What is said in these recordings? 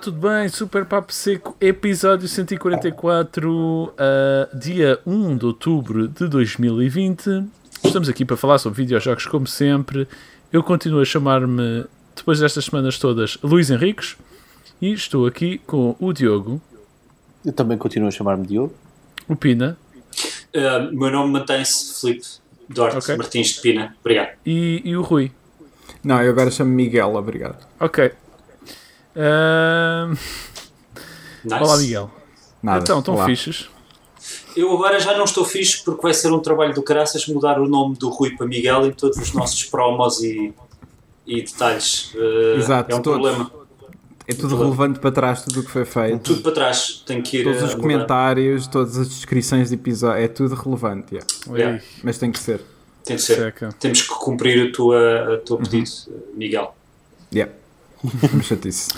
tudo bem? Super Papo Seco, episódio 144, uh, dia 1 de outubro de 2020. Estamos aqui para falar sobre videojogos, como sempre. Eu continuo a chamar-me, depois destas semanas todas, Luís Henriques e estou aqui com o Diogo. Eu também continuo a chamar-me Diogo. O Pina. Uh, meu nome mantém-se Filipe Duarte okay. Martins de Pina. Obrigado. E, e o Rui? Não, eu agora chamo Miguel, obrigado. Ok. Uh... Nice. Olá, Miguel. Nada. Então, estão fichos? Eu agora já não estou fixe porque vai ser um trabalho do caraças mudar o nome do Rui para Miguel em todos os nossos promos e, e detalhes. Uh, Exato, é um todos. problema. É tudo relevante para trás, tudo o que foi feito. Tudo para trás, tem que ir. Todos os comentários, todas as descrições de episódio, é tudo relevante. Yeah. Yeah. Mas tem que ser. Tem que ser. Seca. Temos que cumprir a tua, a tua uhum. pedido, Miguel. Yeah. Chatice.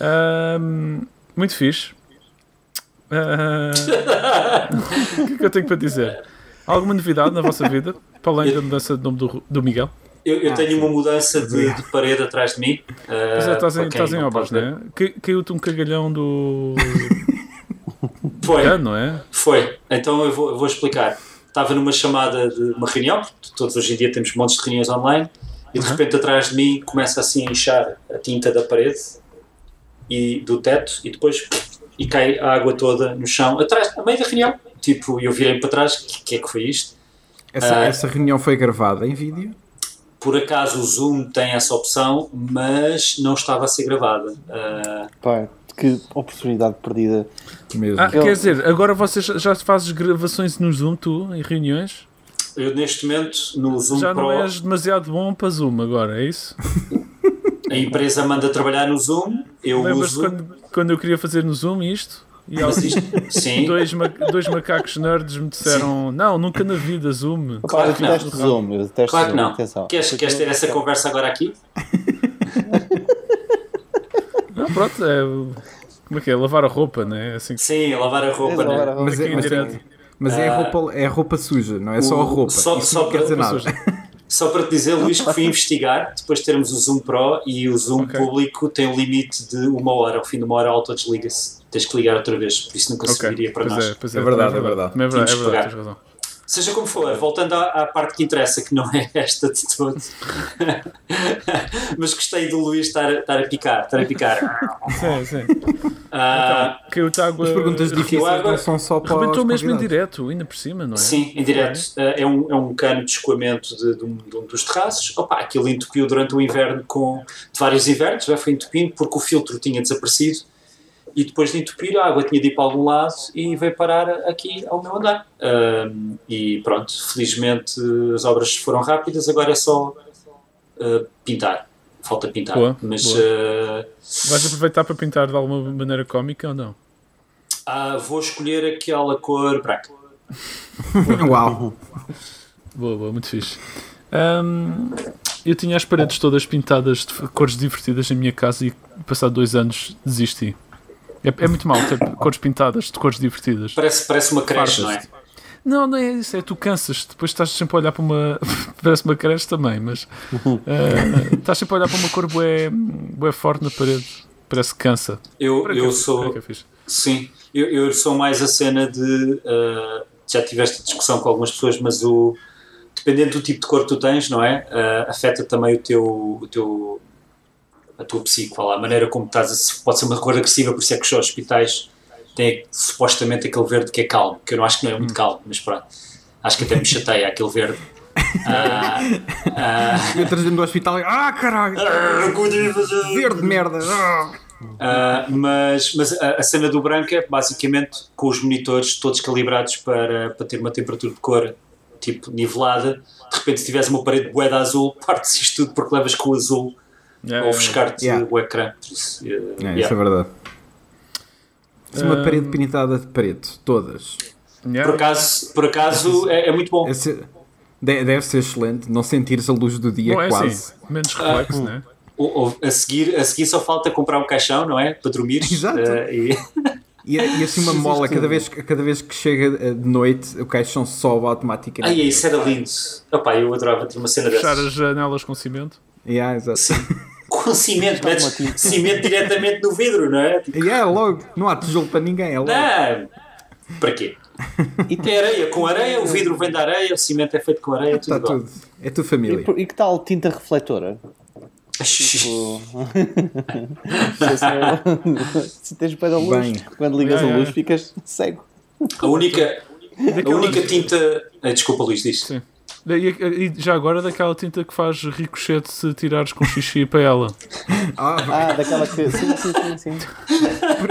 Um, muito fixe. Uh, o que é que eu tenho para dizer? Alguma novidade na vossa vida? Para além da mudança de nome do, do Miguel? Eu, eu ah, tenho sim. uma mudança de, de, parede atrás de mim. Pois é, estás em, estás em obras, não é? Caiu-te um cagalhão do. Foi. Não é? Foi. Então eu vou, eu vou explicar. Estava numa chamada de uma reunião, todos hoje em dia temos montes de reuniões online, e de uhum. repente atrás de mim começa assim a inchar a tinta da parede e do teto, e depois e cai a água toda no chão, atrás, a meio da reunião. Tipo, eu virei para trás, o que, que, é que foi isto? Essa, uh, essa reunião foi gravada em vídeo? Por acaso o Zoom tem essa opção, mas não estava a ser gravada. Uh... Pai, que oportunidade perdida mesmo. Ah, quer dizer, agora vocês já fazes gravações no Zoom, tu, em reuniões? Eu neste momento no Zoom Já Pro, não és demasiado bom para Zoom agora, é isso? A empresa manda trabalhar no Zoom, eu Lembras uso... quando, quando eu queria fazer no Zoom isto? E isto, sim. Dois, ma dois macacos nerds me disseram: sim. Não, nunca na vida, Zoom. Claro que não. Zoom, eu detesto claro que não. Atenção. Queres, queres ter essa conversa agora aqui? Não, pronto, é. Como é que é? Lavar a roupa, né? Assim Sim, lavar a roupa, é, né? Lavar a roupa. Mas, é, mas, tem, mas é, a ah, roupa, é a roupa suja, não é só a roupa. Só, só para, dizer nada. Só para te dizer, Luís, que fui investigar, depois de termos o Zoom Pro e o Zoom okay. público tem um limite de uma hora. Ao fim de uma hora, auto desliga-se. Tens que ligar outra vez, por isso nunca okay. para pois nós. É, pois é, é verdade, é verdade. É verdade, é verdade, é verdade Seja como for, voltando à, à, parte que interessa, que não é esta de todo. Mas gostei do Luís estar, estar a picar, estar a picar. Sim, sim. Ah, então, Tago, As perguntas difíceis água, não são só para Rebentou mesmo em direto, ainda por cima, não é? Sim, em direto. É, um, é um cano de escoamento de, de, um, de um dos terraços. Opa, aquilo entupiu durante o inverno com de vários invernos, já foi entupindo porque o filtro tinha desaparecido e depois de entupir a água tinha de ir para algum lado e veio parar aqui ao meu andar. Um, e pronto, felizmente as obras foram rápidas, agora é só uh, pintar. Falta pintar. Boa, mas boa. Uh, vais aproveitar para pintar de alguma maneira cómica ou não? Uh, vou escolher aquela cor branca. Uau! boa, boa, muito fixe. Um, eu tinha as paredes todas pintadas de cores divertidas na minha casa e passado dois anos desisti. É, é muito mal ter cores pintadas de cores divertidas. Parece, parece uma creche, não é? Não, não é isso, é tu cansas, depois estás sempre a olhar para uma. parece uma creche também, mas. Uh, estás sempre a olhar para uma cor bué, bué forte na parede, parece que cansa. Eu, eu sou. Que sim, eu, eu sou mais a cena de. Uh, já tiveste discussão com algumas pessoas, mas o. Dependendo do tipo de cor que tu tens, não é? Uh, afeta também o teu, o teu a tua psique, lá, a maneira como estás, a, pode ser uma cor agressiva, por isso é que os hospitais têm supostamente aquele verde que é calmo, que eu não acho que não é muito hum. calmo, mas pronto, acho que até me chateia aquele verde. Ah, ah, eu trazendo do hospital e ah caralho, ah, verde merda. Ah. mas mas a, a, cena do branco é basicamente com os monitores todos calibrados para, para ter uma temperatura de cor tipo nivelada. De repente, se tivesse uma parede boeda azul, parte-se isto tudo porque levas com o azul yeah, ou ofuscar-te yeah. o ecrã. Isso, uh, yeah, isso é verdade. Se uma parede pintada de preto, todas. Por acaso, por acaso é, é muito bom. Esse, deve ser excelente não sentires a luz do dia bom, é quase. Assim, menos reflexo, uh, né? a, seguir, a seguir só falta comprar um caixão, não é? Para dormir. Exato. Uh, e... E, e assim uma mola, cada vez, cada vez que chega de noite, o caixão sobe automaticamente. Ai, isso era lindo. Opa, eu adorava ter uma cena Fechar dessas. as janelas com cimento. Yeah, exato. Com cimento, Está metes cimento diretamente no vidro, não é? Tipo, E é logo, não há tijolo para ninguém, é logo. não, para quê? E, Tem areia, com areia, o vidro vem da areia, o cimento é feito com areia, tudo Está igual. tudo. É tua e, família. por- e que tal tinta refletora? Tipo, se tens pé da luz, Bem. quando ligas Yeah, a luz yeah. ficas cego. A única, a única tinta. Desculpa, Luís, diz. Sim. E, e já agora daquela tinta que faz ricochete se tirares com xixi para ela. Ah, Ah, daquela que. Sim, sim, sim. sim.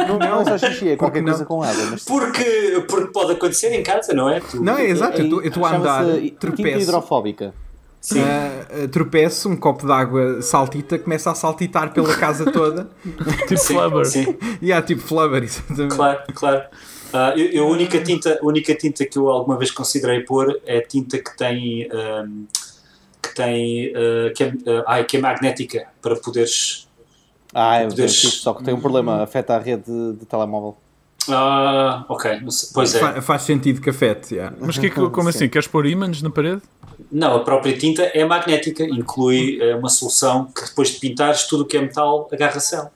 Não, não é só xixi, é qualquer coisa com água. Mas Porque, porque pode acontecer em casa, não é? Tu- não, é exato. Eu Eu estou a andar, tropeço. hidrofóbica. Sim. ah, tropeço, um copo de água saltita, começa a saltitar pela casa toda. Tipo Sim, flubber. sim, e há tipo flubber, exatamente. claro, claro. Ah, eu, eu a, única tinta, a única tinta que eu alguma vez considerei pôr é a tinta que tem. ahm, que tem. ah, que, é, ah, ai, que é magnética para poderes. Ah, é Poderes- fixe, só que tem um problema, afeta a rede de, de telemóvel. Ah, ok, pois é. Fa- faz sentido cafete, yeah. Mas que, é que- como assim? Queres pôr ímãs na parede? Não, a própria tinta é magnética, inclui eh, uma solução que depois de pintares tudo o que é metal agarra-se ela.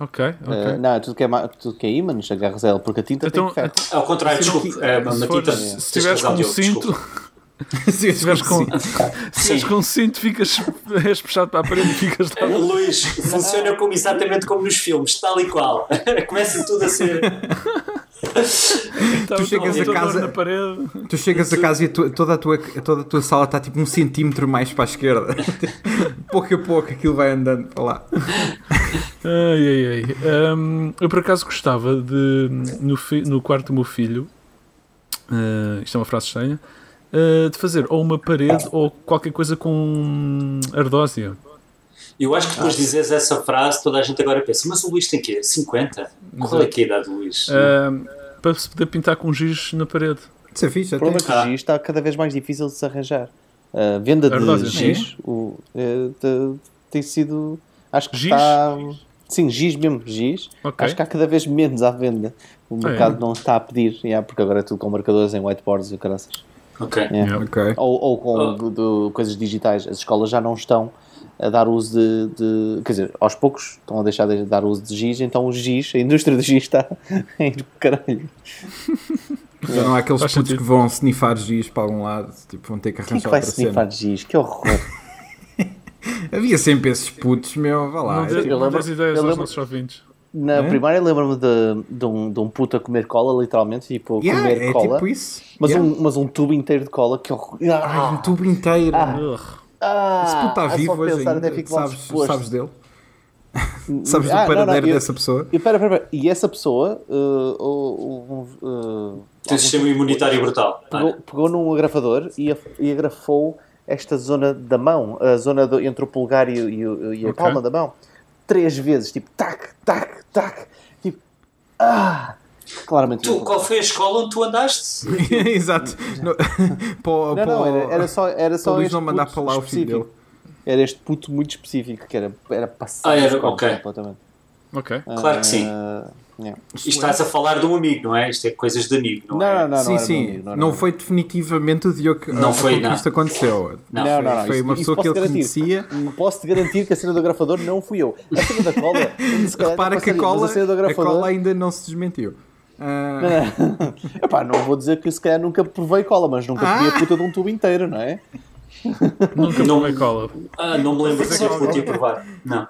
Ok, ok. Eh, não, tudo que é, tudo que é ímãs, agarras ela, porque a tinta Então, tem ferro. Ao contrário, desculpe, é uma, se, tinta. se com um cinto. Se tiveres com, se com um cinto, ficas, és puxado para a parede e ficas lá. Luís, funciona como, exatamente como nos filmes, tal e qual. Começa tudo a ser. Está o chegas a computador casa- na parede. Tu chegas a casa e a tua- toda, a tua, toda a tua sala está tipo um centímetro mais para a esquerda. pouco a pouco aquilo vai andando para lá. Ai, ai, ai. Hum, eu por acaso gostava de, no, fi- no quarto do meu filho, uh, isto é uma frase estranha, uh, de fazer ou uma parede ou qualquer coisa com ardósia. Eu acho que depois de dizeres essa frase, toda a gente agora pensa: mas o Luís tem quê? 50? Qual é que é a idade do Luís? Hum, para se poder pintar com giz na parede. Isso é fixe, O problema é que Ah. o giz está cada vez mais difícil de se arranjar. A venda de Ardósia, giz o, te- tem sido. Acho que Giz? está. Sim, giz mesmo, giz. Ok. Acho que há cada vez menos à venda. O Ah, mercado é? não está a pedir, yeah, porque agora é tudo com marcadores em whiteboards e caraças. Ok. Yeah. Yeah. Ok. Ou, ou com Oh. de- de coisas digitais. As escolas já não estão a dar uso de, de- Quer dizer, aos poucos estão a deixar de dar uso de giz, então o giz, a indústria do giz está a ir para caralho. Já não há aqueles Faz putos sentido. que vão snifar giz para algum lado, tipo, vão ter que Quem é que arranjar vai snifar cena. giz? Que horror! Havia sempre esses putos, meu, vá lá. Não, dê- eu não lembro- ideias eu aos nossos ouvintes. Na É? primária lembro-me de, de, um, de um puto a comer cola, literalmente, tipo, Yeah, comer é cola. tipo isso. Mas, Yeah. um, mas um tubo inteiro de cola, que horror! Ai, Ah, um tubo inteiro. Ugh. Ah, Esse puto está vivo hoje ainda. Sabes, disposto. sabes dele? Sabes do Ah, não, não, paradeiro eu- dessa pessoa? E, pera, pera, pera, e essa pessoa uh, uh, uh, uh, Tem um sistema imunitário brutal. pegou, pegou num agrafador e, e agrafou esta zona da mão, a zona do- entre o polegar e, e e a Ok. palma da mão, três vezes, tipo, tac, tac, tac, tipo, ah, claramente. Tu, qual foi a escola onde tu andaste? Exato. No, para, o- Não, não, era, era só, era só Luís este não mandar puto para lá o filho dele. Era este puto muito específico, que era, era passado Ah, era, de escola ok. completamente. Ok. Claro que sim. Ah, yeah. Isto estás a falar de um amigo, não é? Isto é coisas de amigo, não, Não, é? não, não, sim, não sim. amigo, não meu foi definitivamente o Diogo que, Não a- foi, que não. isto aconteceu. Não. Não, não, não. Foi isso- uma pessoa que ele garantir. conhecia. Posso-te garantir que a cena do agrafador não fui eu. A cena da cola. Repara não que a cola, a cena do a cola ainda não se desmentiu. Ah, Epá, não vou dizer que se calhar nunca provei cola, mas nunca comi a puta de um tubo inteiro, não é? Nunca Não- provei cola. Ah, não me lembro de ser puto e provar. Não.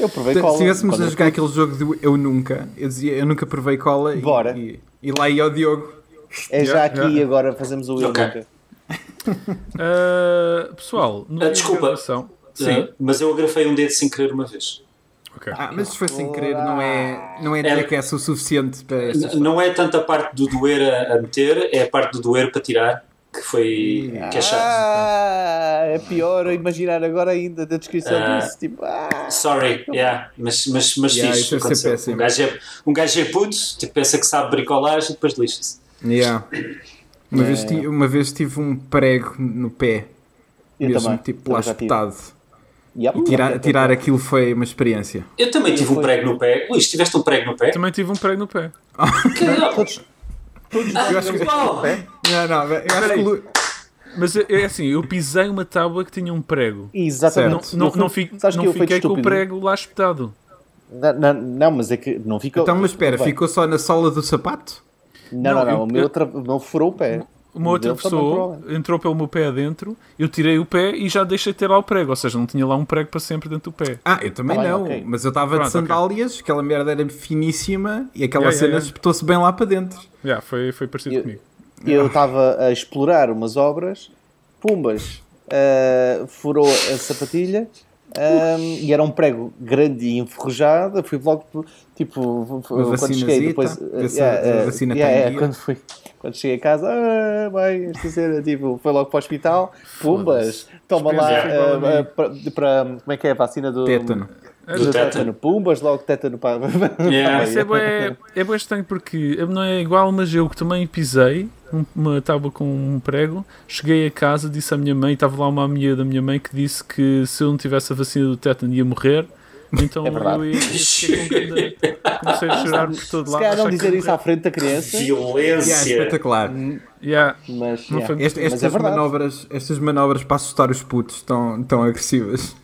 Eu provei se cola. estivéssemos quando a eu jogar fui- aquele jogo de Eu Nunca, eu dizia Eu nunca provei cola e- Bora. E, e lá ia o Diogo. É já aqui e agora fazemos o eu Ok. nunca. Uh, pessoal, Ah, desculpa. gravação. Sim. Ah, mas eu agrafei um dedo sem querer uma vez. Ok. Ah, mas se foi sem querer, não é, não é dizer É- que é o suficiente para Não é tanto a parte do doer a, a meter, é a parte do doer para tirar, que foi. que é chato. Ah, é pior imaginar agora ainda da descrição Ah. disso. Tipo, ah, Sorry, yeah, mas, mas, mas Yeah, aconteceu. péssimo. Um gajo, é, um gajo é puto, tipo, pensa que sabe bricolagem e depois lixa-se. Yeah. Uma, É. vez uma vez tive um prego no pé, eu mesmo também. tipo lá espetado. Yep, Tirar, yep, tirar yep. aquilo foi uma experiência. Eu também tive um foi- prego no pé. Luís, tiveste um prego no pé? Também tive um prego no pé. Que- Todos, todos Ah, Eu acho que-! Não, não, eu acho que Lu- Mas é, é assim, eu pisei uma tábua que tinha um prego. Exatamente. Não, não, não, fico, não fiquei com o prego lá espetado. Não, não, não, mas é que não ficou. Então, mas espera, Bem, ficou só na sola do sapato? Não, não, Não, não. eu- o meu eu- tra... não furou o pé. Uma outra pessoa entrou pelo meu pé adentro, eu tirei o pé e já deixei de ter lá o prego. Ou seja, não tinha lá um prego para sempre dentro do pé. Ah, eu também bem, não, ok. mas eu estava de sandálias, aquela merda era finíssima e aquela Yeah, cena yeah, yeah. espetou-se bem lá para dentro. Já, foi, foi parecido Eu- comigo. Eu estava a explorar umas obras, pumbas, ah, furou a sapatilha ah, e era um prego grande e enferrujado. Fui logo, tipo, quando cheguei depois. yeah, a ah, vacina yeah, yeah, dia. quando, fui, quando cheguei a casa, ah, bem, esta cena, tipo, foi logo para o hospital, pumbas, toma lá ah, para, para- como é que é a vacina do Tétano. Do Do tétano. pumbas, logo tétano para. Yeah. Isso é bem, é bem estranho porque não é igual, mas eu que também pisei um- uma tábua com um prego, cheguei a casa, disse à minha mãe, estava lá uma amiga da minha mãe que disse que se eu não tivesse a vacina do tétano ia morrer, então É eu ia, ia comecei a chorar por todo Se lado. calhar não dizer isso à frente da criança, Yeah, Violência. espetacular. Yeah. mas. Yeah. Este- Mas estas, é verdade. manobras, estas manobras para assustar os putos estão tão agressivas.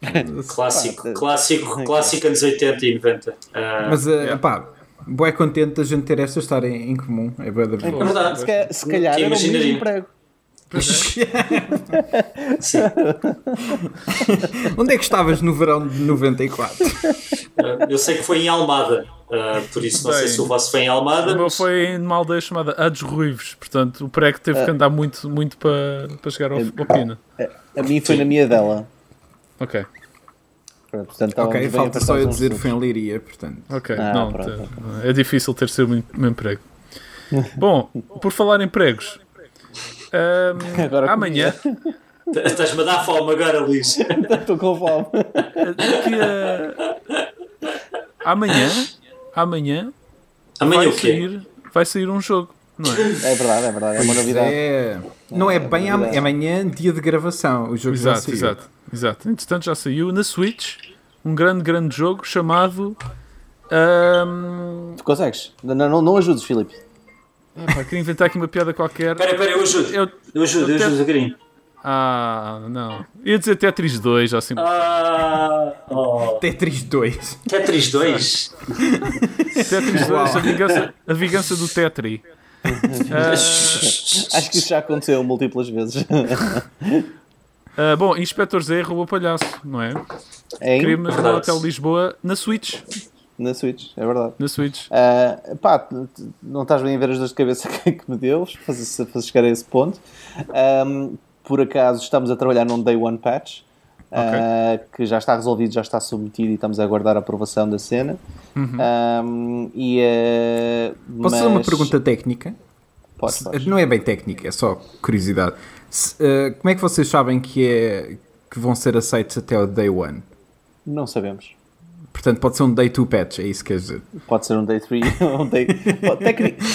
Clássico, clássico, clássico anos 80 e 90. Ah, Mas, uh, Yeah. pá, boé contente da gente ter esta história em, em comum. É bué da é verdade. Se calhar, se calhar era o mesmo prego. Sim. Onde é que estavas no verão de 94? Ah, eu sei que foi em Almada, por isso não sei Bem, se o vosso foi em Almada. O meu mas- foi numa aldeia chamada Ades Ruivos, portanto o prego teve que andar muito, muito para, para chegar ao, ao Pina. A mim foi na minha dela. Ok, Pronto, Portanto, ok, bem falta só eu dizer foi em Liria, portanto. ok. Ah, não, pronto, ok. é difícil ter sido o mesmo emprego. Bom, por falar em pregos, ahm, Agora amanhã, Estás-me a dar fome agora, Luís. Estou com fome. a- amanhã, amanhã Amanhã vai o quê? sair, vai sair um jogo, não é? É verdade, é verdade. É uma novidade. É, não é bem am- novidade. é amanhã, dia de gravação. O jogo Exato, saiu. exato, exato. Entretanto, já saiu na Switch um grande, grande jogo chamado. ahm, Tu consegues? Não, não, não ajudes, Filipe. epá, queria inventar aqui uma piada qualquer. Espera, espera, eu ajudo. Eu- Eu ajudo, eu eu ajudo devagarinho. Ah, não. Ia dizer Tetris 2 ou assim. Ah, oh. Tetris 2. Tetris 2. Tetris 2, a vingança, a vingança do Tetri. Ah, Acho que isso já aconteceu múltiplas vezes. ah, bom, Inspector Z roubou palhaço, não é? Em? Crimes no Verdade. Hotel Lisboa na Switch. Na Switch, é verdade. Na Switch. Ah, pá, não estás bem a ver as dores de cabeça que que me deu, fazer, chegar a esse ponto. Ahm, por acaso estamos a trabalhar num Day One Patch ah, que já está resolvido, já está submetido e estamos a aguardar a aprovação da cena. Ahm, e, ah, Posso fazer uma mas- pergunta técnica? Podes, Se- podes. Não é bem técnica, é só curiosidade. Se, eh, como é que vocês sabem que, é, que vão ser aceitos até o Day 1? Não sabemos. Portanto, pode ser um Day 2 patch, é isso que quer dizer. Pode ser um Day 3, um day...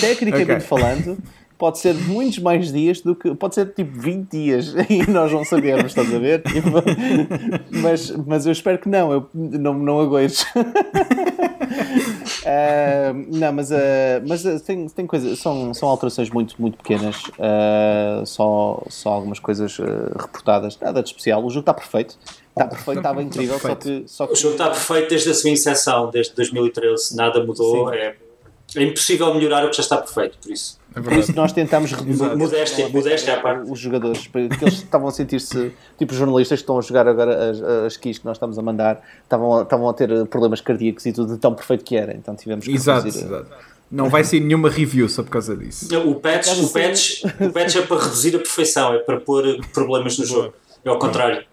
tecnicamente Ok. falando, pode ser muitos mais dias do que. Pode ser tipo 20 dias e nós não sabemos, estás a ver? Tipo, mas, mas eu espero que não, eu não, não aguentes. Ah, não, mas, ah, mas ah, tem, tem coisas, são, são alterações muito, muito pequenas, ah, só, só algumas coisas reportadas, nada de especial. O jogo está perfeito, está perfeito, estava incrível, só que, só O que jogo está perfeito desde a sua inserção, desde 2013. Nada mudou. Sim. É, é impossível melhorar o que já está perfeito, por isso. É Por isso nós tentámos reduzir Modéstia, modéstia à parte. os jogadores, porque eles estavam a sentir-se, tipo os jornalistas que estão a jogar agora as, as keys que nós estamos a mandar, estavam a, estavam a ter problemas cardíacos e tudo de tão perfeito que era, então tivemos que Exato, reduzir. exato. Não vai ser nenhuma review só por causa disso. O patch, o, patch, o patch é para reduzir a perfeição, é para pôr problemas no jogo. É ao contrário.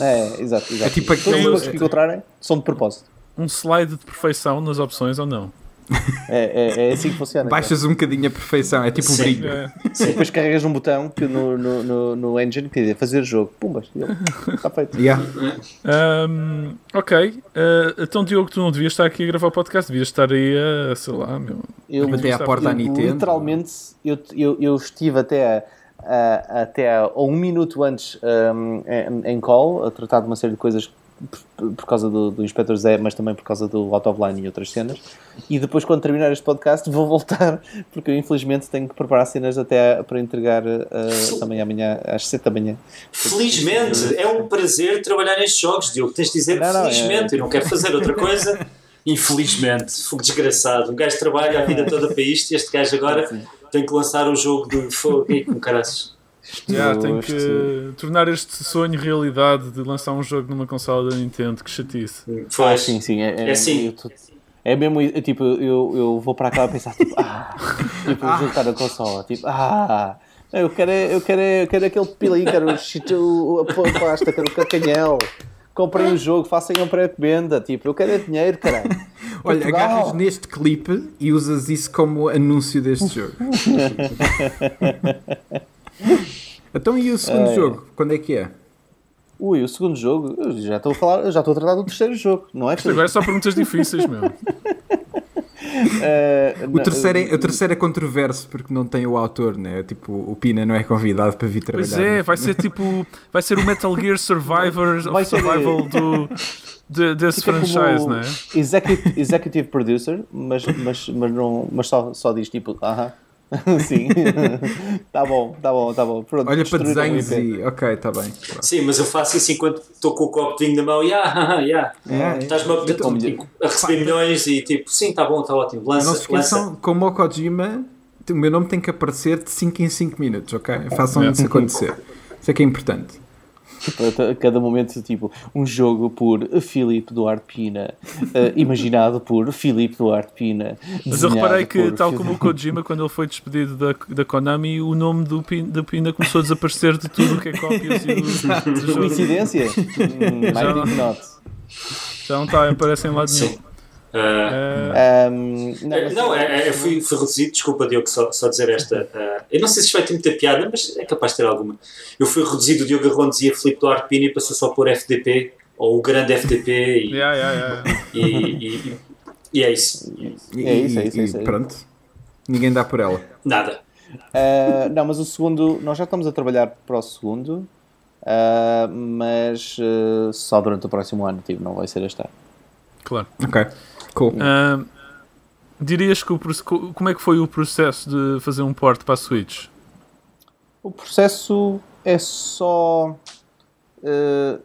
É, exato, exato. É tipo Todos os que encontrarem são de propósito. Um slide de perfeição nas opções ou não? É, é, é assim que funciona. Baixas um bocadinho a perfeição, é tipo o Sim. brilho. É. então. Depois carregas um botão que no, no, no, no engine que diz fazer jogo. Pumbas, está feito. Yeah. Ahm, ok. Ah, então, Diogo, tu não devias estar aqui a gravar o podcast, devias estar aí a, sei lá, meu. Eu, Bater à porta à eu, Nintendo. Literalmente, eu, eu, eu estive até, a, a- até a um minuto antes um, em, em call a tratar de uma série de coisas por, por causa do, do Inspector Zé, mas também por causa do Out of Line e outras cenas. E depois, quando terminar este podcast, vou voltar, porque eu infelizmente tenho que preparar cenas até para entregar uh, também amanhã, às 7 da manhã. Felizmente, é um prazer trabalhar nestes jogos, Diogo. Tens de dizer Não, não, felizmente, é- eu não quero fazer outra coisa. Infelizmente, fogo desgraçado. Um gajo trabalha a vida toda para isto e este gajo agora tem que lançar o jogo do fogo e com caraças. Yeah, tem que Isto- tornar este sonho realidade de lançar um jogo numa consola da Nintendo. Que chatice. Ah, Pois. sim, sim. É, É assim. eu tô- é mesmo, é tipo, eu, eu vou para cá a pensar, tipo, ah, tipo, está na consola, tipo, ah, eu quero, é- eu quero, é- eu quero aquele pilinho, quero o- a pasta, quero o cacanhel, comprem o jogo, façam um pré-venda, tipo, eu quero é dinheiro, caralho. Olha, Portugal. agarras neste clipe e usas isso como anúncio deste jogo. então e o segundo É. jogo? Quando é que é? Ui, o segundo jogo, eu já estou a falar, já estou a tratar do terceiro jogo, não é? Isto agora é só perguntas difíceis, meu. Eh, O terceiro, é, o terceiro é controverso porque não tem o autor, né? Tipo, o Pina não é convidado para vir trabalhar. Pois é, vai ser tipo. Vai ser o Metal Gear Survivor Vai of ser- Survival do, de- desse Fica como franchise, não é? Executive, executive producer, mas, mas, mas, não, mas só, só diz tipo, aham, sim, tá bom, tá bom, tá bom. Pronto, Olha para desenhos e. Ok, está bem. Pronto. Sim, mas eu faço isso enquanto estou com o copo de vinho na mão e ah, yeah. É. Estás-me a, Então, tipo, a receber milhões e tipo, sim, está bom, está ótimo. Lança, Não se lança. esqueçam, como o Kojima, o meu nome tem que aparecer de 5 em 5 minutos, ok? Façam isso acontecer. Isso é que é importante. A cada momento, tipo, um jogo por Filipe Duarte Pina, eh, imaginado por Filipe Duarte Pina. Mas eu reparei que, tal Filipe- como o Kojima, quando ele foi despedido da, da Konami, o nome do Pina, do Pina começou a desaparecer de tudo o que é cópias e do, do jogo. Coincidência? Hum, Já think not. Já não está, aparece em lado nenhum. Ah, É, Um, não, É, mas- Não, é, é, eu fui, fui reduzido, desculpa Diogo, só, só dizer esta. ah, eu não sei se isto vai ter muita piada, mas é capaz de ter alguma. Eu fui reduzido, o Diogo Arron dizia Filipe Duarte Pina e passou só por FDP, ou o grande FDP, e, yeah, yeah, yeah. e, e- e é isso. E, É isso, é isso, e- é isso. e pronto. Ninguém dá por ela. Nada. Uh, não, mas o segundo, nós já estamos a trabalhar para o segundo, uh, mas uh, só durante o próximo ano, tipo, não vai ser este ano. Claro. Ok, cool. Ah, dirias que o, como é que foi o processo de fazer um port para a Switch? O processo é só. uh,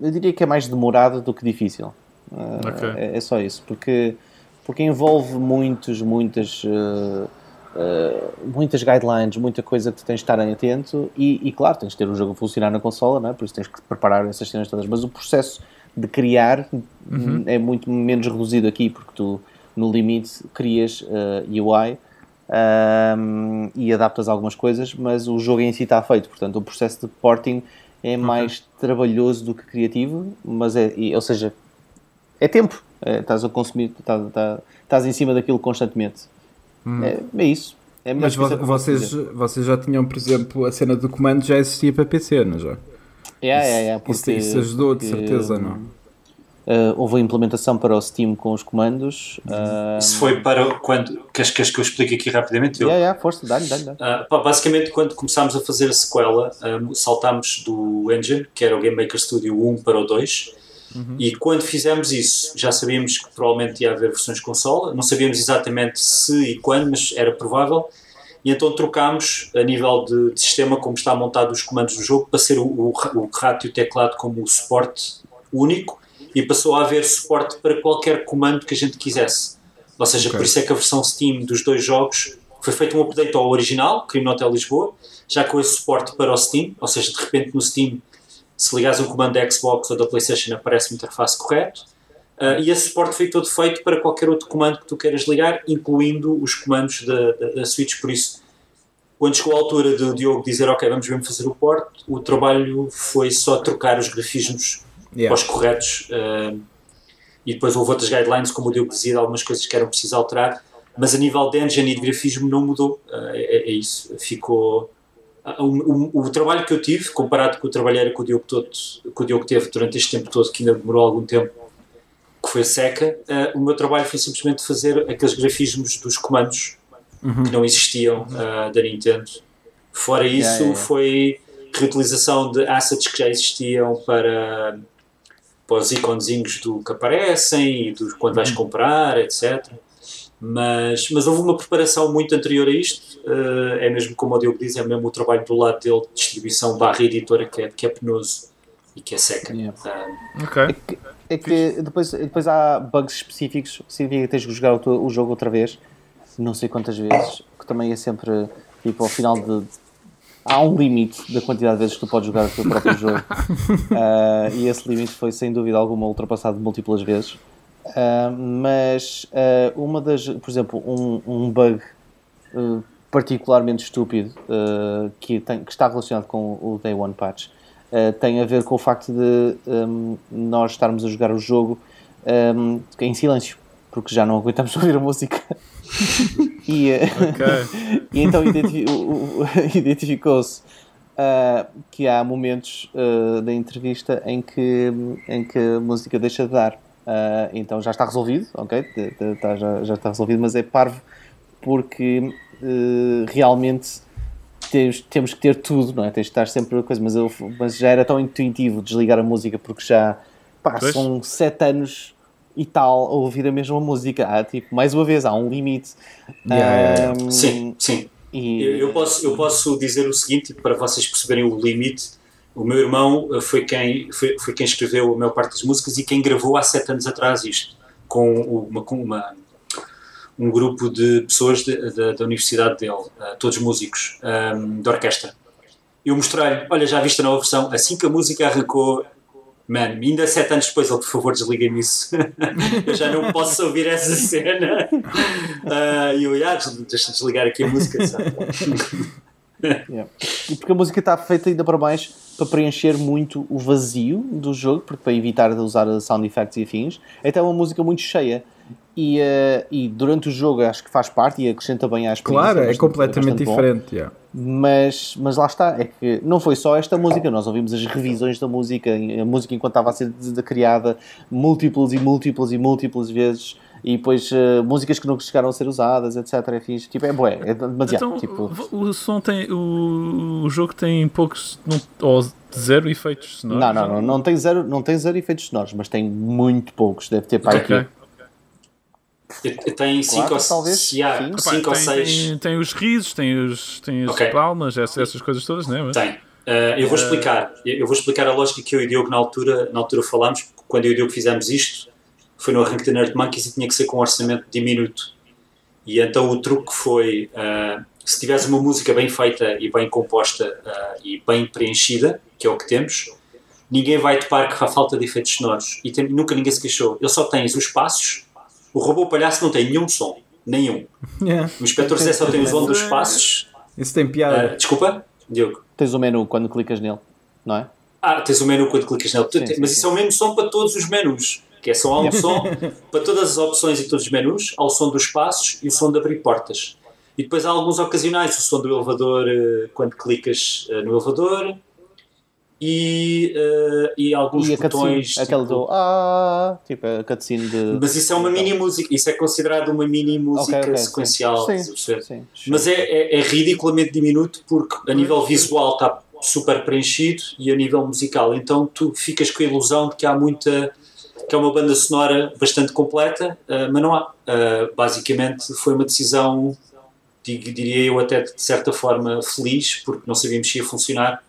eu diria que é mais demorado do que difícil. Uh, Ok. é, é só isso, porque, porque envolve muitos, muitas. uh, uh, muitas guidelines, muita coisa que tu tens de estar atento e, e, claro, tens de ter o jogo a funcionar na consola, não é? por isso tens que preparar essas cenas todas, mas o processo de criar é muito menos reduzido aqui, porque tu no limite crias uh, UI um, e adaptas algumas coisas, mas o jogo em si está feito, portanto o processo de porting é mais trabalhoso do que criativo, mas é, ou seja, é tempo, É, estás a consumir, estás, estás, estás em cima daquilo constantemente. É, é isso. É Mas posso vocês, vocês já tinham, por exemplo, a cena do comando já existia para PC, não já? Yeah, yeah, yeah, Isso, porque- isso ajudou, de porque, certeza, não? Uh, houve a implementação para o Steam com os comandos. Uh, Isso foi para quando. Queres, queres que eu explique aqui rapidamente? Yeah, yeah, força, dá-lhe, dá-lhe. pá, basicamente, quando começámos a fazer a sequela, saltámos do engine, que era o Game Maker Studio 1 para o 2. E quando fizemos isso, já sabíamos que provavelmente ia haver versões de consola. Não sabíamos exatamente se e quando, mas era provável. E então trocámos a nível de, de sistema, como está montado os comandos do jogo, para ser o, o, o rato e o teclado como o suporte único e passou a haver suporte para qualquer comando que a gente quisesse. Ou seja, Ok. por isso é que a versão Steam dos dois jogos foi feito um update ao original, Crime Hotel Lisboa, já com esse suporte para o Steam, ou seja, de repente no Steam, se ligares um comando da Xbox ou da PlayStation, aparece uma interface correto. Ah, e esse suporte foi todo feito para qualquer outro comando que tu queiras ligar, incluindo os comandos da, da, da Switch. Por isso, quando chegou a altura do Diogo dizer, ok, vamos mesmo fazer o port, o trabalho foi só trocar os grafismos Yeah. aos corretos ah, e depois houve outras guidelines, como o Diogo dizia, algumas coisas que eram preciso alterar, mas a nível de engine e de grafismo não mudou. Ah, é, é isso, ficou. O, o- o trabalho que eu tive, comparado com o trabalho que o, Diogo todo, que o Diogo teve durante este tempo todo, que ainda demorou algum tempo, que foi seca, ah, o meu trabalho foi simplesmente fazer aqueles grafismos dos comandos que não existiam ah, da Nintendo. Fora isso, Yeah, yeah, foi reutilização de assets que já existiam para para os iconezinhos do que aparecem e do quando vais comprar, etc. Mas, mas houve uma preparação muito anterior a isto. Uh, é mesmo como o Diogo diz, é mesmo o trabalho do lado dele, de distribuição barra editora, que é, que é penoso e que é seca. Yeah. Uh, Ok. É que, depois, depois há bugs específicos, significa que tens que jogar o, o jogo outra vez, não sei quantas vezes, que também é sempre tipo ao final de. Há um limite da quantidade de vezes que tu podes jogar o teu próprio jogo. Ah, e esse limite foi sem dúvida alguma ultrapassado múltiplas vezes. Ah, mas ah, uma das, por exemplo, um, um bug particularmente estúpido que, tem- que está relacionado com o Day One Patch ah, tem a ver com o facto de hum, nós estarmos a jogar o jogo hum, em silêncio, porque já não aguentamos ouvir a música. e, eh, Ok. e então identificou-se ah, que há momentos ah, da entrevista em que, em que a música deixa de dar. Ah, então já está resolvido, ok? Tá- já, já está resolvido, mas é parvo porque realmente temos, temos que ter tudo, não é? Tens de estar sempre a coisa, mas, eu, mas já era tão intuitivo desligar a música porque já pá, Pois. são sete anos e tal a ouvir a mesma música. Há, tipo, mais uma vez, há um limite. Yeah, yeah, yeah. Ahm, sim, sim. E, Eu, eu posso, eu posso dizer o seguinte, para vocês perceberem o limite. O meu irmão eh, foi quem, foi, foi quem escreveu a maior parte das músicas e quem gravou há sete anos atrás isto, com uma, com uma, um grupo de pessoas de- da- da universidade dele, eh, todos músicos, ehm, de orquestra. Eu mostrei-lhe, olha, já viste a nova versão? Assim que a música arrancou, man, ainda sete anos depois, ele, por favor, desliguem-me isso. eu já não posso ouvir essa cena. Ah, E eu, ah, deixa desligar aqui a música? Yeah. E porque a música está feita ainda para mais para preencher muito o vazio do jogo, porque para evitar de usar sound effects e afins, então é uma música muito cheia. E, eh, e durante o jogo acho que faz parte e acrescenta bem à experiência. Claro, é bastante- completamente bom. diferente. yeah. Mas, mas lá está, é que não foi só esta música, nós ouvimos as revisões da música, a música enquanto estava a ser criada múltiplas e múltiplas e múltiplas vezes, e depois eh, músicas que não chegaram a ser usadas, etc. É fixe. Tipo, é bué, é demasiado. Então, tipo, o, o som tem. O, o jogo tem poucos. Não, ou zero efeitos sonoros. não, não, não, não tem, zero, não tem zero efeitos sonoros, mas tem muito poucos, deve ter para Ok. aqui. Tem 5 Quatro, ou, talvez, se há cinco ou tem, 6. tem, tem os risos, tem, os, tem as Ok. palmas, essas, essas coisas todas, não é? Tem. Uh, eu vou explicar. Eu vou explicar a lógica que eu e o Diogo na altura, na altura falámos. porque Quando eu e o Diogo fizemos isto, foi no arranque da Nerd Monkeys e tinha que ser com um orçamento diminuto. E então o truque foi: uh, se tiveres uma música bem feita e bem composta uh, e bem preenchida, que é o que temos, ninguém vai topar que há falta de efeitos sonoros. E tem- nunca ninguém se queixou. Ele só tens os passos. O robô palhaço não tem nenhum som. Nenhum. Yeah. O Inspetor Zé só tem o som dos passos. Isso tem Uh, piada. desculpa, Diogo. Tens o menu quando clicas nele, não é? Ah, tens o menu quando clicas nele. Sim, sim, mas sim. isso é o mesmo som para todos os menus. Que é só há um som para todas as opções e todos os menus. Há o som dos passos e o som de abrir portas. E depois há alguns ocasionais. O som do elevador eh, quando clicas eh, no elevador. E, eh, e alguns E a cutscene, botões. aquela tipo- do ah, tipo a cutscene de. Mas isso é uma mini música. Isso é considerado uma mini música Ok, ok, sim. sequencial. Sim, perceber? sim, Mas é, é, é ridiculamente diminuto porque a nível visual está super preenchido e a nível musical. Então tu ficas com a ilusão de que há muita. que é uma banda sonora bastante completa, ah, mas não há. Ah, basicamente foi uma decisão, diria eu, até de certa forma feliz, porque não sabíamos se ia funcionar.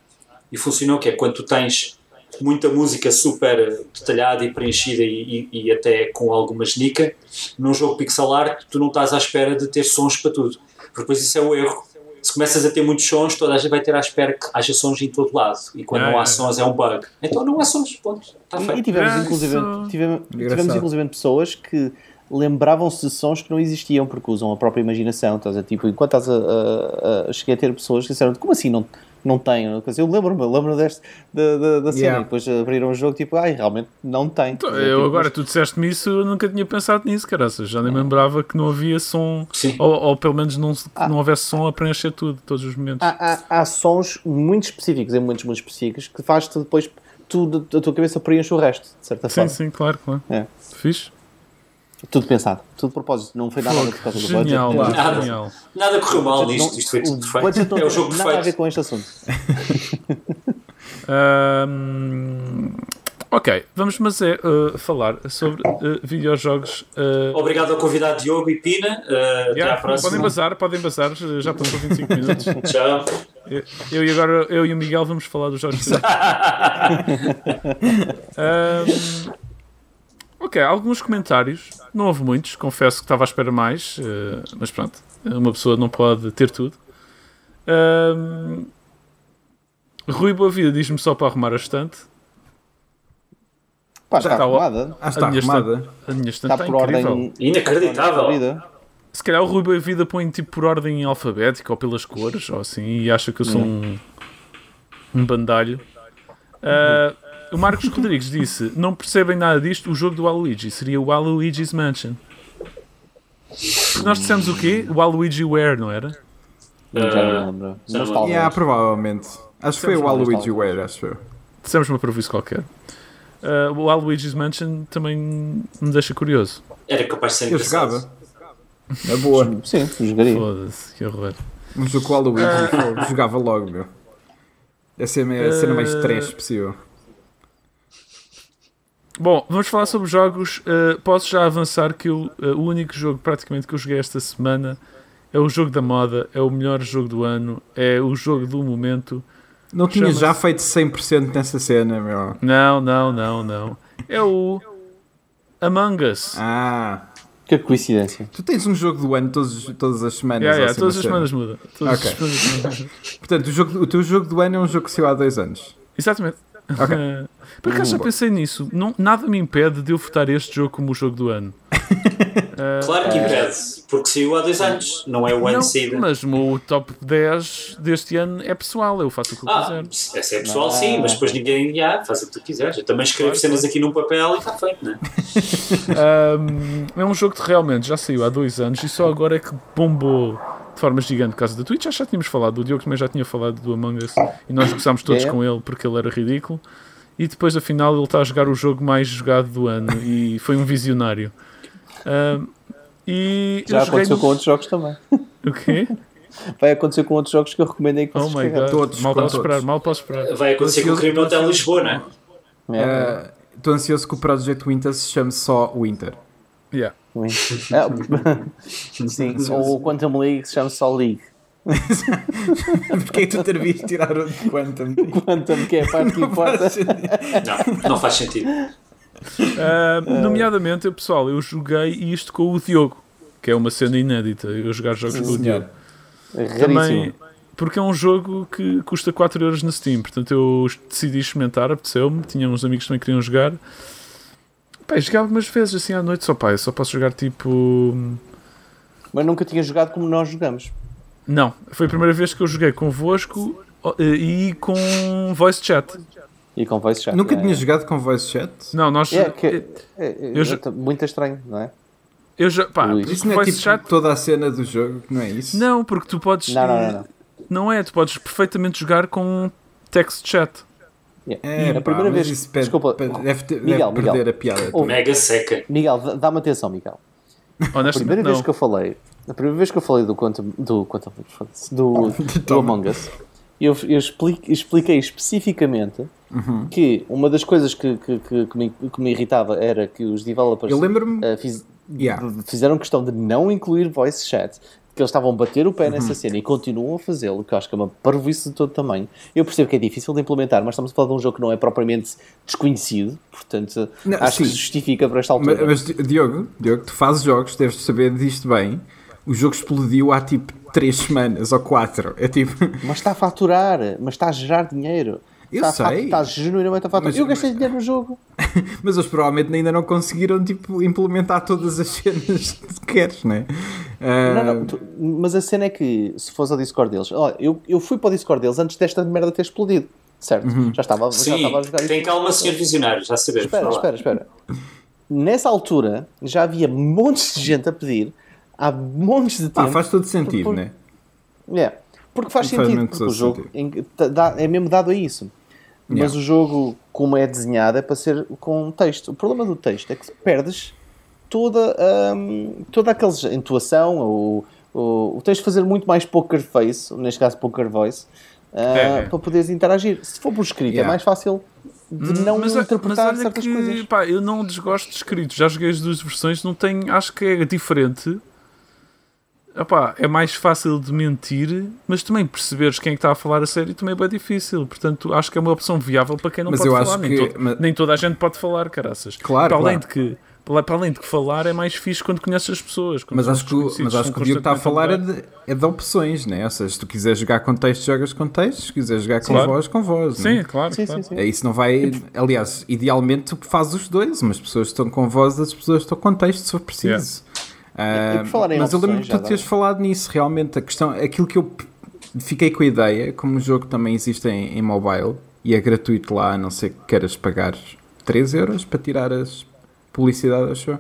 E funcionou, que é quando tu tens muita música super detalhada e preenchida e, e- e até com alguma genica, num jogo pixel art tu não estás à espera de ter sons para tudo. Porque depois isso é o erro. Se começas a ter muitos sons, toda a gente vai ter à espera que haja sons em todo lado. E quando Ah, não há é. sons é um bug. Então não há sons, ponto. Está E, e feito. tivemos, Ah, inclusive, tivemos, tivemos inclusive pessoas que lembravam-se de sons que não existiam porque usam a própria imaginação. Estás a, tipo, enquanto estás a, a, a- cheguei a ter pessoas que disseram como assim não, não tem? Eu lembro-me, lembro-me deste, da, da, da cena Yeah. e depois abriram o jogo tipo, ai, realmente não tem. Então, ver? eu Tipo, agora, mas- tu disseste-me isso, eu nunca tinha pensado nisso, caraças. Já nem me lembrava que não havia som, Sim. ou, ou pelo menos não, Ah. não houvesse som a preencher tudo, todos os momentos. há, há, há sons muito específicos, em momentos muito específicos, que faz-te depois tu, a tua cabeça preenche o resto, de certa sim, forma. sim, claro, claro. É. Fixe. Tudo pensado, tudo de propósito, não foi nada por causa do budget. Genial, Não- Nada. genial. Nada correu mal nisto. Isto foi o tudo perfeito. budget não É o jogo tem nada a ver perfeito. com este assunto. Ahm, Ok, vamos mas é uh, falar sobre uh, videojogos. Uh, Obrigado ao convidado Diogo e Pina. Uh, até yeah, à próxima. podem bazar, podem bazar, já passou 25 minutos. Tchau. Eu, eu e agora eu e o Miguel vamos falar dos jogos. um, ok, alguns comentários. Não houve muitos, confesso que estava à espera mais, uh, mas pronto, uma pessoa não pode ter tudo. Um, Rui Boa Vida diz-me só para arrumar a estante. Pá, está Está arrumada. Ah, está a minha arrumada. estante, a minha estante Está está, por incrível. ordem. Inacreditável. Se calhar o Rui Boa Vida põe tipo por ordem alfabética ou pelas cores ou assim e acha que eu sou um, um bandalho. Ah, o Marcos Rodrigues disse: Não percebem nada disto, o jogo do Waluigi seria o Waluigi's Mansion. Nós dissemos o quê? O Waluigi Ware, não era? Já Uh, não lembro. já Mas não talvez. Yeah, provavelmente. Acho que foi o Waluigi Ware, acho eu. Dissemos uma prejuízo qualquer. Ah, o Waluigi's Mansion também me deixa curioso. Era capaz de ser Eu jogava. É boa. Sim, jogaria. Foda-se, que horror. Com o Waluigi eu jogava logo, meu. Essa é a cena mais trash possível. Bom, vamos falar sobre jogos. Uh, posso já avançar que eu, uh, o único jogo praticamente que eu joguei esta semana é o jogo da moda, é o melhor jogo do ano, é o jogo do momento. Não tinha já feito 100% nessa cena, meu. Não, não, não, não. É o Among Us. Ah, Que coincidência. tu tens um jogo do ano todos, todas as semanas. Yeah, yeah, assim, todas as semanas muda. Todas Ok. as semanas muda. Portanto, o, jogo, o teu jogo do ano é um jogo que saiu há dois anos. Exatamente. Ok. Uh, por acaso já pensei nisso. Não, nada me impede de eu votar este jogo como o jogo do ano. Uh, Claro que impede, porque saiu há dois anos, não é o ano não, de saída. mas o meu top 10 deste ano é pessoal, eu faço o que eu Ah, quiser. essa é pessoal, sim, mas depois ninguém já, faz o que tu quiseres. Eu também escrevo Claro, cenas aqui num papel e está feito, não é? Um, é um jogo que realmente já saiu há dois anos e só agora é que bombou de forma gigante por causa da Twitch. Já, já tínhamos falado, o Diogo também já tinha falado do Among Us e nós gozámos todos É. com ele porque ele era ridículo. E depois, afinal, ele está a jogar o jogo mais jogado do ano e foi um visionário. Um, e Já aconteceu no- com outros jogos também. O quê? Vai acontecer com outros jogos que eu recomendei que Oh vocês my pegaram. god. Todos, mal posso todos. esperar, mal posso esperar. Vai acontecer com o crime no Hotel Lisboa, não é? É. Estou ansioso que o Project Winter se chame só Winter. Yeah. É. Sim, ou o Quantum League que se chama só League. Porquê é que tu ter visto tirar o Quantum? Quantum, que é a parte que importa. Não, não faz sentido. Uh, nomeadamente, eu, pessoal, eu joguei isto com o Diogo, que é uma cena inédita. Eu jogar jogos com o Diogo. É Também, porque é um jogo que custa 4€ euros na Steam, portanto eu decidi experimentar, apeteceu-me, tinha uns amigos que também queriam jogar. Pá, eu jogava algumas vezes assim à noite, só pá, eu só posso jogar tipo. Mas nunca tinha jogado como nós jogamos. Não, foi a primeira vez que eu joguei convosco e com voice chat. E com voice chat. Nunca é, tinha jogado com voice chat? Não, nós. É, que, eh, é, é, eu já- é muito estranho, não é? Eu já. Pá, Isso não é tipo chat. toda a cena do jogo, não é isso? Não, porque tu podes. Não, não, não. não. Não é, tu podes perfeitamente jogar com text chat. Yeah. É, a pá, primeira vez. isso desculpa, perde- deve, ter- Miguel, deve perder Miguel. a piada. Oh, Mega seca. Miguel, dá- dá-me atenção, Miguel. A Honestamente, primeira não. vez que eu falei, a primeira vez que eu falei do Quantum, do Quantum do, do. Among Us, eu, eu explique- expliquei especificamente Uhum. que uma das coisas que, que, que, que me, que me irritava era que os developers Eu lembro-me. eh, fiz- Yeah. fizeram questão de não incluir voice chat, que eles estavam a bater o pé Uhum. nessa cena e continuam a fazê-lo, que eu acho que é uma parvoíce de todo tamanho. Eu percebo que é difícil de implementar, mas estamos a falar de um jogo que não é propriamente desconhecido, portanto Não, acho que sim. se justifica para esta altura. Mas, mas, Diogo, Diogo, tu fazes jogos, deves saber disto bem. O jogo explodiu há tipo 3 semanas ou 4. É tipo. Mas está a faturar, mas está a gerar dinheiro. Eu está, a sei. Está genuinamente a faturar. Mas- eu gastei dinheiro no jogo. Mas eles provavelmente ainda não conseguiram tipo, implementar todas as cenas que queres, não é? Ah, Não, não, tu- mas a cena é que, se fosse ao Discord deles, olha, eu, eu fui para o Discord deles antes desta merda ter explodido. Certo? Já, estava, já Sim, estava a jogar tem calma, senhor visionário, já sabemos. Espera, espera, espera. Nessa altura, já havia montes de gente a pedir, há montes de tempo. ah, faz todo sentido, por- não é? É, porque faz Faz sentido, porque o jogo em- dá- é mesmo dado a isso. Mas Yeah. o jogo, como é desenhado, é para ser com texto. O problema do texto é que perdes toda, hum, toda aquela intuação, ou, ou- o texto fazer muito mais poker face, neste caso poker voice, uh, é. para poderes interagir. Se for por escrito, é yeah. é mais fácil de hum, não mas, interpretar mas certas que, coisas. Pá, eu não desgosto de escrito, já joguei as duas versões, não tenho, acho que é diferente. Epá, é mais fácil de mentir, mas também perceberes quem é está a falar a sério também é bem difícil. Portanto, acho que é uma opção viável para quem não mas pode falar. Nem, que... todo, mas... nem, toda a gente pode falar, caraças. Claro, para além claro. de que para além de que falar é mais fixe quando conheces as pessoas. Mas acho, que, mas acho que o Diogo está a falar é de, é de opções, né? ou seja, se tu quiseres jogar com texto, jogas com texto, se quiseres jogar com claro. voz, com voz. Sim, né? claro. Sim, claro. Sim, sim. É isso não vai. Aliás, idealmente tu fazes os dois, umas pessoas estão com voz, outras pessoas estão com texto se for preciso. Yeah. Uh, mas opções, eu lembro que tu teres falado nisso, realmente. A questão, aquilo que eu fiquei com a ideia, como o jogo também existe em, em mobile e é gratuito lá, a não ser que queiras pagar 3 euros para tirar as publicidade, acho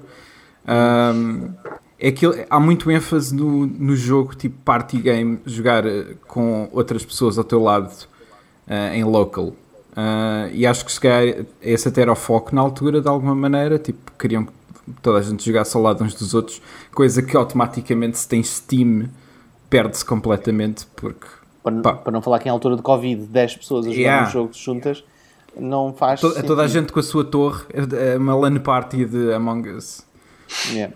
um, é que há muito ênfase no, no jogo tipo party game, jogar eh, com outras pessoas ao teu lado uh, em local. Uh, e acho que se calhar esse até era o foco na altura, de alguma maneira. Tipo, queriam que toda a gente jogasse ao lado uns dos outros, coisa que automaticamente se tem Steam perde-se completamente porque. Para, para, não falar que em altura de Covid 10 pessoas a jogar yeah. um jogo juntas não faz. To, toda a gente com a sua torre, é uma LAN party de Among Us. Yeah.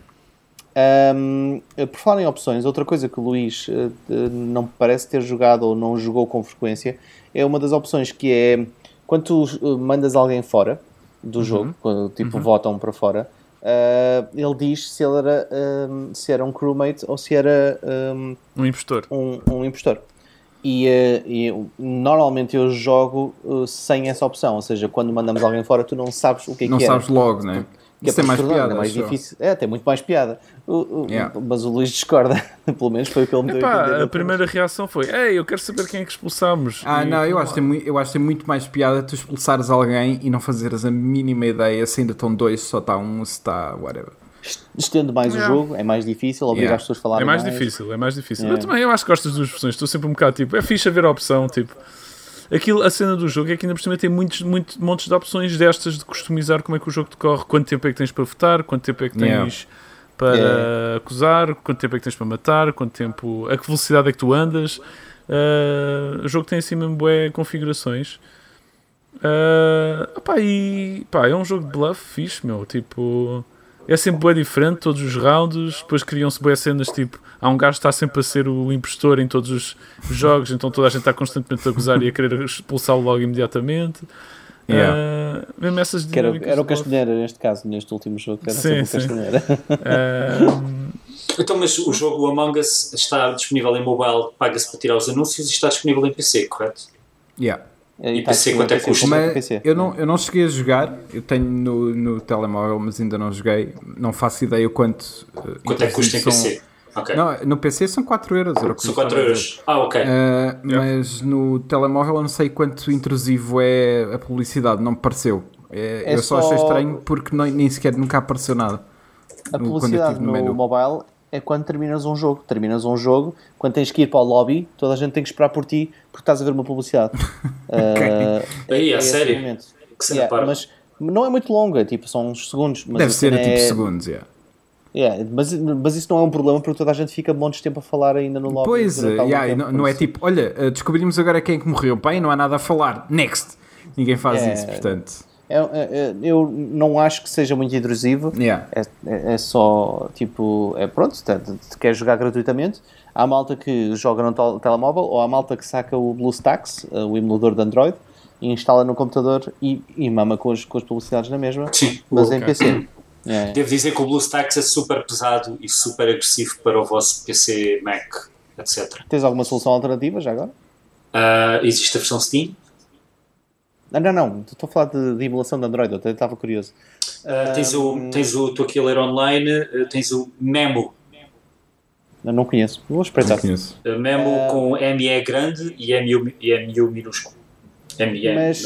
Um, por falar em opções, outra coisa que o Luís uh, não parece ter jogado ou não jogou com frequência é uma das opções que é quando tu uh, mandas alguém fora do uhum. jogo, quando tipo uhum. votam para fora, uh, ele diz se ele era, um, se era um crewmate ou se era um, um impostor. Um, um impostor. E, uh, e, normalmente eu jogo uh, sem essa opção, ou seja, quando mandamos alguém fora, tu não sabes o que é não que é. Não sabes logo, né? Que Isso é mais piada. É mais difícil. É, tem muito mais piada. O, yeah. Mas o Luís discorda, pelo menos foi o que ele me deu a A primeira reação foi: Ei, eu quero saber quem é que expulsamos. Ah, e, não, eu acho, que tem, eu acho que tem muito mais piada tu expulsares alguém e não fazeres a mínima ideia se ainda estão dois, se só está um, se está whatever estendo mais yeah. o jogo, é mais difícil, obrigar yeah. as pessoas a falar É mais, mais, difícil, é mais difícil. Yeah. Eu também eu acho que gosto das duas versões, estou sempre um bocado tipo, é fixe haver a opção, tipo. Aquilo, a cena do jogo é que ainda por cima tem muitos, muitos montes de opções destas de customizar como é que o jogo decorre, quanto tempo é que tens para votar, quanto tempo é que tens para acusar, quanto tempo é que tens para matar, quanto tempo, a que velocidade é que tu andas. Uh, o jogo tem assim mesmo boé configurações. Uh, opa, e pá, é um jogo de bluff fixe, meu. Tipo, é sempre bem diferente, todos os rounds, depois criam-se boas cenas, tipo, há um gajo que está sempre a ser o impostor em todos os jogos, então toda a gente está constantemente a gozar e a querer expulsá-lo logo imediatamente. Yeah. Uh, mesmo essas que era, era o Castanheira neste caso, neste último jogo, era sim, sim. o Castanheira. Uh, então, mas o jogo Among Us está disponível em mobile, paga-se para tirar os anúncios e está disponível em PC, correto? Yeah. E, PC quanto é que custa? Mas eu, não, eu não cheguei a jogar, eu tenho no, no telemóvel, mas ainda não joguei. Não faço ideia o quanto. Eh, quanto é que custa em PC? Okay. Não, no PC são 4 euros. São 4 euros. Ah, ok. Uh, yeah. Mas no telemóvel eu não sei quanto intrusivo é a publicidade, não me pareceu. É, é eu só, só achei estranho porque não, nem sequer nunca apareceu nada. A publicidade no, no mobile é quando terminas um jogo. Terminas um jogo, quando tens que ir para o lobby, toda a gente tem que esperar por ti porque estás a ver uma publicidade. uh, Aí, é, a sério? Yeah, mas não é muito longa, tipo, são uns segundos. Deve ser é... tipo segundos, yeah. Yeah, mas, mas isso não é um problema porque toda a gente fica montes de tempo a falar ainda no lobby. Pois, yeah, não, não é tipo, olha, eh, descobrimos agora quem é que morreu, bem, não há nada a falar, next. Ninguém faz yeah. isso, portanto. É, é, é, eu não acho que seja muito intrusivo. Yeah. É, é, é só tipo, é pronto, te, quer jogar gratuitamente. Há malta que joga no telemóvel ou há malta que saca o BlueStacks, eh, o emulador de Android, e instala no computador e, e mama com as, com as publicidades na mesma, Sim, mas okay. em PC. É. Devo dizer que o BlueStacks é super pesado e super agressivo para o vosso PC, Mac, etc. Tens alguma solução alternativa já agora? Uh, existe a versão Steam, ah, não, não, estou a falar de, de emulação de Android, eu estava curioso. Uh, tens, o, tens o, estou aqui a ler online, uh, tens o Memo. Eu não conheço, vou espreitar. Conheço. Uh, Memo com ME grande e MU, e MU minúsculo. ME Mas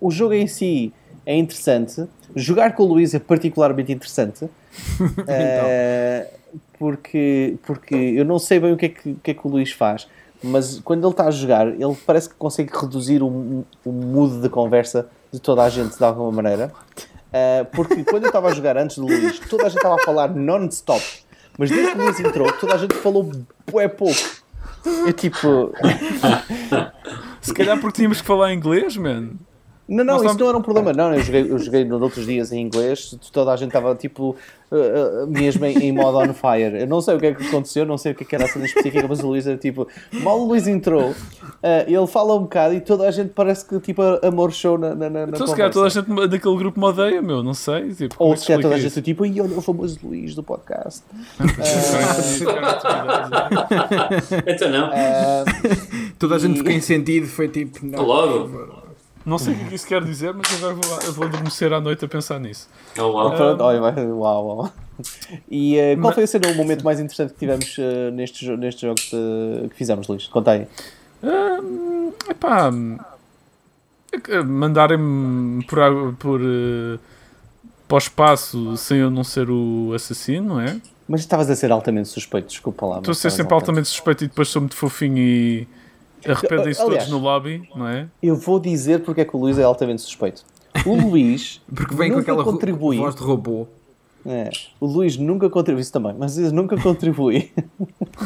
o jogo em si é interessante. Jogar com o Luís é particularmente interessante. então. porque, porque eu não sei bem o que é que, o que, é que o Luís faz mas quando ele está a jogar, ele parece que consegue reduzir o, o mood de conversa de toda a gente de alguma maneira. Uh, porque quando eu estava a jogar antes do Luís, toda a gente estava a falar non-stop. Mas desde que o Luís entrou, toda a gente falou é pouco. Eu tipo. Se calhar porque tínhamos que falar inglês, mano. Não, não, Nós isso estamos... não era um problema. Não, eu joguei, eu joguei nos outros dias em inglês, toda a gente estava tipo uh, uh, mesmo em, em modo on fire. Eu não sei o que é que aconteceu, não sei o que, é que era a cena específica, mas o Luís era tipo, mal o Luís entrou, uh, ele fala um bocado e toda a gente parece que tipo amor show na, na, na Então se calhar toda a gente daquele grupo me odeia, meu, não sei. Tipo, Ou é se calhar toda a gente tipo, e olha o famoso Luís do podcast. então não. toda a gente ficou em sentido, foi tipo, não. Logo. Não sei o que isso quer dizer, mas agora vou, vou adormecer à noite a pensar nisso. Oh, uau. Pronto, olha, uau, uau. E uh, qual foi o momento mais interessante que tivemos uh, nestes, nestes jogos de, que fizemos, Luís? Conta aí. Uh, epá, mandarem-me por, por uh, para o espaço sem eu não ser o assassino, não é? Mas estavas a ser altamente suspeito, desculpa lá. Estou a ser sempre altamente suspeito e depois sou muito fofinho e Arrependem-se todos no lobby, não é? Eu vou dizer porque é que o Luís é altamente suspeito. O Luís porque vem com aquela contribui, voz de robô. É, o Luís nunca contribui, isso também, mas ele nunca contribui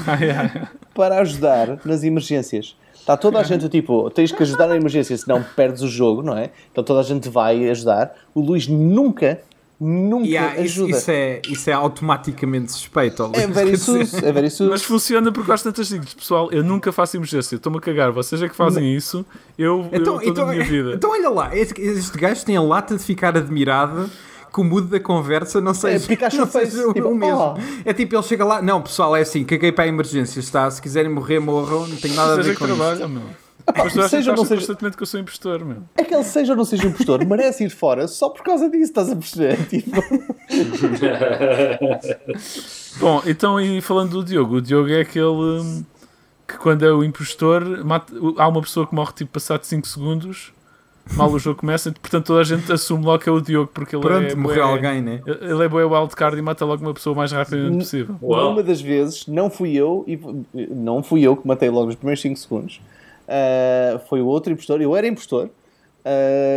para ajudar nas emergências. Está toda a gente tipo, tens que ajudar na emergência, senão perdes o jogo, não é? Então toda a gente vai ajudar. O Luís nunca nunca yeah, ajuda. Isso, isso, é, isso é automaticamente suspeito. É very sus, é very sus. Mas funciona porque às tantas digo pessoal, eu nunca faço emergência, estou-me a cagar, vocês é que fazem Não. isso, eu, então, eu então, a minha vida. Então olha lá, este, este gajo tem a lata de ficar admirado que o mood da conversa não sei é, Pikachu não seja tipo, o mesmo. Oh. É tipo, ele chega lá, não pessoal, é assim, caguei para a emergência, está, se quiserem morrer, morram, não tenho nada a ver com trabalho, isso. Mas tu seja ou não seja constantemente que eu sou impostor, meu. É que ele seja ou não seja impostor, merece ir fora só por causa disso, estás a perceber? Tipo... Bom, então e falando do Diogo, o Diogo é aquele hum, que quando é o impostor, mata, há uma pessoa que morre tipo passado 5 segundos, mal o jogo começa, portanto toda a gente assume logo que é o Diogo, porque ele Pronto, é. morreu alguém, né? Ele é boa wildcard e mata logo uma pessoa o mais rapidamente possível. Uma das vezes, não fui eu, e não fui eu que matei logo os primeiros 5 segundos Uh, foi o outro impostor, eu era impostor, uh,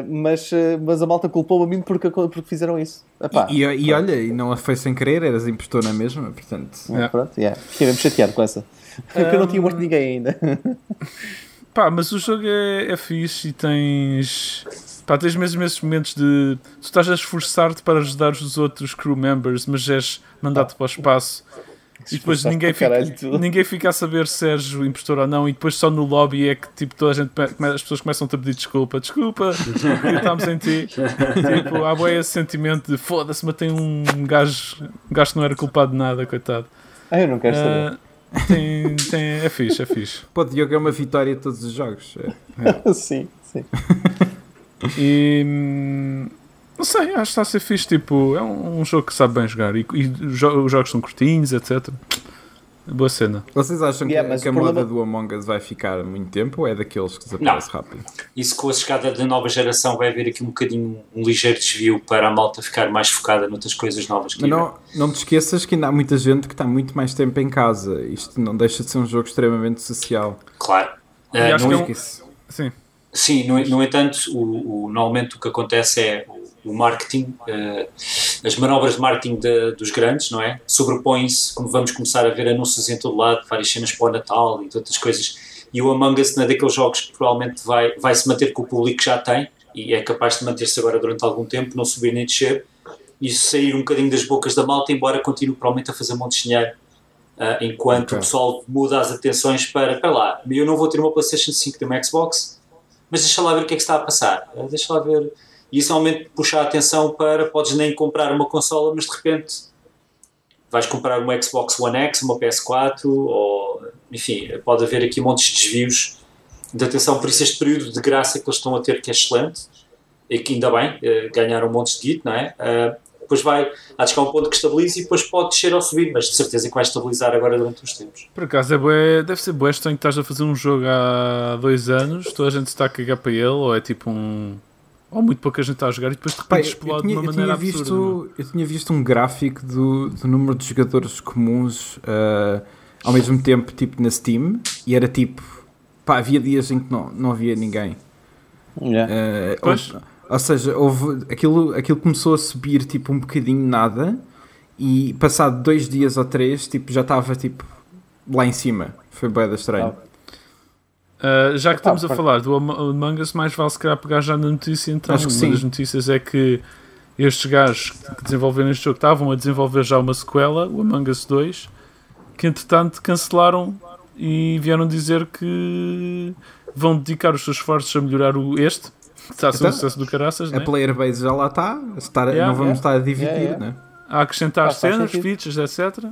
mas, uh, mas a malta culpou-me a mim porque, porque fizeram isso. Epá, e, e, e olha, e não foi sem querer, eras impostor na mesma, portanto. É. Pronto, yeah. fiquei mesmo chateado com essa. Porque um... eu não tinha morto ninguém ainda. Pá, mas o jogo é, é fixe e tens. Pá, tens mesmo esses momentos de. Tu estás a esforçar-te para ajudar os outros crew members, mas és mandado para o espaço e depois ninguém fica, ninguém fica a saber se és o impostor ou não, e depois só no lobby é que tipo, toda a gente, as pessoas começam a pedir desculpa, desculpa, acreditámos em ti. tipo, há boa esse sentimento de foda-se, matei um gajo, um gajo que não era culpado de nada, coitado. Ah, eu não quero saber. Uh, tem, tem, é fixe, é fixe. Pô, Diogo é uma vitória de todos os jogos. É. sim, sim. E não sei, acho que está a ser fixe. Tipo, é um, um jogo que sabe bem jogar e, e os jogos são curtinhos, etc. Boa cena. Vocês acham yeah, que, que a problema... moda do Among Us vai ficar muito tempo ou é daqueles que desaparece não. rápido? Isso com a chegada da nova geração vai haver aqui um bocadinho um ligeiro desvio para a malta ficar mais focada noutras coisas novas que não, não te esqueças que ainda há muita gente que está muito mais tempo em casa. Isto não deixa de ser um jogo extremamente social. Claro. Uh, acho não que é um... Sim. Sim, no, no entanto, o, o, normalmente o que acontece é o marketing, uh, as manobras de marketing de, dos grandes, não é? Sobrepõem-se, como vamos começar a ver anúncios em todo lado, várias cenas para o Natal e outras coisas. E o Among Us não é daqueles jogos que provavelmente vai, vai se manter com o público que já tem e é capaz de manter-se agora durante algum tempo, não subir nem descer e sair um bocadinho das bocas da malta, embora continue provavelmente a fazer um monte de dinheiro. Uh, enquanto okay. o pessoal muda as atenções para, para lá, eu não vou ter uma PlayStation 5 de uma Xbox, mas deixa lá ver o que é que está a passar, uh, deixa lá ver e isso realmente puxa a atenção para podes nem comprar uma consola, mas de repente vais comprar uma Xbox One X, uma PS4, ou enfim, pode haver aqui montes de desvios de atenção. Por isso, este período de graça que eles estão a ter, que é excelente, e que ainda bem, eh, ganharam um monte de guito, não é? Uh, depois vai, de chegar um ponto que estabilize e depois pode descer ou subir, mas de certeza que vai estabilizar agora durante os tempos. Por acaso, é bué, deve ser bué estranho que estás a fazer um jogo há dois anos, toda a gente está a cagar para ele, ou é tipo um ou muito pouca gente está a jogar e depois de repente Pai, explode tinha, de uma maneira visto, absurda. Eu tinha visto um gráfico do, do número de jogadores comuns uh, ao mesmo tempo tipo na Steam e era tipo pá, havia dias em que não, não havia ninguém. Yeah. Uh, ou, ou, seja, houve, aquilo, aquilo começou a subir tipo um bocadinho nada e passado dois dias ou três tipo, já estava tipo lá em cima. Foi bem estranho. Uh, já que estamos ah, a falar do Among Us, mais vale se calhar pegar já na notícia. Então, Acho que uma sim. das notícias é que estes gajos que desenvolveram este jogo estavam a desenvolver já uma sequela, o Among Us 2, que entretanto cancelaram e vieram dizer que vão dedicar os seus esforços a melhorar o este. Está a ser um então, sucesso do caraças, A né? player base já lá está, estar, yeah, não vamos yeah. estar a dividir, yeah, né? a acrescentar cenas, features, etc.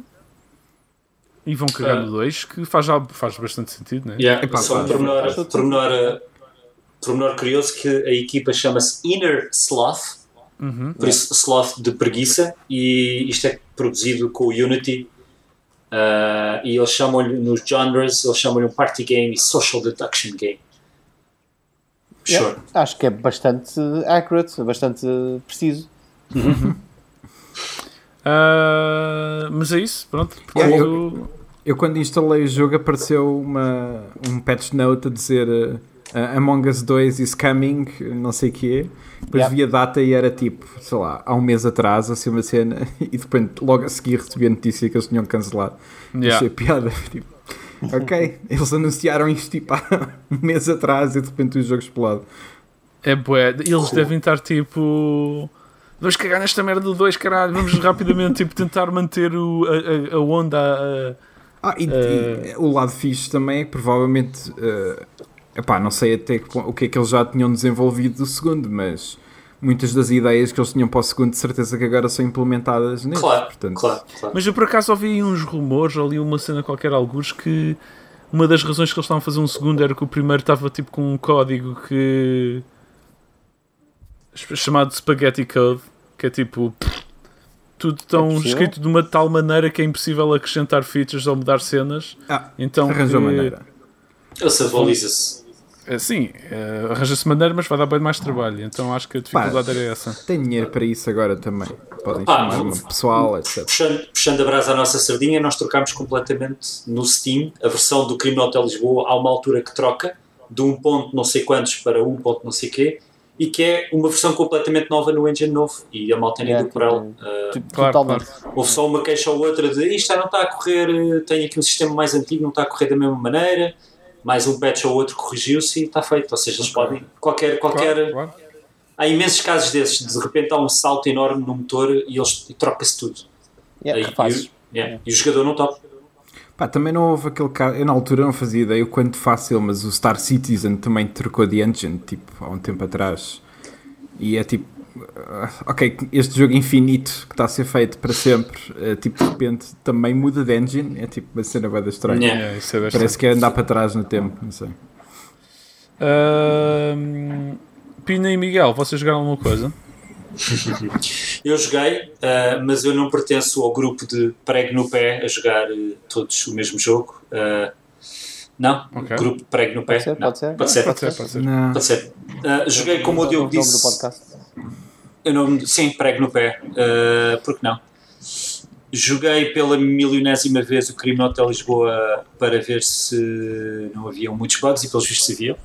E vão criar o 2, que faz, faz bastante sentido, né? Yeah. Epá, Só um pormenor, pormenor, pormenor curioso que a equipa chama-se Inner Sloth, uhum. por isso Sloth de preguiça, e isto é produzido com o Unity. Uh, e eles chamam-lhe nos genres, eles chamam-lhe um party game e social deduction game. Sure. Yeah, acho que é bastante accurate, bastante preciso. Uhum. Uh, mas é isso, pronto. Yeah, eu, eu, quando instalei o jogo apareceu uma, um patch note a dizer uh, Among Us 2 is coming, não sei o quê. Depois yeah. vi a data e era tipo, sei lá, há um mês atrás, assim uma cena, e depois logo a seguir recebi a notícia que eles tinham cancelado. Yeah. Achei piada. Tipo, ok, eles anunciaram isto tipo há um mês atrás e de repente o jogo explode. É bué, eles devem estar tipo vamos cagar nesta merda do 2, caralho, vamos rapidamente tipo, tentar manter o, a, a, onda. A, ah, e, e, o lado fixe também é que provavelmente. Uh, epá, não sei até o que é que eles já tinham desenvolvido do segundo, mas muitas das ideias que eles tinham para o segundo, de certeza que agora são implementadas neste. Claro, portanto. claro, claro. Mas eu por acaso ouvi uns rumores, ali uma cena qualquer, alguns, que uma das razões que eles estavam a fazer um segundo era que o primeiro estava tipo com um código que chamado Spaghetti Code, que é tipo tudo tão é escrito de uma tal maneira que é impossível acrescentar features ou mudar cenas. Ah, então arranjou que... maneira. Ele se atualiza-se. É, sim, é, arranja-se maneira, mas vai dar bem mais trabalho. Então acho que a dificuldade Pá, era essa. Tem dinheiro para isso agora também. Podem Pá, chamar um pessoal, etc. Puxando, puxando a brasa à nossa sardinha, nós trocámos completamente no Steam a versão do Crime Hotel Lisboa. Há uma altura que troca de um ponto não sei quantos para um ponto não sei quê e que é uma versão completamente nova no engine novo e a malta nem por ela. Uh, claro, claro. Houve só uma queixa ou outra de isto não está a correr, tem aqui um sistema mais antigo, não está a correr da mesma maneira, mais um patch ou outro corrigiu-se e está feito. Ou seja, eles podem, qualquer. qualquer claro, claro. Há imensos casos desses, de repente há um salto enorme no motor e eles troca-se tudo. Yeah, e, e, yeah, e o jogador não topa. Pá, também não houve aquele caso. Eu na altura não fazia ideia o quanto fácil, mas o Star Citizen também trocou de engine, tipo, há um tempo atrás. E é tipo. Uh, ok, este jogo infinito que está a ser feito para sempre, uh, tipo, de repente também muda de engine. É tipo uma cena bem estranha. Yeah, é Parece que é andar para trás no tempo, não sei. Uh, Pina e Miguel, vocês jogaram alguma coisa? eu joguei, uh, mas eu não pertenço ao grupo de prego no pé a jogar uh, todos o mesmo jogo. Uh, não, okay. grupo prego no pé. Pode ser, não. pode ser. Pode ser, pode ser. Pode ser. Pode ser. joguei como o Diogo disse. do podcast. Eu não, sim, prego no pé. Uh, porque não? Joguei pela milionésima vez o Crime Hotel Lisboa para ver se não havia muitos bugs e pelos vistos havia.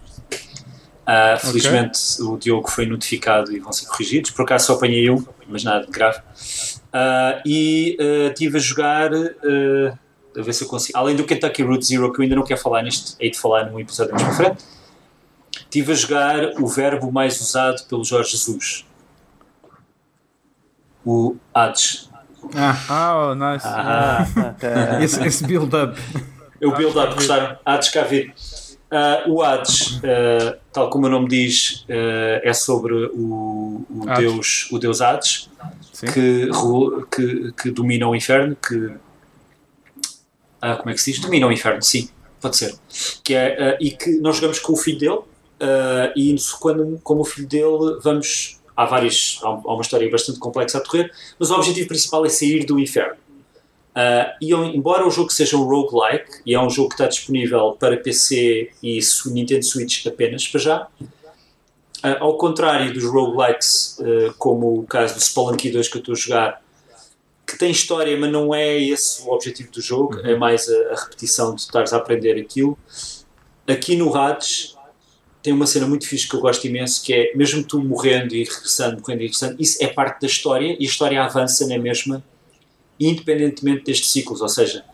Uh, felizmente okay. o Diogo foi notificado e vão ser corrigidos. Por acaso só apanhei um, mas nada de grave. Uh, e uh, estive a jogar, a ver se eu consigo. Além do Kentucky Route Zero, que eu ainda não quero falar neste, hei de falar num episódio mais para frente. Estive a jogar o verbo mais usado pelo Jorge Jesus: o Hades. Ah, oh, nice. Ah, esse, esse build-up. O build-up, gostaram? Hades cá vir. Uh, o Hades, uh, tal como o nome diz, uh, é sobre o, o Deus, o Deus Hades, que, que, que, domina o inferno, que como é que se diz? Domina o inferno, sim, pode ser. Que é, e que nós jogamos com o filho dele, e quando, como o filho dele, vamos. Há várias. Há uma história bastante complexa a correr, mas o objetivo principal é sair do inferno. Uh, e embora o jogo seja um roguelike, e é um jogo que está disponível para PC e Nintendo Switch apenas para já, uh, ao contrário dos roguelikes, uh, como o caso do Spelunky 2 que eu estou a jogar, que tem história, mas não é esse o objetivo do jogo, uhum. é mais a, a, repetição de estares a aprender aquilo. Aqui no Hades tem uma cena muito fixe que eu gosto imenso, que é mesmo tu morrendo e regressando, morrendo e regressando, isso é parte da história e a história avança na mesma independentemente destes ciclos, ou seja,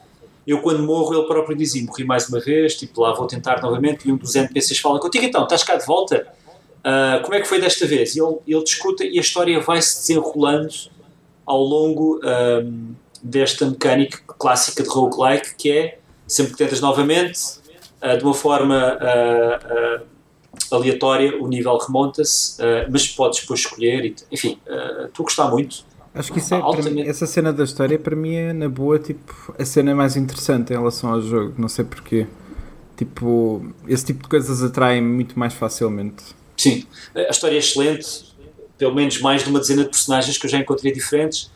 eu quando morro ele próprio dizia, morri mais uma vez, tipo lá vou tentar novamente, e um dos NPCs fala contigo, então, estás cá de volta? Uh, como é que foi desta vez? E ele, ele discuta e a história vai se desenrolando ao longo um, desta mecânica clássica de roguelike, que é sempre que tentas novamente, uh, de uma forma uh, aleatória, o nível remonta-se, mas podes depois escolher, e, enfim, a gostar muito. Acho que isso é, altamente... mim, essa cena da história para mim é na boa tipo a cena mais interessante em relação ao jogo, não sei porquê. Tipo, esse tipo de coisas atraem muito mais facilmente. Sim, a história é excelente, pelo menos mais de uma dezena de personagens que eu já encontrei diferentes,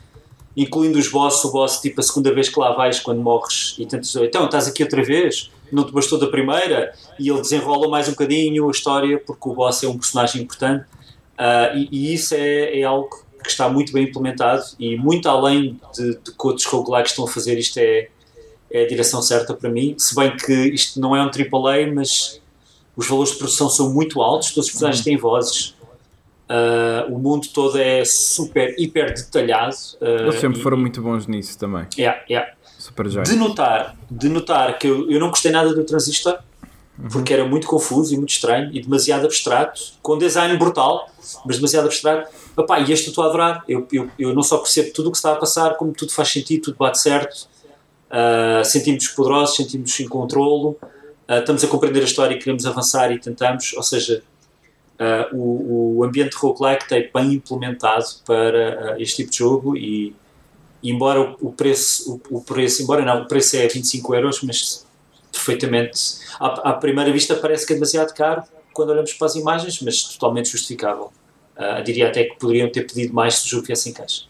incluindo os bosses, o boss tipo a segunda vez que lá vais quando morres e tentas então estás aqui outra vez, não te bastou da primeira e ele desenrola mais um bocadinho a história porque o boss é um personagem importante uh, e, e, isso é, é algo que está muito bem implementado e muito além de, de que outros roguelikes estão a fazer, isto é, é a direção certa para mim. Se bem que isto não é um AAA, mas os valores de produção são muito altos, todos os personagens uhum. têm vozes. Uh, o mundo todo é super, hiper detalhado. Uh, Eles sempre e, foram muito bons nisso também. Yeah, yeah. Super de notar, de notar que eu, eu não gostei nada do Transistor, porque era muito confuso e muito estranho e demasiado abstrato, com design brutal, mas demasiado abstrato. Epá, e este eu estou a adorar. Eu, eu, eu não só percebo tudo o que está a passar, como tudo faz sentido, tudo bate certo. Uh, sentimos poderosos, sentimos em controlo, uh, estamos a compreender a história e queremos avançar e tentamos. Ou seja, uh, o, o ambiente roguelike está bem implementado para este tipo de jogo e, embora o, o preço, o, o, preço, embora não, o preço é 25 euros, mas perfeitamente, à, à primeira vista parece que é demasiado caro quando olhamos para as imagens, mas totalmente justificável. Uh, diria até que poderiam ter pedido mais se o jogo viesse em caixa.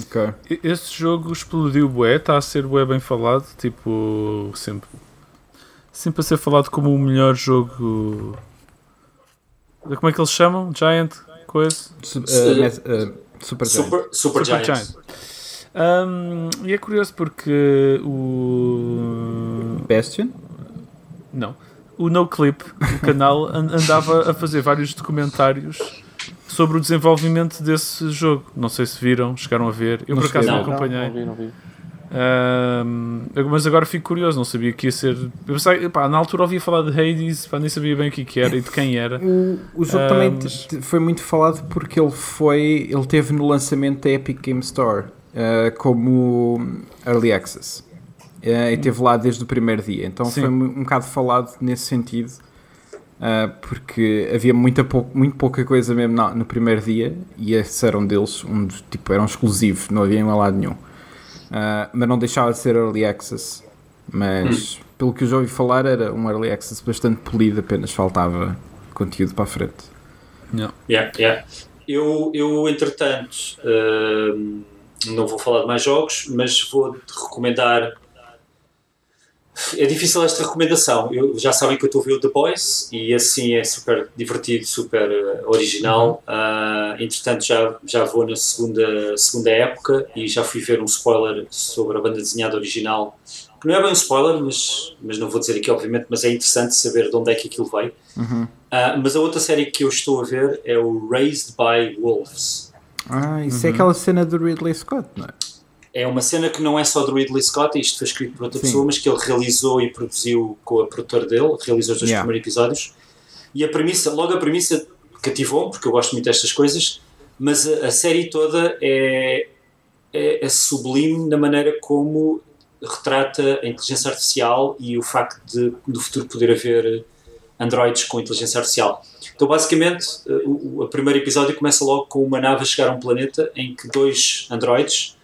Ok. Este jogo explodiu bué, está a ser bué bem falado, tipo, sempre, sempre a ser falado como o melhor jogo. Como é que eles chamam? Giant? Coisa? Uh, uh, super, Super, Super, Super Giant. Um, e é curioso porque o. Bastion? Não. O NoClip, o canal, andava a fazer vários documentários sobre o desenvolvimento desse jogo. Não sei se viram, chegaram a ver. Eu não por acaso não, acompanhei. Não, não vi, não vi. Uh, mas agora fico curioso, não sabia que ia ser. Eu pensei, pá, na altura ouvia falar de Hades, pá, nem sabia bem o que, era e de quem era. O, o jogo uh, também mas... foi muito falado porque ele foi. Ele teve no lançamento da Epic Game Store uh, como Early Access. Uh, e teve lá desde o primeiro dia. Então Sim. foi um, um bocado falado nesse sentido Uh, porque havia muita pou, muito pouca coisa mesmo no, no, primeiro dia e esse era um deles, um tipo, era um exclusivo, não havia em lado nenhum. Uh, mas não deixava de ser early access. Mas hum. pelo que eu já ouvi falar, era um early access bastante polido, apenas faltava conteúdo para a frente. Yeah. Yeah, yeah. Eu, eu, entretanto, uh, não vou falar de mais jogos, mas vou recomendar é difícil esta recomendação. Eu, já sabem que eu estou a ver o The Boys e assim é super divertido, super uh, original. Uhum. Uh, entretanto, já, já vou na segunda, segunda época e já fui ver um spoiler sobre a banda desenhada original. Que não é bem um spoiler, mas, mas não vou dizer aqui, obviamente, mas é interessante saber de onde é que aquilo veio. Uhum. Uh, mas a outra série que eu estou a ver é o Raised by Wolves. Ah, isso é uhum. é aquela cena do Ridley Scott, não é? é uma cena que não é só do Ridley Scott, isto foi escrito por outra Sim. pessoa, mas que ele realizou e produziu com a produtora dele, realizou os dois yeah. primeiros episódios. E a premissa, logo a premissa cativou porque eu gosto muito destas coisas, mas a, a série toda é, é, é, sublime na maneira como retrata a inteligência artificial e o facto de no futuro poder haver androides com inteligência artificial. Então, basicamente, o, o primeiro episódio começa logo com uma nave a chegar a um planeta em que dois androides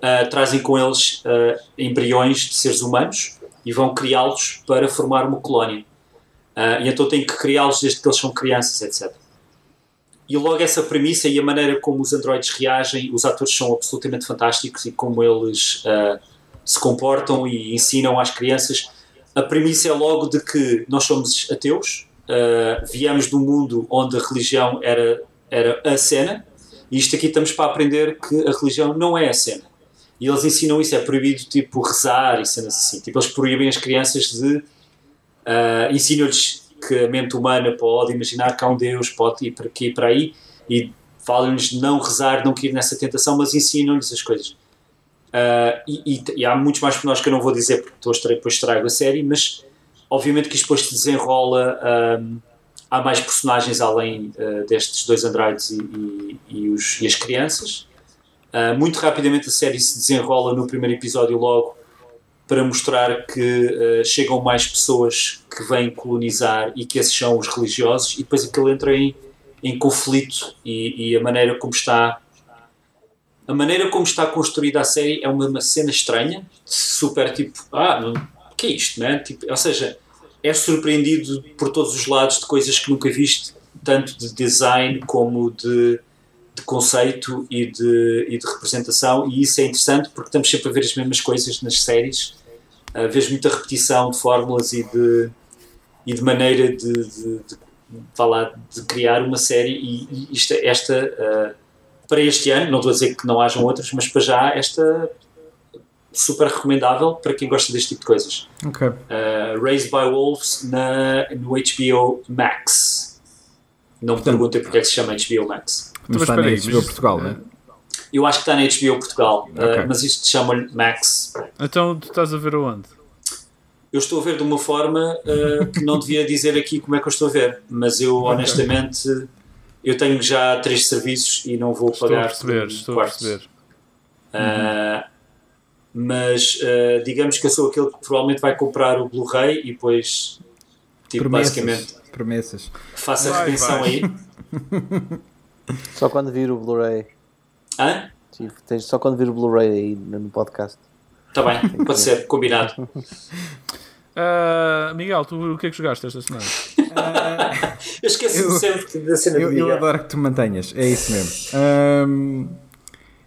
uh, trazem com eles uh, embriões de seres humanos e vão criá-los para formar uma colónia. Uh, e então têm que criá-los desde que eles são crianças, etc. E logo essa premissa e a maneira como os androides reagem, os atores são absolutamente fantásticos e como eles se comportam e ensinam às crianças. A premissa é logo de que nós somos ateus, viemos de um mundo onde a religião era, era a cena, e isto aqui estamos para aprender que a religião não é a cena. E eles ensinam isso, é proibido tipo rezar e cenas assim. Tipo, eles proíbem as crianças de. Uh, ensinam-lhes que a mente humana pode imaginar que há um Deus, pode ir para aqui e para aí, e falam-lhes não rezar, não cair nessa tentação, mas ensinam-lhes as coisas. Uh, e, e, e, há muitos mais pormenores que eu não vou dizer porque depois trago a série, mas obviamente que isto depois se desenrola. Um, há mais personagens além uh, destes dois androids e, e, os, e as crianças. Uh, muito rapidamente a série se desenrola no primeiro episódio logo para mostrar que uh, chegam mais pessoas que vêm colonizar e que esses são os religiosos e depois aquilo entra em, em conflito e, e, a maneira como está a maneira como está construída a série é uma, uma cena estranha super tipo ah o que é isto né tipo, ou seja é surpreendido por todos os lados de coisas que nunca viste tanto de design como de de conceito e de, e de representação, e isso é interessante porque estamos sempre a ver as mesmas coisas nas séries. Uh, vês muita repetição de fórmulas e de, e de maneira de, de, de, falar, de criar uma série. E, e isto, esta, uh, para este ano, não estou a dizer que não hajam outras, mas para já, esta super recomendável para quem gosta deste tipo de coisas. Okay. Uh, Raised by Wolves na, no HBO Max. Não me perguntem porque é que se chama HBO Max. Mas, está na HBO Portugal, não é? Eu acho que está na HBO Portugal, eh, okay. uh, mas isto chama-lhe Max. Então tu estás a ver aonde? Eu estou a ver de uma forma uh, que não devia dizer aqui como é que eu estou a ver, mas eu okay. honestamente eu tenho já três serviços e não vou estou pagar. A perceber, estou quartos. a perceber. Uh, mas uh, digamos que eu sou aquele que provavelmente vai comprar o Blu-ray e depois tipo, promessas, basicamente promessas. faça a retenção aí. Só quando vir o Blu-ray. Hã? Sim, tens só quando vir o Blu-ray aí no podcast. Está bem, pode ser, combinado. Uh, Miguel, tu o que é que jogaste esta semana? Uh, eu esqueço sempre da cena eu, de Eu adoro que tu mantenhas, é isso mesmo. Um,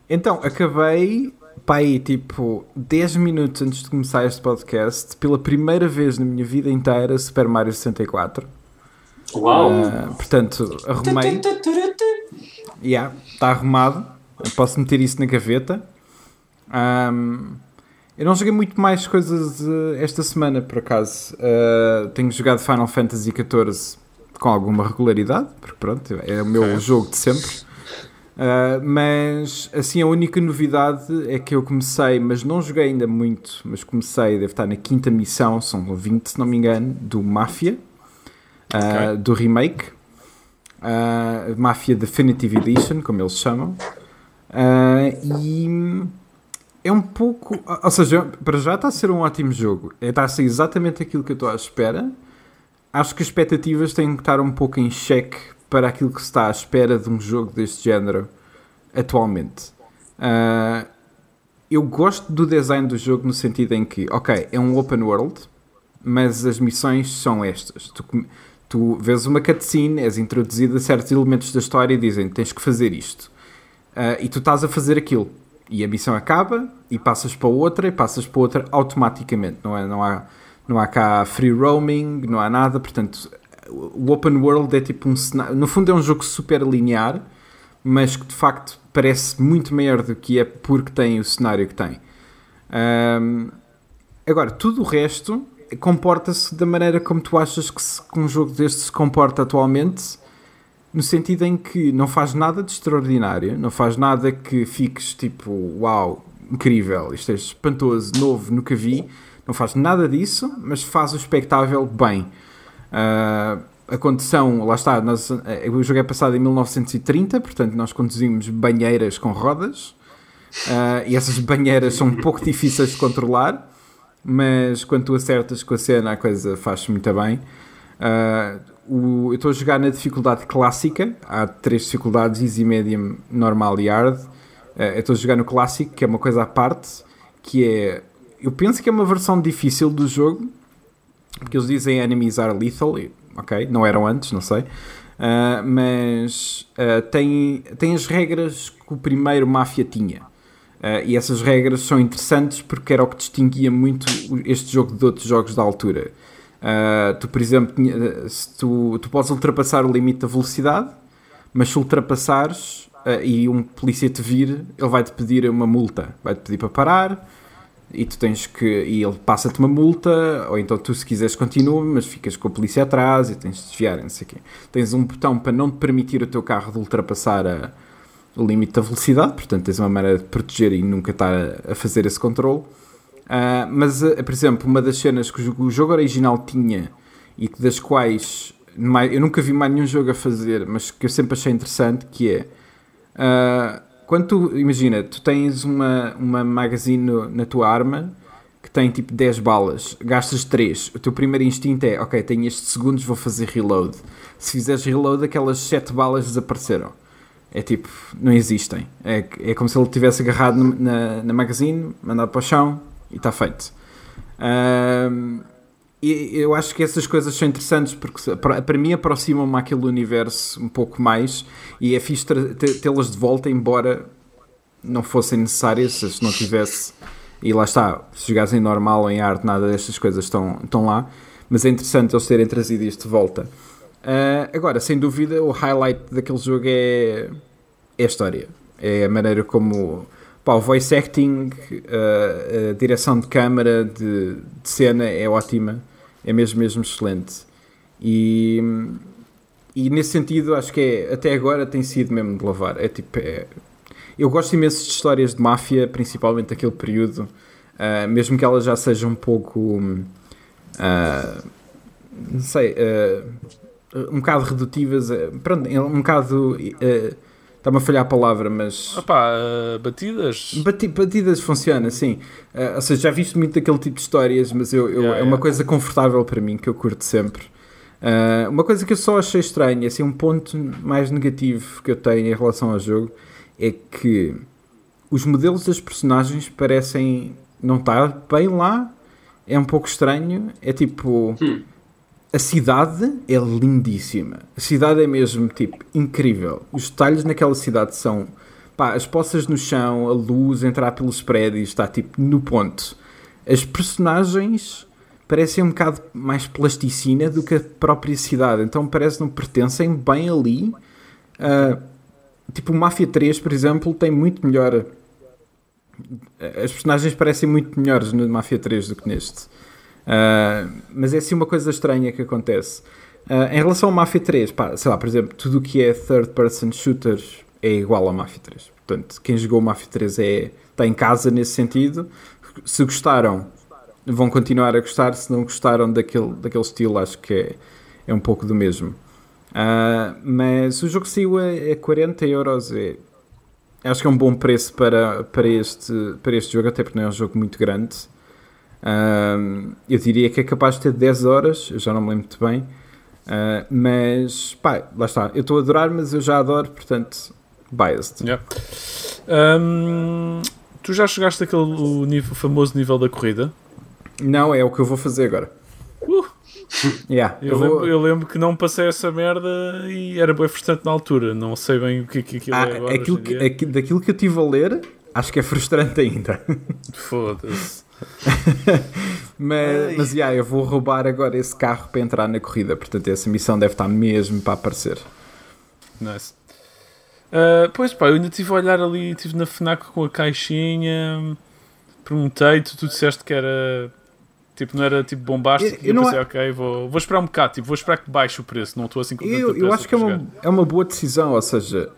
então, acabei, pá, aí, tipo, 10 minutos antes de começar este podcast, pela primeira vez na minha vida inteira, Super Mario 64. Uau! Uh, portanto, arrumei. Yeah, está arrumado. Posso meter isso na gaveta. Um, eu não joguei muito mais coisas uh, esta semana, por acaso. Uh, tenho jogado Final Fantasy XIV com alguma regularidade, porque pronto, é o meu okay. jogo de sempre. Uh, mas assim, a única novidade é que eu comecei, mas não joguei ainda muito, mas comecei, deve estar na quinta missão, são 20 se não me engano, do Mafia, okay. do remake uh, Mafia Definitive Edition, como eles chamam. Uh, e é um pouco. Ou seja, para já está a ser um ótimo jogo. É, está a ser exatamente aquilo que eu estou à espera. Acho que as expectativas têm que estar um pouco em xeque para aquilo que se está à espera de um jogo deste género atualmente. Uh, eu gosto do design do jogo no sentido em que, ok, é um open world, mas as missões são estas. Tu, tu vês uma cutscene, és introduzido a certos elementos da história e dizem tens que fazer isto. Uh, e tu estás a fazer aquilo. E a missão acaba e passas para outra e passas para outra automaticamente. Não, é, não, há, não há cá free roaming, não há nada. Portanto, o open world é tipo um cenário. No fundo, é um jogo super linear, mas que de facto parece muito maior do que é porque tem o cenário que tem. Um, agora, tudo o resto comporta-se da maneira como tu achas que, se, que um jogo deste se comporta atualmente, no sentido em que não faz nada de extraordinário, não faz nada que fiques tipo, uau, incrível, isto é espantoso, novo, nunca vi, não faz nada disso, mas faz o espectável bem. Uh, a condição, lá está, nós, eh, o jogo é passado em 1930, portanto nós conduzimos banheiras com rodas, uh, e essas banheiras são um pouco difíceis de controlar, mas quando tu acertas com a cena a coisa faz-se muito bem. Uh, o, eu estou a jogar na dificuldade clássica, há três dificuldades, easy, medium, normal e hard. Uh, eu estou a jogar no clássico, que é uma coisa à parte, que é, eu penso que é uma versão difícil do jogo, porque eles dizem enemies are lethal, ok, não eram antes, não sei. Uh, mas tem, tem as regras que o primeiro Mafia tinha. Uh, e essas regras são interessantes porque era o que distinguia muito este jogo de outros jogos da altura. Uh, tu, por exemplo, se tu, tu podes ultrapassar o limite da velocidade, mas se ultrapassares uh, e um polícia te vir, ele vai-te pedir uma multa. Vai-te pedir para parar e tu tens que. E ele passa-te uma multa, ou então tu, se quiseres, continua, mas ficas com a polícia atrás e tens de desviar, não sei quê. Tens um botão para não te permitir o teu carro de ultrapassar a o limite da velocidade, portanto tens uma maneira de proteger e nunca estar a, a fazer esse controle. Uh, mas, uh, por exemplo, uma das cenas que o, jogo original tinha e das quais eu nunca vi mais nenhum jogo a fazer, mas que eu sempre achei interessante, que é uh, quando tu, imagina, tu tens uma, uma magazine na tua arma que tem tipo 10 balas, gastas 3, o teu primeiro instinto é, ok, tenho estes segundos, vou fazer reload. Se fizeres reload, aquelas 7 balas desapareceram. É tipo, não existem. É, é como se ele tivesse agarrado na, na magazine, mandado para o chão e está feito. Um, e eu acho que essas coisas são interessantes porque para mim aproximam-me àquele universo um pouco mais e é fixe tê-las de volta, embora não fossem necessárias se não tivesse. E lá está, se jogassem normal ou em arte, nada destas coisas estão, estão lá. Mas é interessante eles terem trazido isto de volta. Uh, agora, sem dúvida, o highlight daquele jogo é, é a história. É a maneira como Pá, o voice acting, uh, a direção de câmara, de, de, cena é ótima, é mesmo, mesmo excelente. E, e nesse sentido, acho que é, até agora tem sido mesmo de lavar. É tipo, é, eu gosto imenso de histórias de máfia, principalmente daquele período, uh, mesmo que elas já sejam um pouco. Uh, não sei. um bocado redutivas, pronto, um bocado Está-me a falhar a palavra, mas. Opa, uh, batidas? Bati, batidas funciona, sim. Uh, ou seja, já viste muito daquele tipo de histórias, mas eu, eu yeah, é uma yeah. coisa confortável para mim, que eu curto sempre. Uh, uma coisa que eu só achei estranha, assim, um ponto mais negativo que eu tenho em relação ao jogo é que os modelos das personagens parecem não estar bem lá. É um pouco estranho. É tipo. Hum a cidade é lindíssima. A cidade é mesmo, tipo, incrível. Os detalhes naquela cidade são... Pá, as poças no chão, a luz entrar pelos prédios, está, tipo, no ponto. As personagens parecem um bocado mais plasticina do que a própria cidade. Então parece que não pertencem bem ali. Uh, tipo, o Mafia 3, por exemplo, tem muito melhor... As personagens parecem muito melhores no Mafia 3 do que neste. Uh, mas é assim uma coisa estranha que acontece. Uh, em relação ao Mafia 3, pá, sei lá, por exemplo, tudo o que é third person shooters é igual ao Mafia 3. Portanto, quem jogou o Mafia 3 é, está em casa nesse sentido. Se gostaram, vão continuar a gostar. Se não gostaram daquele, daquele estilo, acho que é, é um pouco do mesmo. Uh, mas o jogo saiu a, a 40 euros. É, acho que é um bom preço para, para, este, para este jogo, até porque não é um jogo muito grande eu diria que é capaz de ter 10 horas, eu já não me lembro muito bem. Uh, mas, pá, lá está. Eu estou a adorar, mas eu já adoro, portanto, biased. Yeah. Um, tu já chegaste àquele o nível, famoso nível da corrida? Não, é o que eu vou fazer agora. Uh. Yeah, eu, eu, vou... lembro, eu, lembro, que não passei essa merda e era bem frustrante na altura. Não sei bem o que, que aquilo ah, é agora. Aquilo que, daquilo que eu estive a ler, acho que é frustrante ainda. Foda-se. mas, mas yeah, eu vou roubar agora esse carro para entrar na corrida. Portanto, essa missão deve estar mesmo para aparecer. Nice. Uh, pois pá, eu ainda estive a olhar ali, estive na FNAC com a caixinha, perguntei, tu, tu disseste que era tipo, não era tipo bombástico, eu, eu, eu pensei, é... ok, vou, vou esperar um bocado, tipo, vou esperar que baixe o preço, não estou assim com Eu, eu acho que é uma, é uma boa decisão, ou seja,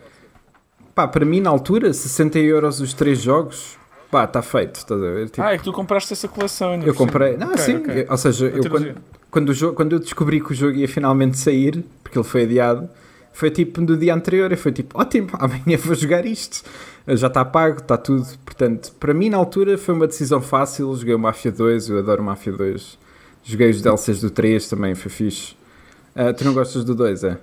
pá, para mim na altura, 60 euros os três jogos, pá, está feito. Estás a ver? Tipo, ah, é que tu compraste essa coleção ainda. Eu comprei, não, okay, sim, okay. ou seja, eu, quando, quando, o jogo, quando eu descobri que o jogo ia finalmente sair, porque ele foi adiado, foi tipo no dia anterior e foi tipo, ótimo, amanhã vou jogar isto. Já está pago, está tudo. Portanto, para mim na altura foi uma decisão fácil. Joguei o Mafia 2, eu adoro o Mafia 2. Joguei os DLCs do 3 também, foi fixe. Uh, tu não gostas do 2, é?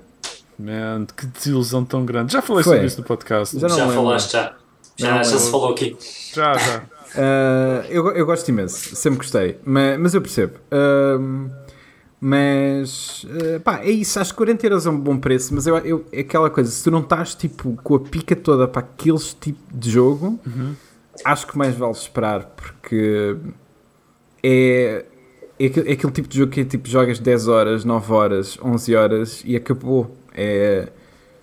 Man, que desilusão tão grande. Já falei foi. sobre isso no podcast. Já, já falaste, já. Já, já se falou aqui. Já, já. Uh, eu, eu gosto imenso, sempre gostei, mas, mas eu percebo. Uh, mas uh, pá, é isso. Acho que 40 euros é um bom preço, mas eu, eu, é aquela coisa: se tu não estás tipo com a pica toda para aqueles tipo de jogo, uhum. acho que mais vale esperar porque é, é, é, aquele tipo de jogo que é tipo jogas 10 horas, 9 horas, 11 horas e acabou. É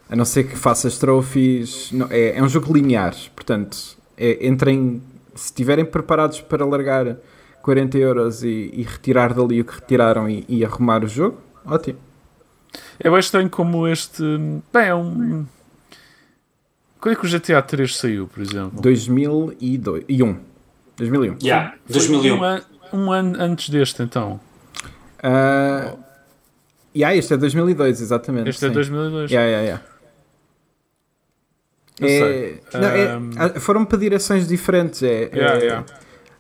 a não ser que faças trophies. Não, é, é um jogo linear, portanto, é, entrem, se estiverem preparados para largar 40 euros e, e, retirar dali o que retiraram e, e, arrumar o jogo, ótimo. É bem estranho como este. Bem, é um. Quando é que o GTA 3 saiu, por exemplo? 2001. 2001. Yeah, 2001. Um, an, um ano antes deste, então. Uh, yeah, este é 2002, exatamente. Este é sim. é 2002. Yeah, yeah, yeah. É, não, é. Ah, foram para direções diferentes. É, yeah, é, yeah.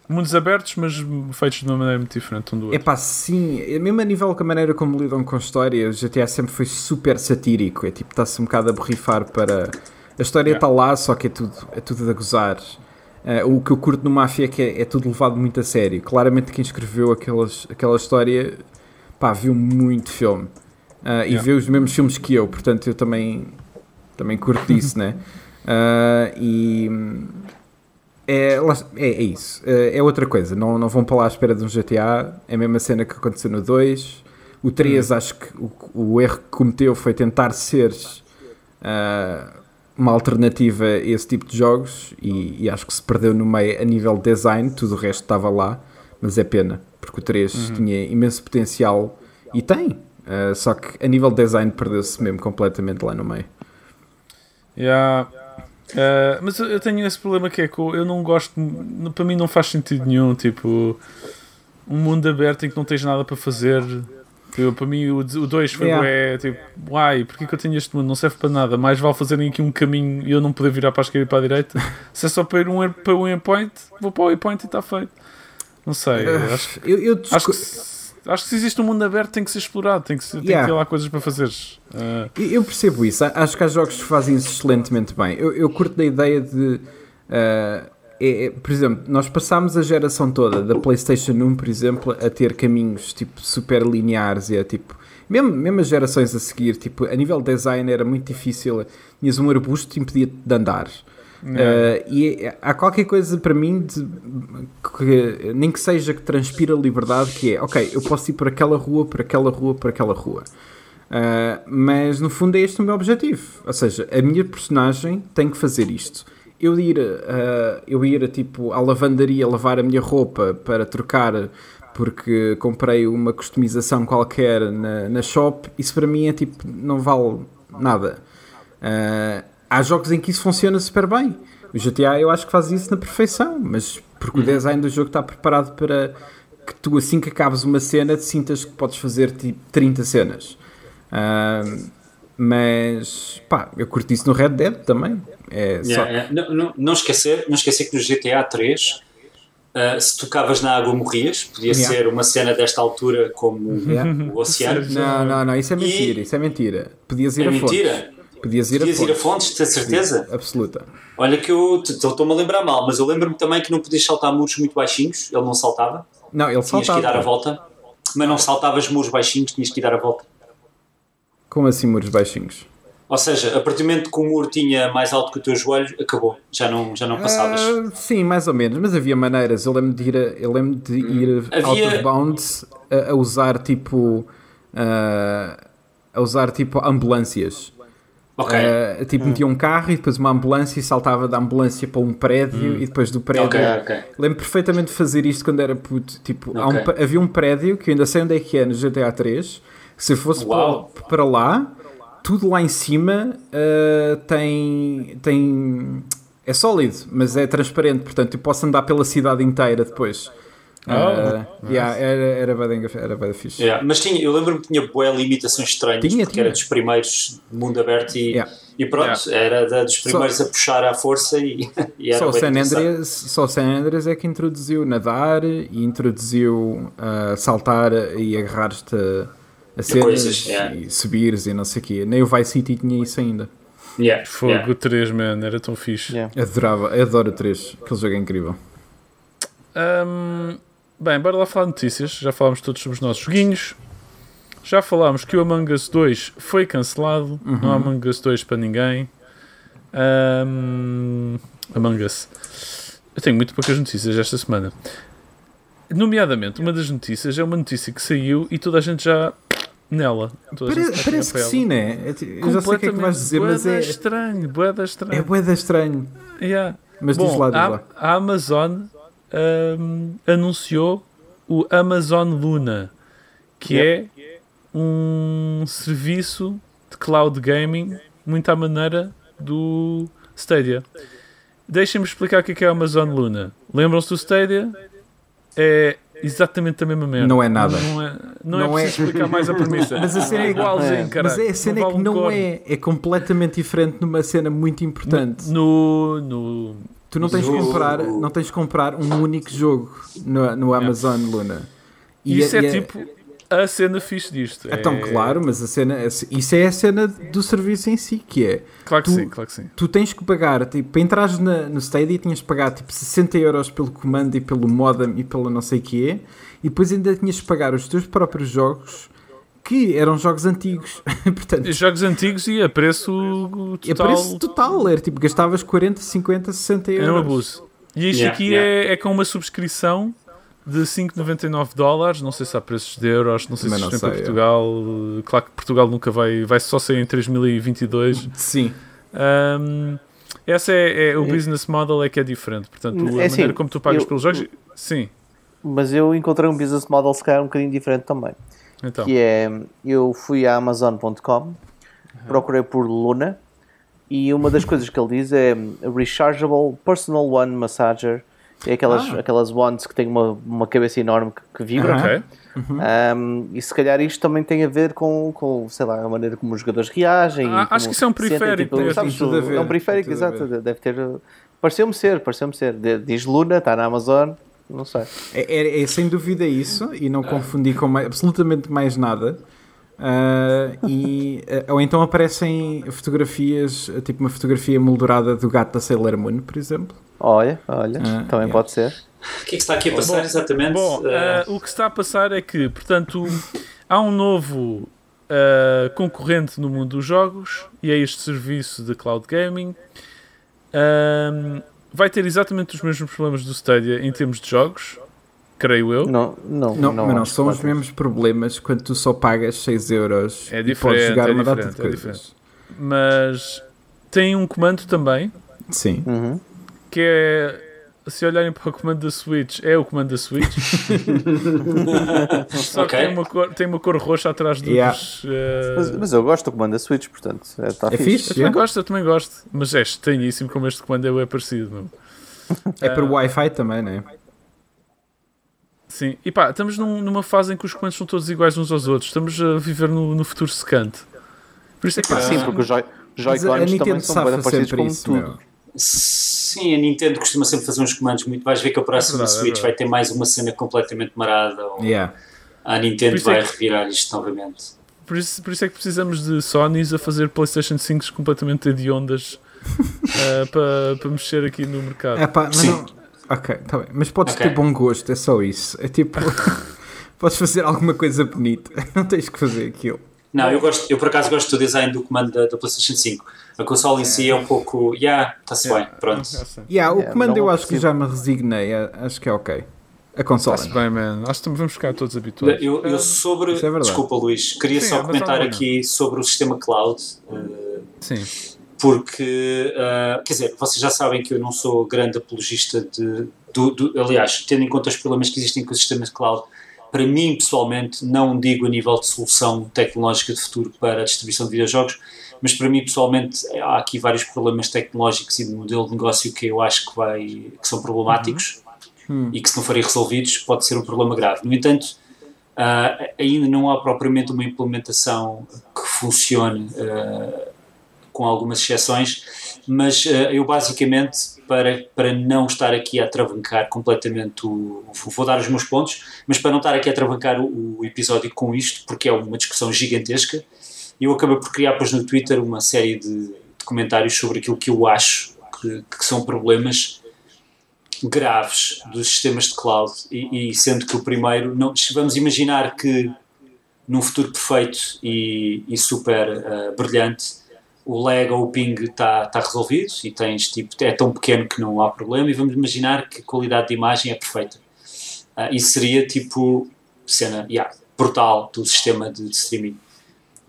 Mundos abertos, mas feitos de uma maneira muito diferente um do outro. É pá, sim. Mesmo a nível com a maneira como lidam com a história, o GTA sempre foi super satírico. É tipo, está-se um bocado a borrifar para. A história está yeah. lá, só que é tudo, é tudo a gozar. Uh, o que eu curto no Mafia é que é, é, tudo levado muito a sério. Claramente, quem escreveu aquelas, aquela história pá, viu muito filme. Uh, yeah. E vê os mesmos filmes que eu, portanto, eu também, também curto disso, né? Uh, e é, é, é isso. É, é outra coisa. Não, não vão para lá à espera de um GTA. É a mesma cena que aconteceu no 2. O 3, hum. acho que o, o, erro que cometeu foi tentar ser uh, uma alternativa a esse tipo de jogos. E, e, acho que se perdeu no meio a nível de design. Tudo o resto estava lá. Mas é pena. Porque o 3 uhum. tinha imenso potencial. E tem. Uh, só que a nível de design perdeu-se mesmo completamente lá no meio. Yeah. Uh, mas eu tenho esse problema que é que eu não gosto, para mim não faz sentido nenhum, tipo, um mundo aberto em que não tens nada para fazer. Tipo, para mim o 2 foi yeah. é, tipo, uai, porque que eu tenho este mundo? Não serve para nada. Mais vale fazerem aqui um caminho e eu não poder virar para a esquerda e para a direita. Se é só para ir um, para um endpoint, vou para o endpoint e está feito. Não sei. Uh, acho, eu, eu acho que acho que se existe um mundo aberto tem que ser explorado, tem que, ser, tem que ter lá coisas para fazer. Uh... Eu percebo isso, acho que há jogos que fazem isso excelentemente bem. Eu, eu curto da ideia de. Uh, é, é, por exemplo, nós passámos a geração toda da PlayStation 1, por exemplo, a ter caminhos tipo super lineares e a tipo. Mesmo, mesmo as gerações a seguir, tipo, a nível de design era muito difícil. Tinhas um arbusto e impedia-te de andar. Uh, e há qualquer coisa para mim de, que, nem que seja que transpira liberdade que é ok, eu posso ir por aquela rua, por aquela rua, por aquela rua uh, mas no fundo é este o meu objetivo ou seja, a minha personagem tem que fazer isto eu ir, uh, eu ir tipo à lavandaria lavar a minha roupa para trocar porque comprei uma customização qualquer na, na shop, isso para mim é tipo, não vale nada. Uh, há jogos em que isso funciona super bem. O GTA eu acho que faz isso na perfeição, mas porque o uhum. design do jogo está preparado para que tu assim que acabes uma cena te sintas que podes fazer tipo 30 cenas. Uh, mas pá, eu curti isso no Red Dead também. É yeah, só... yeah. Não, não, não, esquecer, não esquecer que no GTA 3 uh, ah, se tocavas na água morrias, podia yeah. ser uma cena desta altura como o oceano. Não, não, não, isso é mentira, e... isso é mentira. Podias ir é a mentira. Fontes. Podias ir, podias a, ir fontes. a fontes, tens certeza? Sim, absoluta. Olha que eu estou-me a lembrar mal, mas eu lembro-me também que não podias saltar muros muito baixinhos, ele não saltava. Não, ele tinhas saltava. Tinhas que dar a volta, mas não saltavas muros baixinhos, tinhas que dar a volta. Como assim muros baixinhos? Ou seja, a partir do momento que o muro tinha mais alto que o teu joelho, acabou. Já não, já não passavas. Uh, sim, mais ou menos. Mas havia maneiras. Eu lembro de ir, eu lembro de ir havia... out of bounds a, a usar tipo. Uh, a usar tipo ambulâncias. Okay. Uh, tipo, metia um carro e depois uma ambulância e saltava da ambulância para um prédio hum. e depois do prédio. Okay, okay. Lembro perfeitamente de fazer isto quando era puto. Tipo, um, havia um prédio que eu ainda sei onde é que é no GTA 3. Que se eu fosse para, para, lá, tudo lá em cima uh, tem. tem é sólido, mas é transparente, portanto eu posso andar pela cidade inteira depois. Oh, uh, nice. yeah, era, era bem, era bem fixe. Yeah, mas tinha, eu lembro-me que tinha boas limitações estranhas, tinha, porque tinha. era dos primeiros de mundo aberto e, yeah. e pronto, era da, dos primeiros só, a puxar à força e, e só, o San Andreas, só o San Andreas é que introduziu nadar e introduziu uh, saltar e agarrar-te a, a cenas yeah. e subires e não sei o quê. Nem o Vice City tinha isso ainda. Yeah, Fogo yeah. 3, man, era tão fixe. Yeah. Adorava, adoro o 3, aquele jogo é incrível. Um, Bem, bora lá falar de notícias. Já falámos todos sobre os nossos joguinhos. Já falámos que o Among Us 2 foi cancelado. Uhum. Não há Among Us 2 para ninguém. Um, Among Us. Eu tenho muito poucas notícias esta semana. Nomeadamente, uma das notícias é uma notícia que saiu e toda a gente já nela. Parece, parece que sim, né? Eu já sei o que é que vais dizer, mas é estranho, boeda estranho. É boeda estranho. Yeah. Mas Bom, diz lá, diz a, lá. A Amazon um, anunciou o Amazon Luna, que yep. é um serviço de cloud gaming muito à maneira do Stadia. Deixem-me explicar o que é, a Amazon Luna. Lembram-se do Stadia? É exatamente a mesma merda. Não é nada. Não é, não, é não é preciso é... explicar mais a premissa. Mas a cena é igualzinho, cara. Mas é a cena não é que não é. É completamente diferente numa cena muito importante. No. no tu não tens de comprar, não tens de comprar um único jogo no, no Amazon Luna. E Isso é, é tipo a cena fixe disto. É tão claro, mas a cena, isso é a cena do serviço em si, que é. Claro que tu, sim, claro que sim. Tu tens que pagar, tipo, para entrar no Stadia tinhas que pagar tipo 60 euros pelo comando e pelo modem e pelo não sei o que é, e depois ainda tinhas que pagar os teus próprios jogos que eram jogos antigos. Portanto, jogos antigos e a preço total. A preço total, era tipo, gastavas 40, 50, 60 euros. É um abuso. E isto yeah, aqui yeah. É, é com uma subscrição de 5,99 dólares. Não sei se há preços de euros, não sei Mas se isto para Portugal. É. Claro que Portugal nunca vai, vai só sair em 2022. Sim. Um, essa é, é, o business model é que é diferente. Portanto, a é assim, maneira como tu pagas eu, pelos jogos, sim. Mas eu encontrei um business model se calhar um bocadinho diferente também. Então. Que é, eu fui à Amazon.com, procurei por Luna e uma das coisas que ele diz é Rechargeable Personal One Massager é aquelas, ah. aquelas wands que têm uma, uma cabeça enorme que, que vibra. Okay. Uhum. Um, e se calhar isto também tem a ver com, com sei lá, a maneira como os jogadores reagem. Ah, acho que isso é um periférico. Tipo, sabes, ver, é um periférico, exato. Deve ter. Pareceu-me ser, pareceu-me ser. Diz Luna, está na Amazon, não sei. É, é, é, sem dúvida isso, e não confundi com mais, absolutamente mais nada. Uh, e, uh, ou então aparecem fotografias, tipo uma fotografia moldurada do gato da Sailor Moon, por exemplo. Olha, olha, uh, também yeah. pode ser. O que é que está aqui a passar bom, exatamente? Bom, o que está a passar é que, portanto, há um novo concorrente no mundo dos jogos e é este serviço de cloud gaming. vai ter exatamente os mesmos problemas do Stadia em termos de jogos, creio eu. Não, não, não, não não são os mesmos problemas quando tu só pagas 6 euros é diferente, e podes jogar é uma data de é coisas. Mas tem um comando também. Sim. Uhum. Que é se olharem para o comando da Switch, é o comando da Switch. Só okay. que tem uma, cor, tem uma cor roxa atrás dos. Yeah. Uh... Mas, mas, eu gosto do comando da Switch, portanto, está é, é fixe. fixe. Eu também gosto, eu também gosto. Mas é estranhíssimo como este comando é parecido. Não? É para o Wi-Fi também, não é? Sim, e pá, estamos num, numa fase em que os comandos são todos iguais uns aos outros. Estamos a viver no, no futuro secante. Por isso é que. sim, porque os Joy, Joy-Cons também são bem parecidos com isso, tudo. Meu. Sim, a Nintendo costuma sempre fazer uns comandos muito. Vais ver que a próxima é verdade, Switch é vai ter mais uma cena completamente marada. Ou yeah. A Nintendo é vai é que... revirar isto novamente. Por isso, por isso é que precisamos de Sonys a fazer PlayStation 5 completamente hediondas uh, para, para mexer aqui no mercado. É pá, mas Sim. não Ok, tá bem. Mas podes okay. ter bom gosto, é só isso. É tipo. podes fazer alguma coisa bonita. Não tens que fazer aquilo. Não, eu, gosto, eu por acaso gosto do design do comando da, da PlayStation 5. A console em si é um pouco. Yeah, está-se bem, pronto. Yeah, o comando eu acho que já me resignei. Acho que é ok. A console. Está-se bem, man. Acho que vamos ficar todos habituados. Eu, eu sobre. É desculpa, Luís. Queria Sim, só é comentar aqui sobre o sistema cloud. Uh, Sim porque, uh, quer dizer, vocês já sabem que eu não sou grande apologista de, do, do, aliás, tendo em conta os problemas que existem com o sistema de cloud, para mim, pessoalmente, não digo a nível de solução tecnológica de futuro para a distribuição de videojogos, mas para mim, pessoalmente, há aqui vários problemas tecnológicos e de modelo de negócio que eu acho que, vai, que são problemáticos uhum. e que, se não forem resolvidos, pode ser um problema grave. No entanto, uh, ainda não há propriamente uma implementação que funcione. Uh, com algumas exceções, mas uh, eu basicamente, para, para não estar aqui a travancar completamente o. Vou dar os meus pontos, mas para não estar aqui a travancar o, o episódio com isto, porque é uma discussão gigantesca, eu acabei por criar depois no Twitter uma série de, de comentários sobre aquilo que eu acho que, que são problemas graves dos sistemas de cloud e, e, sendo que o primeiro não vamos imaginar que num futuro perfeito e, e super uh, brilhante o lag ou o ping está tá resolvido e tens tipo, é tão pequeno que não há problema e vamos imaginar que a qualidade de imagem é perfeita. Uh, isso seria tipo cena yeah, do sistema de, de streaming.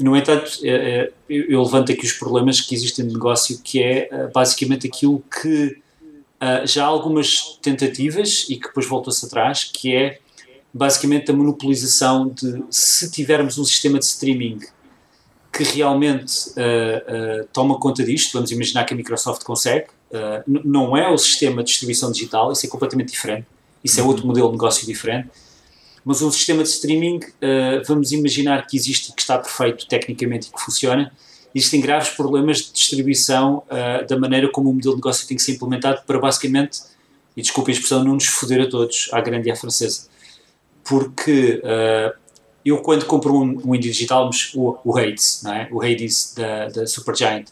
No entanto, é, é, eu, levanto aqui os problemas que existem no negócio, que é uh, basicamente aquilo que já há algumas tentativas e que depois voltou-se atrás, que é basicamente a monopolização de se tivermos um sistema de streaming que realmente uh, uh, toma conta disto. Vamos imaginar que a Microsoft consegue. Uh, não é o sistema de distribuição digital, isso é completamente diferente. Isso é outro modelo de negócio diferente. Mas um sistema de streaming, vamos imaginar que existe que está perfeito tecnicamente e que funciona. Existem graves problemas de distribuição da maneira como o modelo de negócio tem que ser implementado para basicamente, e desculpe a expressão, não nos foder a todos, à grande e à francesa. Porque eu quando compro um, um indie digital, o, o Hades, não é? o Hades da, da Supergiant,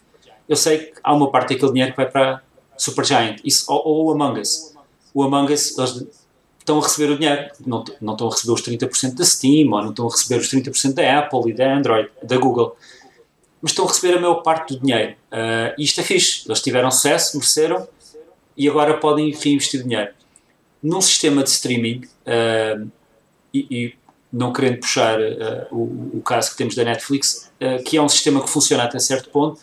eu sei que há uma parte daquele dinheiro que vai para Supergiant, isso, ou, ou Among Us. O Among Us, eles estão a receber o dinheiro, não, não estão a receber os 30% da Steam, ou não estão a receber os 30% da Apple e da Android, da Google, mas estão a receber a maior parte do dinheiro. Uh, e isto é fixe, eles tiveram sucesso, mereceram, e agora podem reinvestir dinheiro. Num sistema de streaming, uh, e, e não querendo puxar uh, o, o, caso que temos da Netflix, que é um sistema que funciona até certo ponto,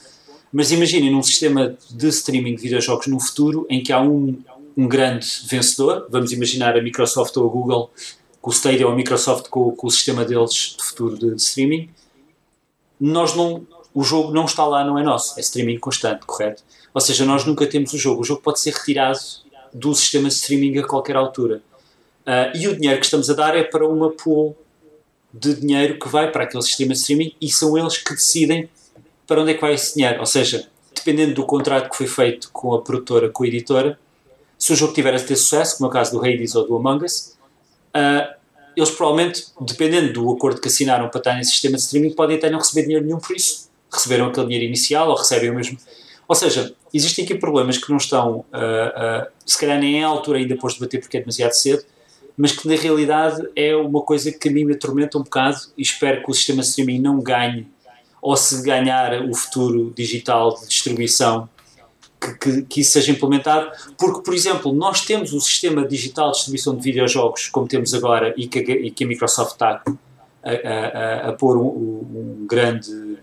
mas imaginem num sistema de streaming de videojogos no futuro em que há um, um grande vencedor, vamos imaginar a Microsoft ou a Google, com o Stadia ou a Microsoft com, com o sistema deles de futuro de, streaming, nós não, o jogo não está lá, não é nosso, é streaming constante, correto? Ou seja, nós nunca temos o jogo, o jogo pode ser retirado do sistema de streaming a qualquer altura. Uh, e o dinheiro que estamos a dar é para uma pool de dinheiro que vai para aquele sistema de streaming e são eles que decidem para onde é que vai esse dinheiro. Ou seja, dependendo do contrato que foi feito com a produtora, com a editora, se o jogo tiver a ter sucesso, como é o caso do Hades ou do Among Us, uh, eles provavelmente, dependendo do acordo que assinaram para estar nesse sistema de streaming, podem até não receber dinheiro nenhum por isso. Receberam aquele dinheiro inicial ou recebem o mesmo. Ou seja, existem aqui problemas que não estão, uh, uh, se calhar nem é a altura ainda depois de debater porque é demasiado cedo, mas que na realidade é uma coisa que a mim me atormenta um bocado e espero que o sistema de streaming não ganhe, ou se ganhar o futuro digital de distribuição, que, que, que, isso seja implementado, porque, por exemplo, nós temos o sistema digital de distribuição de videojogos, como temos agora, e que, e que a Microsoft está a, a, a, pôr um, um, grande,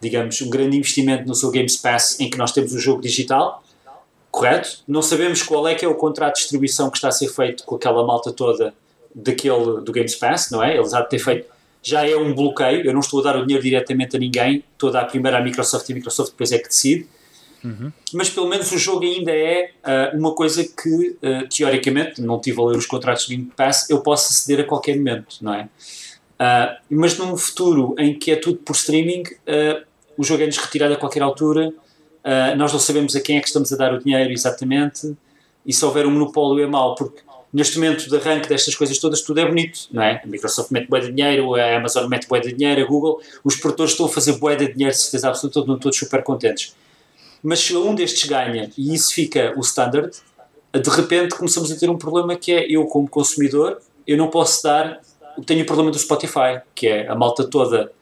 digamos, um grande investimento no seu Games Pass, em que nós temos o jogo digital, correto? Não sabemos qual é que é o contrato de distribuição que está a ser feito com aquela malta toda daquele, do Games Pass, não é? Eles há de ter feito, já é um bloqueio, eu não estou a dar o dinheiro diretamente a ninguém, estou a dar primeiro à Microsoft e a Microsoft depois é que decide, uhum. mas pelo menos o jogo ainda é uh, uma coisa que, uh, teoricamente, não tive a ler os contratos do Game Pass, eu posso aceder a qualquer momento, não é? Uh, mas num futuro em que é tudo por streaming, o jogo é-nos retirado a qualquer altura, Uh, nós não sabemos a quem é que estamos a dar o dinheiro exatamente, e se houver um monopólio é mau, porque neste momento de arranque destas coisas todas tudo é bonito, não é? A Microsoft mete boa de dinheiro, a Amazon mete boa de dinheiro, a Google, os produtores estão a fazer boa de dinheiro, de certeza absoluta, estão todos super contentes. Mas se um destes ganha e isso fica o standard, de repente começamos a ter um problema que é eu como consumidor, eu não posso dar, tenho o problema do Spotify, que é a malta toda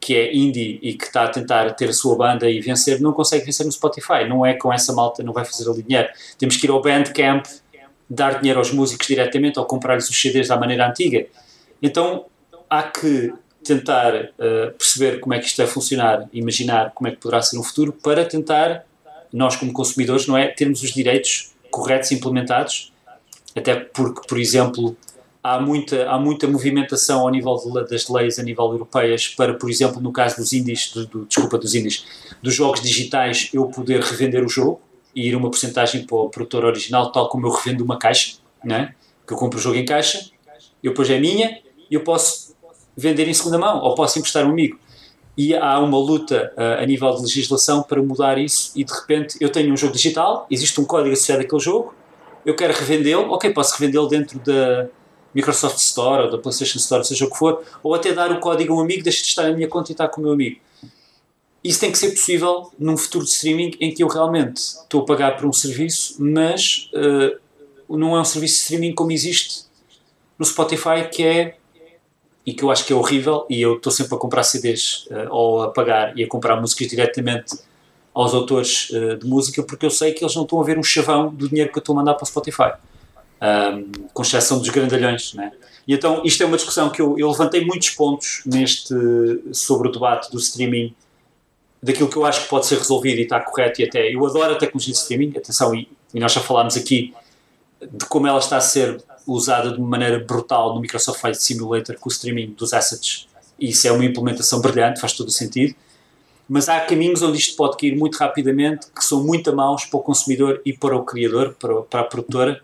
que é indie e que está a tentar ter a sua banda e vencer, não consegue vencer no Spotify. Não é com essa malta, não vai fazer ali dinheiro. Temos que ir ao Bandcamp, dar dinheiro aos músicos diretamente ou comprar-lhes os CDs da maneira antiga. Então há que tentar uh, perceber como é que isto vai funcionar, imaginar como é que poderá ser no futuro, para tentar, nós como consumidores, não é, termos os direitos corretos implementados, até porque, por exemplo, há muita, há muita movimentação ao nível de, das leis a nível europeias para, por exemplo, no caso dos índices, do, do, desculpa, dos índices, dos jogos digitais, eu poder revender o jogo e ir uma porcentagem para o produtor original, tal como eu revendo uma caixa, né? que eu compro o jogo em caixa, eu depois é minha e eu posso vender em segunda mão ou posso emprestar um amigo. E há uma luta uh, a nível de legislação para mudar isso e de repente eu tenho um jogo digital, existe um código associado àquele jogo, eu quero revendê-lo, ok, posso revendê-lo dentro da Microsoft Store ou da PlayStation Store, seja o que for, ou até dar o código a um amigo, deixa de estar na minha conta e está com o meu amigo. Isso tem que ser possível num futuro de streaming em que eu realmente estou a pagar por um serviço, mas uh, não é um serviço de streaming como existe no Spotify, que é e que eu acho que é horrível, e eu estou sempre a comprar CDs uh, ou a pagar e a comprar músicas diretamente aos autores uh, de música, porque eu sei que eles não estão a ver um chavão do dinheiro que eu estou a mandar para o Spotify um, com exceção dos grandalhões. Né? E então isto é uma discussão que eu, eu, levantei muitos pontos neste sobre o debate do streaming, daquilo que eu acho que pode ser resolvido e está correto e até eu adoro a tecnologia de streaming, atenção, e, e nós já falámos aqui de como ela está a ser usada de maneira brutal no Microsoft Flight Simulator com o streaming dos assets. Isso é uma implementação brilhante, faz todo o sentido. Mas há caminhos onde isto pode cair muito rapidamente que são muito maus para o consumidor e para o criador, para, para a produtora,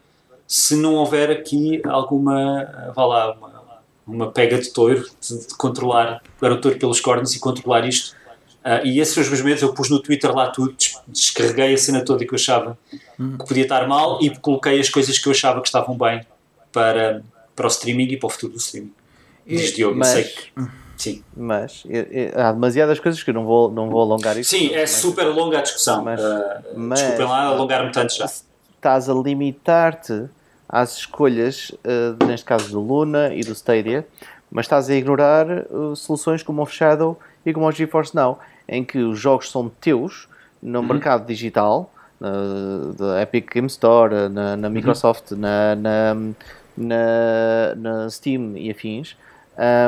se não houver aqui alguma, vá lá, uma, uma pega de touro, de, de controlar, pegar o touro pelos cornos e controlar isto. Uh, e esses os meus medos, eu pus no Twitter lá tudo, descarreguei a cena toda que eu achava que podia estar mal e coloquei as coisas que eu achava que estavam bem para, para o streaming e para o futuro do streaming. Diz Diogo, mas, sei que. Sim. Mas há demasiadas coisas que eu não vou, não vou alongar isso. Sim, é super longa a discussão. Mas, uh, mas desculpem lá alongar-me tanto já. Estás a limitar-te às escolhas, uh, neste caso do Luna e do Stadia, mas estás a ignorar uh, soluções como o Shadow e como o GeForce Now, em que os jogos são teus no uhum. mercado digital, da Epic Game Store, na, na uhum. Microsoft, uhum. na, na, na, na Steam e afins,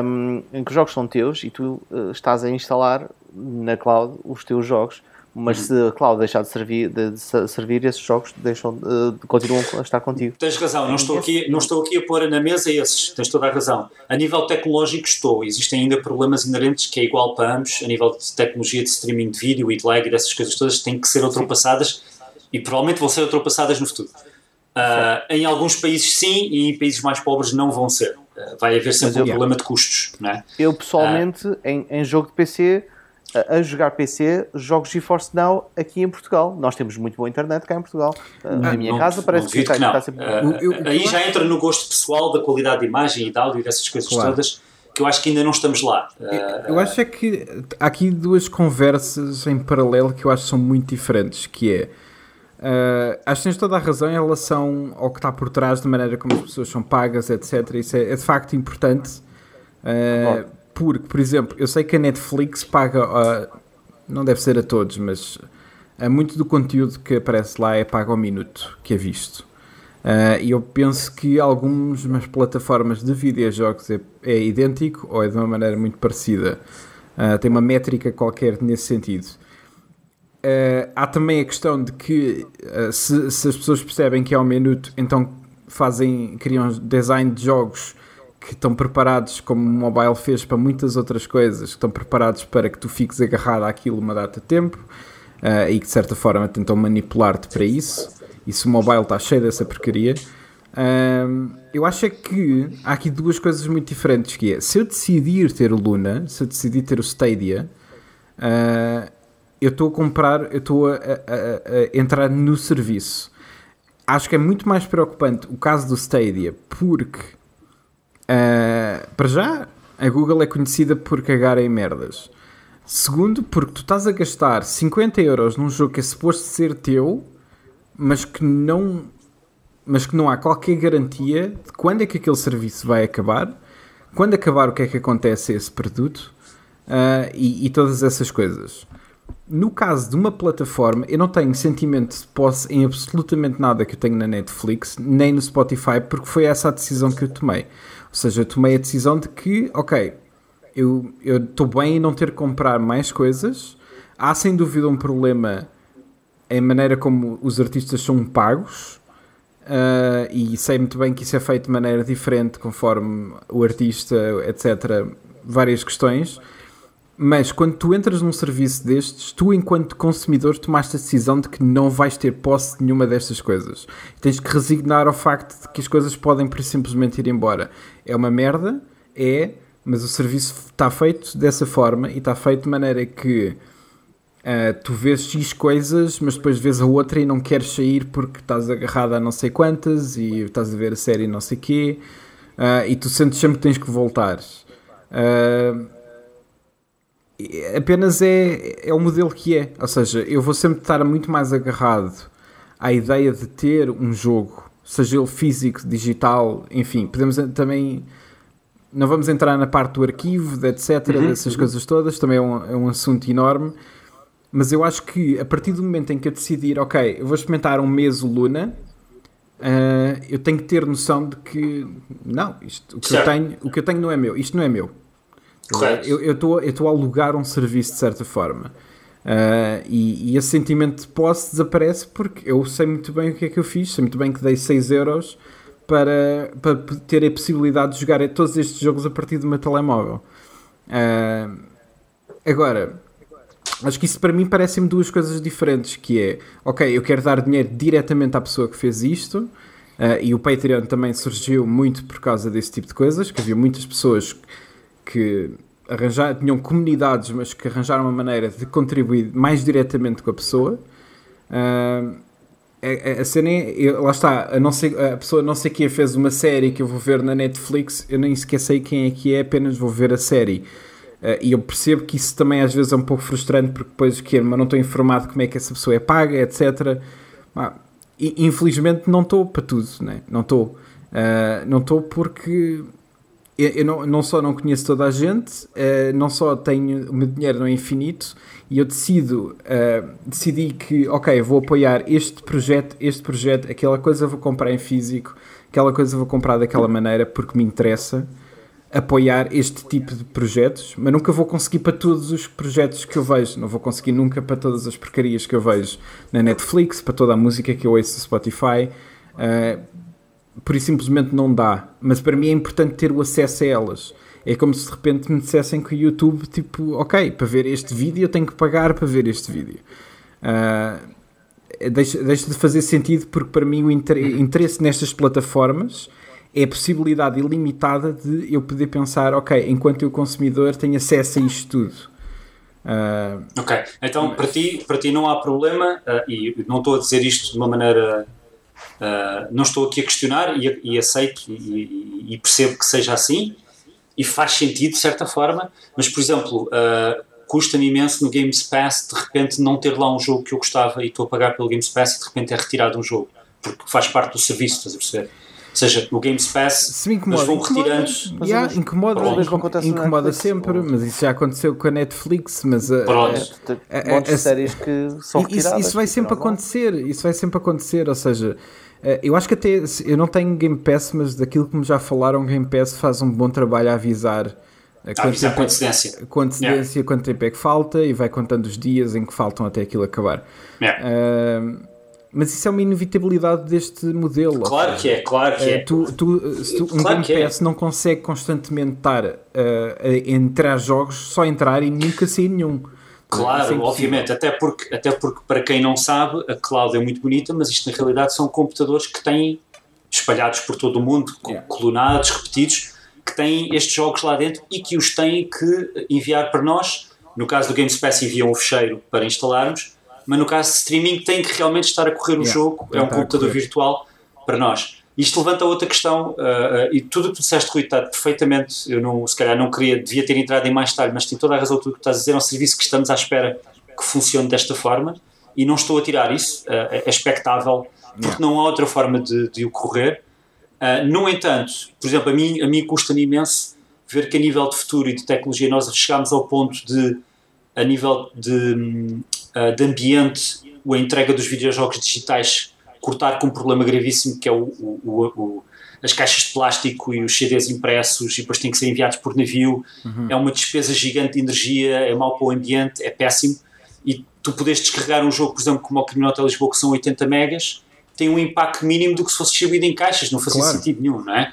um, em que os jogos são teus e tu uh, estás a instalar na cloud os teus jogos, mas se a cloud deixar de servir, de, de servir esses jogos deixam, uh, continuam a estar contigo. Tens razão, não estou, aqui, não estou aqui a pôr na mesa esses, tens toda a razão. A nível tecnológico estou, existem ainda problemas inerentes que é igual para ambos, a nível de tecnologia de streaming de vídeo e de lag e dessas coisas todas têm que ser ultrapassadas e provavelmente vão ser ultrapassadas no futuro. Uh, em alguns países sim e em países mais pobres não vão ser. Uh, vai haver sempre um problema de custos. Não é? Eu pessoalmente, uh, em, em, jogo de PC, a jogar PC, jogos GeForce Now aqui em Portugal. Nós temos muito boa internet cá em Portugal. na minha não, casa parece que, que está sempre. Eu, eu, aí já entra no gosto pessoal da qualidade de imagem e de áudio e dessas coisas claro. todas que eu acho que ainda não estamos lá. Eu, eu acho é que há aqui duas conversas em paralelo que eu acho que são muito diferentes, que é Uh, acho que tens toda a razão em relação ao que está por trás, da maneira como as pessoas são pagas, etc. Isso é, é de facto importante. Uh, porque, por exemplo, eu sei que a Netflix paga, uh, não deve ser a todos, mas muito do conteúdo que aparece lá é pago ao minuto, que é visto. E eu penso que algumas plataformas de videojogos é, é idêntico ou é de uma maneira muito parecida. tem uma métrica qualquer nesse sentido. Uh, há também a questão de que uh, se, se, as pessoas percebem que é um minuto, então fazem, criam design de jogos que estão preparados, como o mobile fez para muitas outras coisas, que estão preparados para que tu fiques agarrado àquilo uma data de tempo uh, e que de certa forma tentam manipular-te para isso. E se o mobile está cheio dessa porcaria. eu acho é que há aqui duas coisas muito diferentes que é, se eu decidir ter o Luna, se eu decidir ter o Stadia, eu estou a comprar, eu estou a, a, a, entrar no serviço. Acho que é muito mais preocupante o caso do Stadia, porque uh, para já a Google é conhecida por cagar em merdas. Segundo, porque tu estás a gastar 50 euros num jogo que é suposto ser teu, mas que não, mas que não há qualquer garantia de quando é que aquele serviço vai acabar, quando acabar o que é que acontece a esse produto uh, e, e todas essas coisas no caso de uma plataforma, eu não tenho sentimento de posse em absolutamente nada que eu tenho na Netflix, nem no Spotify, porque foi essa a decisão que eu tomei. Ou seja, eu tomei a decisão de que, ok, eu estou bem em não ter que comprar mais coisas. Há sem dúvida um problema em maneira como os artistas são pagos. Uh, e sei muito bem que isso é feito de maneira diferente conforme o artista, etc. Várias questões mas quando tu entras num serviço destes, tu, enquanto consumidor, tomaste a decisão de que não vais ter posse de nenhuma destas coisas. Tens que resignar ao facto de que as coisas podem simplesmente ir embora. É uma merda, é, mas o serviço está feito dessa forma e está feito de maneira que uh, tu vês X coisas, mas depois vês a outra e não queres sair porque estás agarrado a não sei quantas e estás a ver a série não sei quê uh, e tu sentes sempre que tens que voltar. Uh, apenas é, é o modelo que é. Ou seja, eu vou sempre estar muito mais agarrado à ideia de ter um jogo, seja ele físico, digital, enfim, podemos também. Não vamos entrar na parte do arquivo, etc., uhum, dessas uhum. coisas todas, também é um, é um assunto enorme. Mas eu acho que a partir do momento em que eu decidir, ok, eu vou experimentar um mês o Luna, uh, eu tenho que ter noção de que não, isto, o que, eu tenho, o que eu tenho não é meu, isto não é meu. Correto. Eu estou a alugar um serviço de certa forma. Uh, e, e, esse sentimento de posse desaparece porque eu sei muito bem o que é que eu fiz, sei muito bem que dei 6 euros para, para ter a possibilidade de jogar todos estes jogos a partir do meu telemóvel. Uh, agora, acho que isso para mim parecem-me duas coisas diferentes, que é, ok, eu quero dar dinheiro diretamente à pessoa que fez isto, Uh, e o Patreon também surgiu muito por causa desse tipo de coisas, que havia muitas pessoas que arranjaram, tinham comunidades, mas que arranjaram uma maneira de contribuir mais diretamente com a pessoa. Uh, a, a, cena é, lá está, a, não sei, a pessoa não sei quem fez uma série que eu vou ver na Netflix, eu nem sei quem é que é, apenas vou ver a série. Uh, e eu percebo que isso também às vezes é um pouco frustrante porque depois que mas não estou informado como é que essa pessoa é paga, etc. Ah, infelizmente não estou para tudo, né? não estou. Uh, não estou porque eu, eu, não, não só não conheço toda a gente, uh, não só tenho o meu dinheiro não é infinito e eu decido, uh, decidi que, ok, vou apoiar este projeto, este projeto, aquela coisa vou comprar em físico, aquela coisa vou comprar daquela maneira porque me interessa apoiar este tipo de projetos, mas nunca vou conseguir para todos os projetos que eu vejo. Não vou conseguir nunca para todas as porcarias que eu vejo na Netflix, para toda a música que eu ouço no Spotify. Uh, por isso simplesmente não dá. Mas para mim é importante ter o acesso a elas. É como se de repente me dissessem que o YouTube, tipo, ok, para ver este vídeo eu tenho que pagar para ver este vídeo. Uh, deixa, deixa de fazer sentido porque para mim o interesse nestas plataformas é a possibilidade ilimitada de eu poder pensar, ok, enquanto eu consumidor tenho acesso a isto tudo. Uh, ok, então para, ti, para ti não há problema, uh, e não estou a dizer isto de uma maneira. Uh, não estou aqui a questionar e, e aceito e, e, percebo que seja assim e faz sentido de certa forma, mas por exemplo, custa-me imenso no Games Pass de repente não ter lá um jogo que eu gostava e estou a pagar pelo Games Pass e de repente é retirado um jogo, porque faz parte do serviço, estás a perceber? Seja, no Games Pass, Se me incomoda, vão retirando. Mas, yeah, incomoda, incomoda, incomoda sempre, mas isso já aconteceu com a Netflix. Mas a, Pronto. A, a, a, a séries que são retiradas. Isso, isso vai sempre acontecer, isso vai sempre acontecer, ou seja. Eh, eu acho que até eu não tenho Game Pass, mas daquilo que me já falaram, Game Pass faz um bom trabalho a avisar a quanto tempo, com antecedência, com antecedência yeah. quanto tempo é que falta e vai contando os dias em que faltam até aquilo acabar. Yeah. Uh, mas isso é uma inevitabilidade deste modelo. Claro que é, claro que é. Tu, tu, se tu, um claro Game é. Pass é. não consegue constantemente estar uh, a entrar jogos, só entrar e nunca sair nenhum. Claro, é obviamente, até porque, até porque para quem não sabe, a cloud é muito bonita, mas isto na realidade são computadores que têm espalhados por todo o mundo, yeah. colunados, repetidos, que têm estes jogos lá dentro e que os têm que enviar para nós. No caso do Game Pass enviam um fecheiro para instalarmos mas no caso de streaming tem que realmente estar a correr o yeah, jogo, é um computador virtual para nós. Isto levanta outra questão, uh, uh, e tudo o que tu disseste, Rui, está perfeitamente. Eu não, se calhar não queria, devia ter entrado em mais tarde, mas tem toda a razão tudo o que estás a dizer. É um serviço que estamos à espera que funcione desta forma e não estou a tirar isso, uh, é expectável, porque yeah. não há outra forma de, de ocorrer. no entanto, por exemplo, a mim, a mim custa-me imenso ver que a nível de futuro e de tecnologia nós chegámos ao ponto de, a nível de uh, de ambiente, a entrega dos videojogos digitais cortar com um problema gravíssimo que é o, o, o, as caixas de plástico e os CDs impressos e depois têm que ser enviados por navio. Uhum. É uma despesa gigante de energia, é mau para o ambiente, é péssimo. E tu podes descarregar um jogo, por exemplo, como o Criminal Lisboa, que são 80 megas, tem um impacto mínimo do que se fosse distribuído em caixas, não fazia claro. sentido nenhum, não é?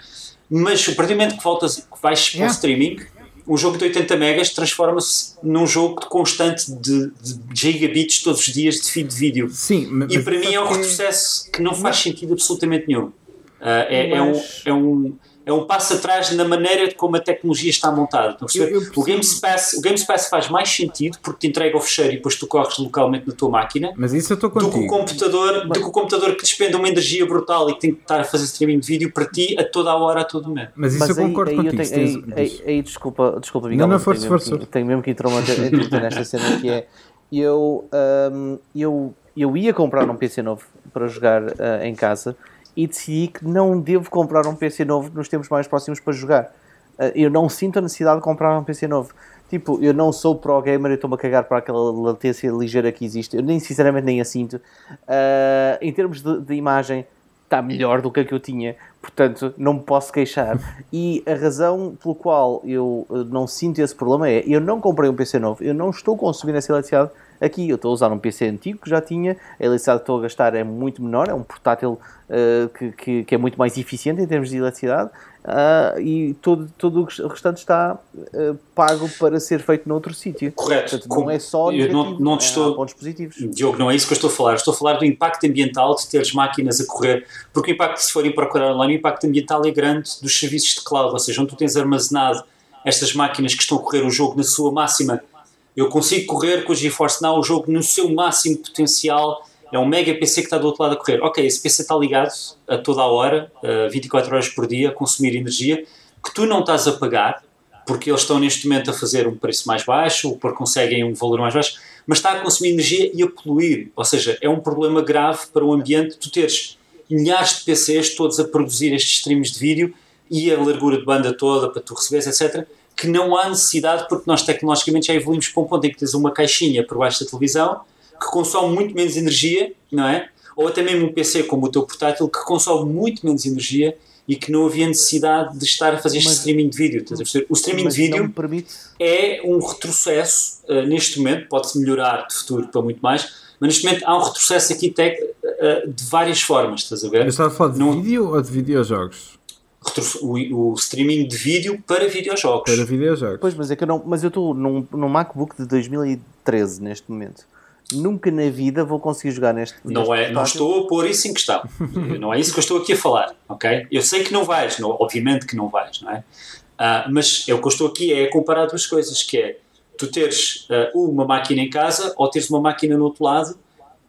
Mas a partir do momento que voltas, que vais yeah. para o streaming, um jogo de 80 megas transforma-se num jogo de constante de, de, gigabits todos os dias de feed de vídeo. Sim, mas e para mim é um retrocesso que não faz sentido absolutamente nenhum. Uh, é, é, um, é, um, é um passo atrás na maneira de como a tecnologia está montada. Eu, eu o, Game Pass, o Game Pass faz mais sentido porque te entrega o fecheiro e depois tu corres localmente na tua máquina mas isso eu estou contigo. do que o computador, do que o computador que despende uma energia brutal e que tem que estar a fazer streaming de vídeo para ti a toda a hora, a todo momento. Mas isso mas eu concordo aí, contigo. Aí, tens, aí, aí, desculpa, desculpa Miguel, não, não, força, tenho, força. Mesmo que, tenho mesmo que introduzir nesta cena que é eu, um, eu, eu ia comprar um PC novo para jogar uh, em casa e decidi que não devo comprar um PC novo nos tempos mais próximos para jogar. Uh, eu não sinto a necessidade de comprar um PC novo. Tipo, eu não sou pro gamer e estou-me a cagar para aquela latência ligeira que existe. Eu nem, sinceramente, nem a sinto. Uh, em termos de, de imagem, está melhor do que a que eu tinha, portanto não me posso queixar. E a razão pelo qual eu não sinto esse problema é eu não comprei um PC novo, eu não estou consumindo essa eletricidade Aqui eu estou a usar um PC antigo que já tinha, a eletricidade que estou a gastar é muito menor, é um portátil uh, que, que, que, é muito mais eficiente em termos de eletricidade uh, e todo, todo o restante está uh, pago para ser feito noutro sítio. Correto. Portanto, não é só negativo, não, não te estou, pontos positivos. Diogo, não é isso que eu estou a falar. Estou a falar do impacto ambiental de teres máquinas a correr, porque o impacto, se forem procurar online, o impacto ambiental é grande dos serviços de cloud, ou seja, onde tu tens armazenado estas máquinas que estão a correr o jogo na sua máxima. Eu consigo correr com o GeForce Now o jogo no seu máximo potencial é um mega PC que está do outro lado a correr. Ok, esse PC está ligado a toda a hora, uh, 24 horas por dia, a consumir energia que tu não estás a pagar, porque eles estão neste momento a fazer um preço mais baixo, ou porque conseguem um valor mais baixo, mas está a consumir energia e a poluir. Ou seja, é um problema grave para o ambiente tu teres milhares de PCs todos a produzir estes streams de vídeo e a largura de banda toda para tu receberes, etc., que não há necessidade, porque nós tecnologicamente já evoluímos para um ponto em que tens uma caixinha por baixo da televisão que consome muito menos energia, não é? Ou até mesmo um PC como o teu portátil que consome muito menos energia e que não havia necessidade de estar a fazer este mas, streaming de vídeo. O streaming de vídeo permite... é um retrocesso uh, neste momento, pode-se melhorar de futuro para muito mais, mas neste momento há um retrocesso aqui tech, uh, de várias formas, estás a ver? Mas estás a falar de não... vídeo ou de videojogos? O, o, streaming de vídeo para videojogos. Para videojogos. Pois, mas é que eu não, mas eu estou num, num MacBook de 2013 neste momento nunca na vida vou conseguir jogar neste. Não, é, não estou a pôr isso em questão. não é isso que eu estou aqui a falar, ok? Eu sei que não vais, não, obviamente que não vais, não é? Uh, mas é o que eu estou aqui é comparar duas coisas, que é tu teres uh, uma máquina em casa ou teres uma máquina no outro lado,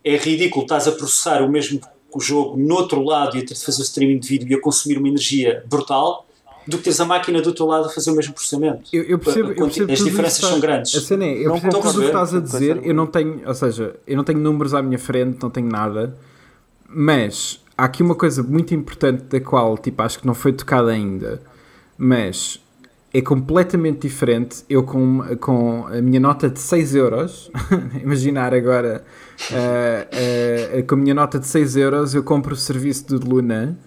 é ridículo, estás a processar o mesmo jogo no outro lado e a ter de fazer o streaming de vídeo e a consumir uma energia brutal, do que teres a máquina do teu lado a fazer o mesmo processamento. Eu, eu percebo, eu percebo As diferenças está, são grandes. A cena é, eu não percebo tudo o que estás a dizer, eu não tenho, ou seja, eu não tenho números à minha frente, não tenho nada, mas há aqui uma coisa muito importante da qual, tipo, acho que não foi tocada ainda, mas é completamente diferente. Eu com, com a minha nota de 6 euros, imaginar agora, uh, uh, com a minha nota de 6 euros eu compro o serviço do Luna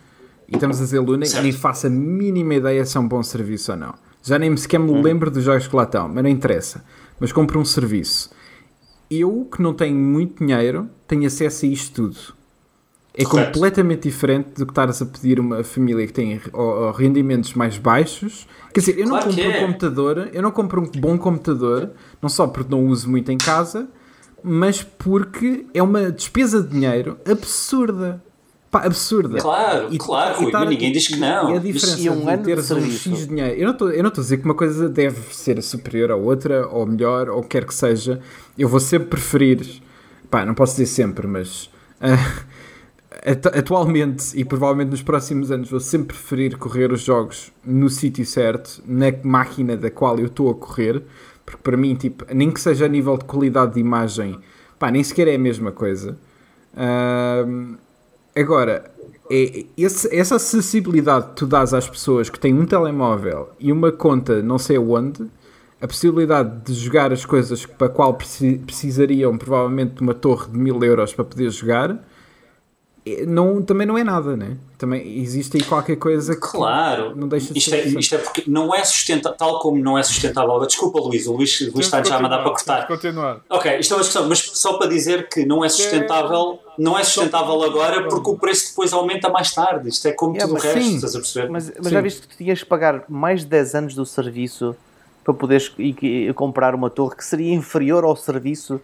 e estamos a dizer Luna certo. e nem faço a mínima ideia se é um bom serviço ou não. Já nem sequer me hum. lembro dos jogos que lá estão, mas não interessa. Mas compro um serviço. Eu, que não tenho muito dinheiro, tenho acesso a isto tudo. É Correto. completamente diferente do que estares a pedir uma família que tem rendimentos mais baixos. Quer dizer, eu não claro compro é. um computador, eu não compro um bom computador, não só porque não uso muito em casa, mas porque é uma despesa de dinheiro absurda. Pá, absurda. Claro, e, claro, e, e ninguém diz que não. E a diferença e um de teres um X dinheiro. Eu não estou a dizer que uma coisa deve ser superior à outra, ou melhor, ou quer que seja. Eu vou sempre preferir. Pá, não posso dizer sempre, mas. Uh, atualmente e provavelmente nos próximos anos vou sempre preferir correr os jogos no sítio certo, na máquina da qual eu estou a correr, porque para mim, tipo, nem que seja a nível de qualidade de imagem, pá, nem sequer é a mesma coisa. Uh, Agora, é, esse, essa acessibilidade que tu dás às pessoas que têm um telemóvel e uma conta não sei onde, a possibilidade de jogar as coisas para a qual precisariam provavelmente de uma torre de mil euros para poder jogar, não, também não é nada, né? Também existe aí qualquer coisa que claro. não deixa de isto ser. É, isto é porque não é sustentável, tal como não é sustentável. Desculpa, Luís, o Luís, Luís está já a mandar para cortar. Continuar. Ok, isto é uma questão, mas só para dizer que não é sustentável, não é sustentável agora porque o preço depois aumenta mais tarde. Isto é como yeah, tudo o resto, sim. estás a perceber? Mas, mas já viste que tinhas que pagar mais de 10 anos do serviço para poderes comprar uma torre que seria inferior ao serviço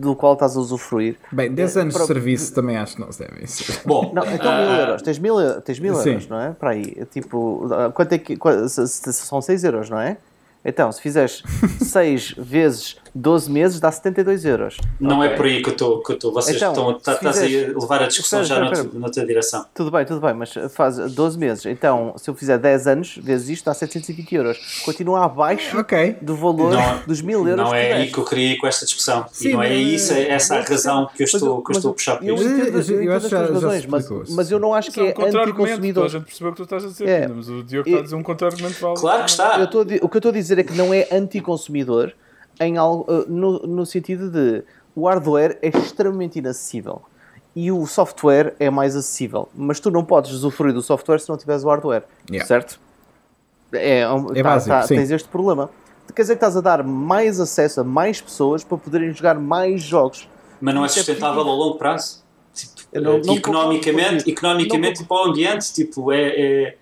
do qual estás a usufruir. Bem, 10 anos para... de serviço também acho que não se devem ser. Bom, não, então mil euros. Tens mil, tens mil euros, não é? Para aí. Tipo, quanto é que. São 6 euros, não é? Então, se fizeres 6 vezes 12 meses, dá 72 euros. Não é okay. é por aí que eu estou. Que eu estou vocês então, estão, tá, estás fizeres, a levar a discussão já noutra, noutra direção. Tudo bem, tudo bem, mas faz 12 meses. Então, se eu fizer 10 anos vezes isto, dá 720 euros. Continua abaixo okay. do valor não, dos mil euros. Não é aí que eu queria ir com esta discussão. Sim, e não é isso, é essa a razão que eu estou, que eu estou a puxar por isto. Eu entendo, eu, eu acho já, razões, mas, mas eu não acho que é, é um anticonsumidor. A gente percebeu o que tu estás a dizer, é. mas o Diogo está a dizer um contra-argumento Claro que está. o que eu estou a dizer é que não é anticonsumidor em algo, eh, no, no sentido de o hardware é extremamente inacessível e o software é mais acessível, mas tu não podes usufruir do software se não tiveres o hardware, yeah. certo? É, é tá, básico, tá, tens este problema. quer dizer que estás a dar mais acesso a mais pessoas para poderem jogar mais jogos. Mas não é, é sustentável a longo prazo? Tipo, não, não economicamente, economicamente não, para o ambiente, tipo, é, é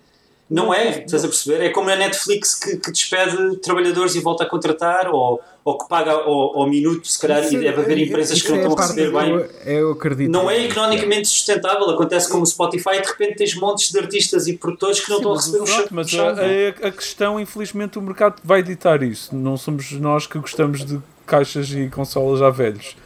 não é, estás a perceber? É como a Netflix que, que despede trabalhadores e volta a contratar, ou, ou que paga ao, ao minuto, se calhar, isso, e deve haver empresas que não é estão a receber bem. Eu, eu acredito. Não é economicamente sustentável. Acontece como o Spotify, de repente tens montes de artistas e produtores que não Sim, estão a receber o chão. Mas a, a, a questão, infelizmente, o mercado vai ditar isso. Não somos nós que gostamos de caixas e consolas já velhos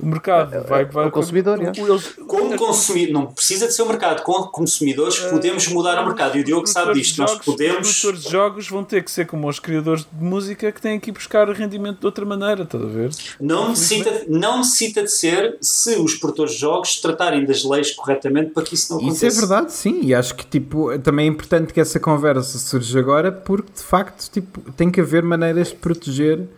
o mercado é, vai, vai o consumidor. Com, eles, como consumidor, não precisa de ser o mercado, como consumidores podemos mudar o mercado e o Diogo sabe disto. Nós podemos. Os produtores de jogos vão ter que ser como os criadores de música que têm que ir buscar rendimento de outra maneira, estás a ver? Não necessita, não necessita de ser se os produtores de jogos tratarem das leis corretamente para que isso não aconteça. Isso é verdade, sim, e acho que tipo, também é importante que essa conversa surja agora porque de facto tipo, tem que haver maneiras de proteger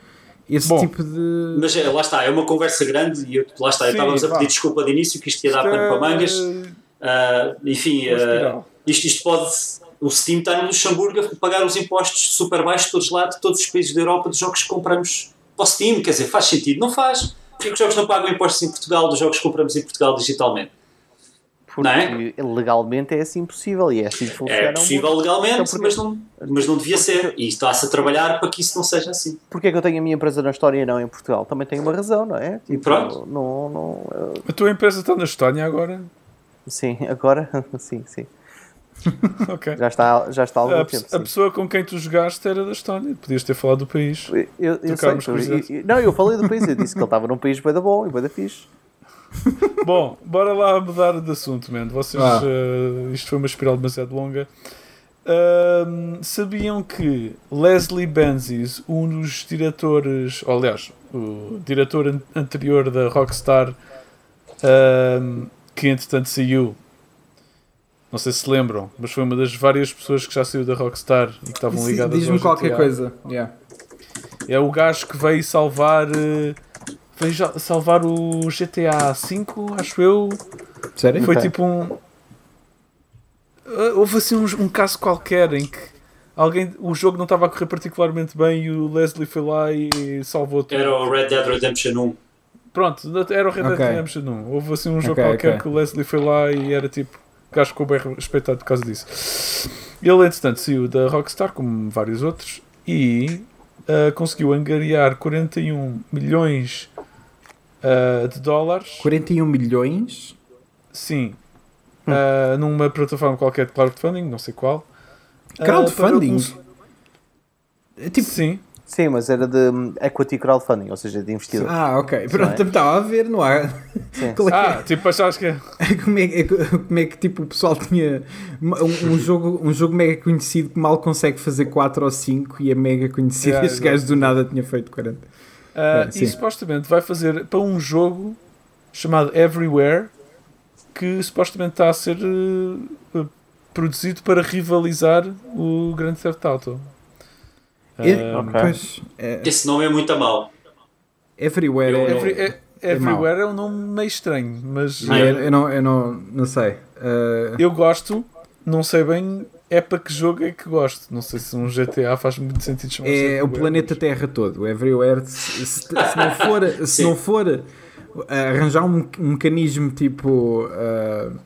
esse Bom, tipo de. Mas é, lá está, é uma conversa grande e eu, lá está, Sim, estávamos a pedir desculpa de início que isto ia dar pano para mangas. Uh, enfim, uh, isto, isto pode. O Steam está no Luxemburgo a pagar os impostos super baixos todos lá, de todos os países da Europa, dos jogos que compramos para o Steam. Quer dizer, faz sentido? Não faz. Porque os jogos não pagam impostos em Portugal dos jogos que compramos em Portugal digitalmente? Porque é? legalmente é assim possível e é assim que funciona. É possível legalmente, então, porque... mas, não, mas não devia ser. E está-se a trabalhar para que isso não seja assim. Porquê é que eu tenho a minha empresa na Estónia e não em Portugal? Também tem uma razão, não é? Tipo, Pronto. Não, não, eu... A tua empresa está na Estónia agora? Sim, agora? sim, sim. okay. Já está, já está há algum a, tempo. A sim. pessoa com quem tu jogaste era da Estónia. Podias ter falado do país. Eu, eu sei, eu, não, eu falei do país. Eu disse que ele estava num país bem da bom e bem da fixe. Bom, bora lá mudar de assunto, man. Vocês, ah. uh, isto foi uma espiral demasiado longa. Uh, sabiam que Leslie Benzies, um dos diretores, ou, aliás, o diretor an anterior da Rockstar, uh, que entretanto saiu, não sei se lembram, mas foi uma das várias pessoas que já saiu da Rockstar e que estavam ligadas Diz-me qualquer coisa. Yeah. É o gajo que veio salvar eh, veio salvar o GTA V, acho eu. Sério? Foi tipo um. Uh, houve assim um, um, caso qualquer em que alguém, o jogo não estava a correr particularmente bem e o Leslie foi lá e salvou tudo. Era o Red Dead Redemption 1. Pronto, era o Red Dead Redemption 1. Houve assim um jogo okay, qualquer okay. que o Leslie foi lá e era tipo. O gajo ficou bem respeitado por causa disso. Ele, entretanto, saiu da Rockstar, como vários outros, e uh, conseguiu angariar 41 milhões uh, de dólares. 41 milhões? Sim. Hum. Uh, numa plataforma qualquer de crowdfunding, não sei qual. Crowdfunding? Uh, tipo, Sim. Sim, mas era de equity crowdfunding, ou seja, de investidores. Ah, ok. Pronto, é? estava a ver, não há. É ah, tipo, achaste que. como, é, como é que tipo, o pessoal tinha um, um, jogo, um jogo mega conhecido que mal consegue fazer 4 ou 5 e é mega conhecido yeah, e este gajo do nada tinha feito 40. Uh, e supostamente vai fazer para um jogo chamado Everywhere que supostamente está a ser uh, produzido para rivalizar o Grand Theft Auto. E, uh, okay. pois, é, Esse nome é muito a mal. Everywhere é, Every, é, é Everywhere é, um nome meio estranho, mas ah, eu, eu, não, eu não, não sei. Eu gosto, não sei bem é para que jogo é que gosto. Não sei se um GTA faz muito sentido chamar É o planeta Terra todo, o Everywhere. Se, se, se não for, se não for uh, arranjar um, um, mecanismo tipo. Uh,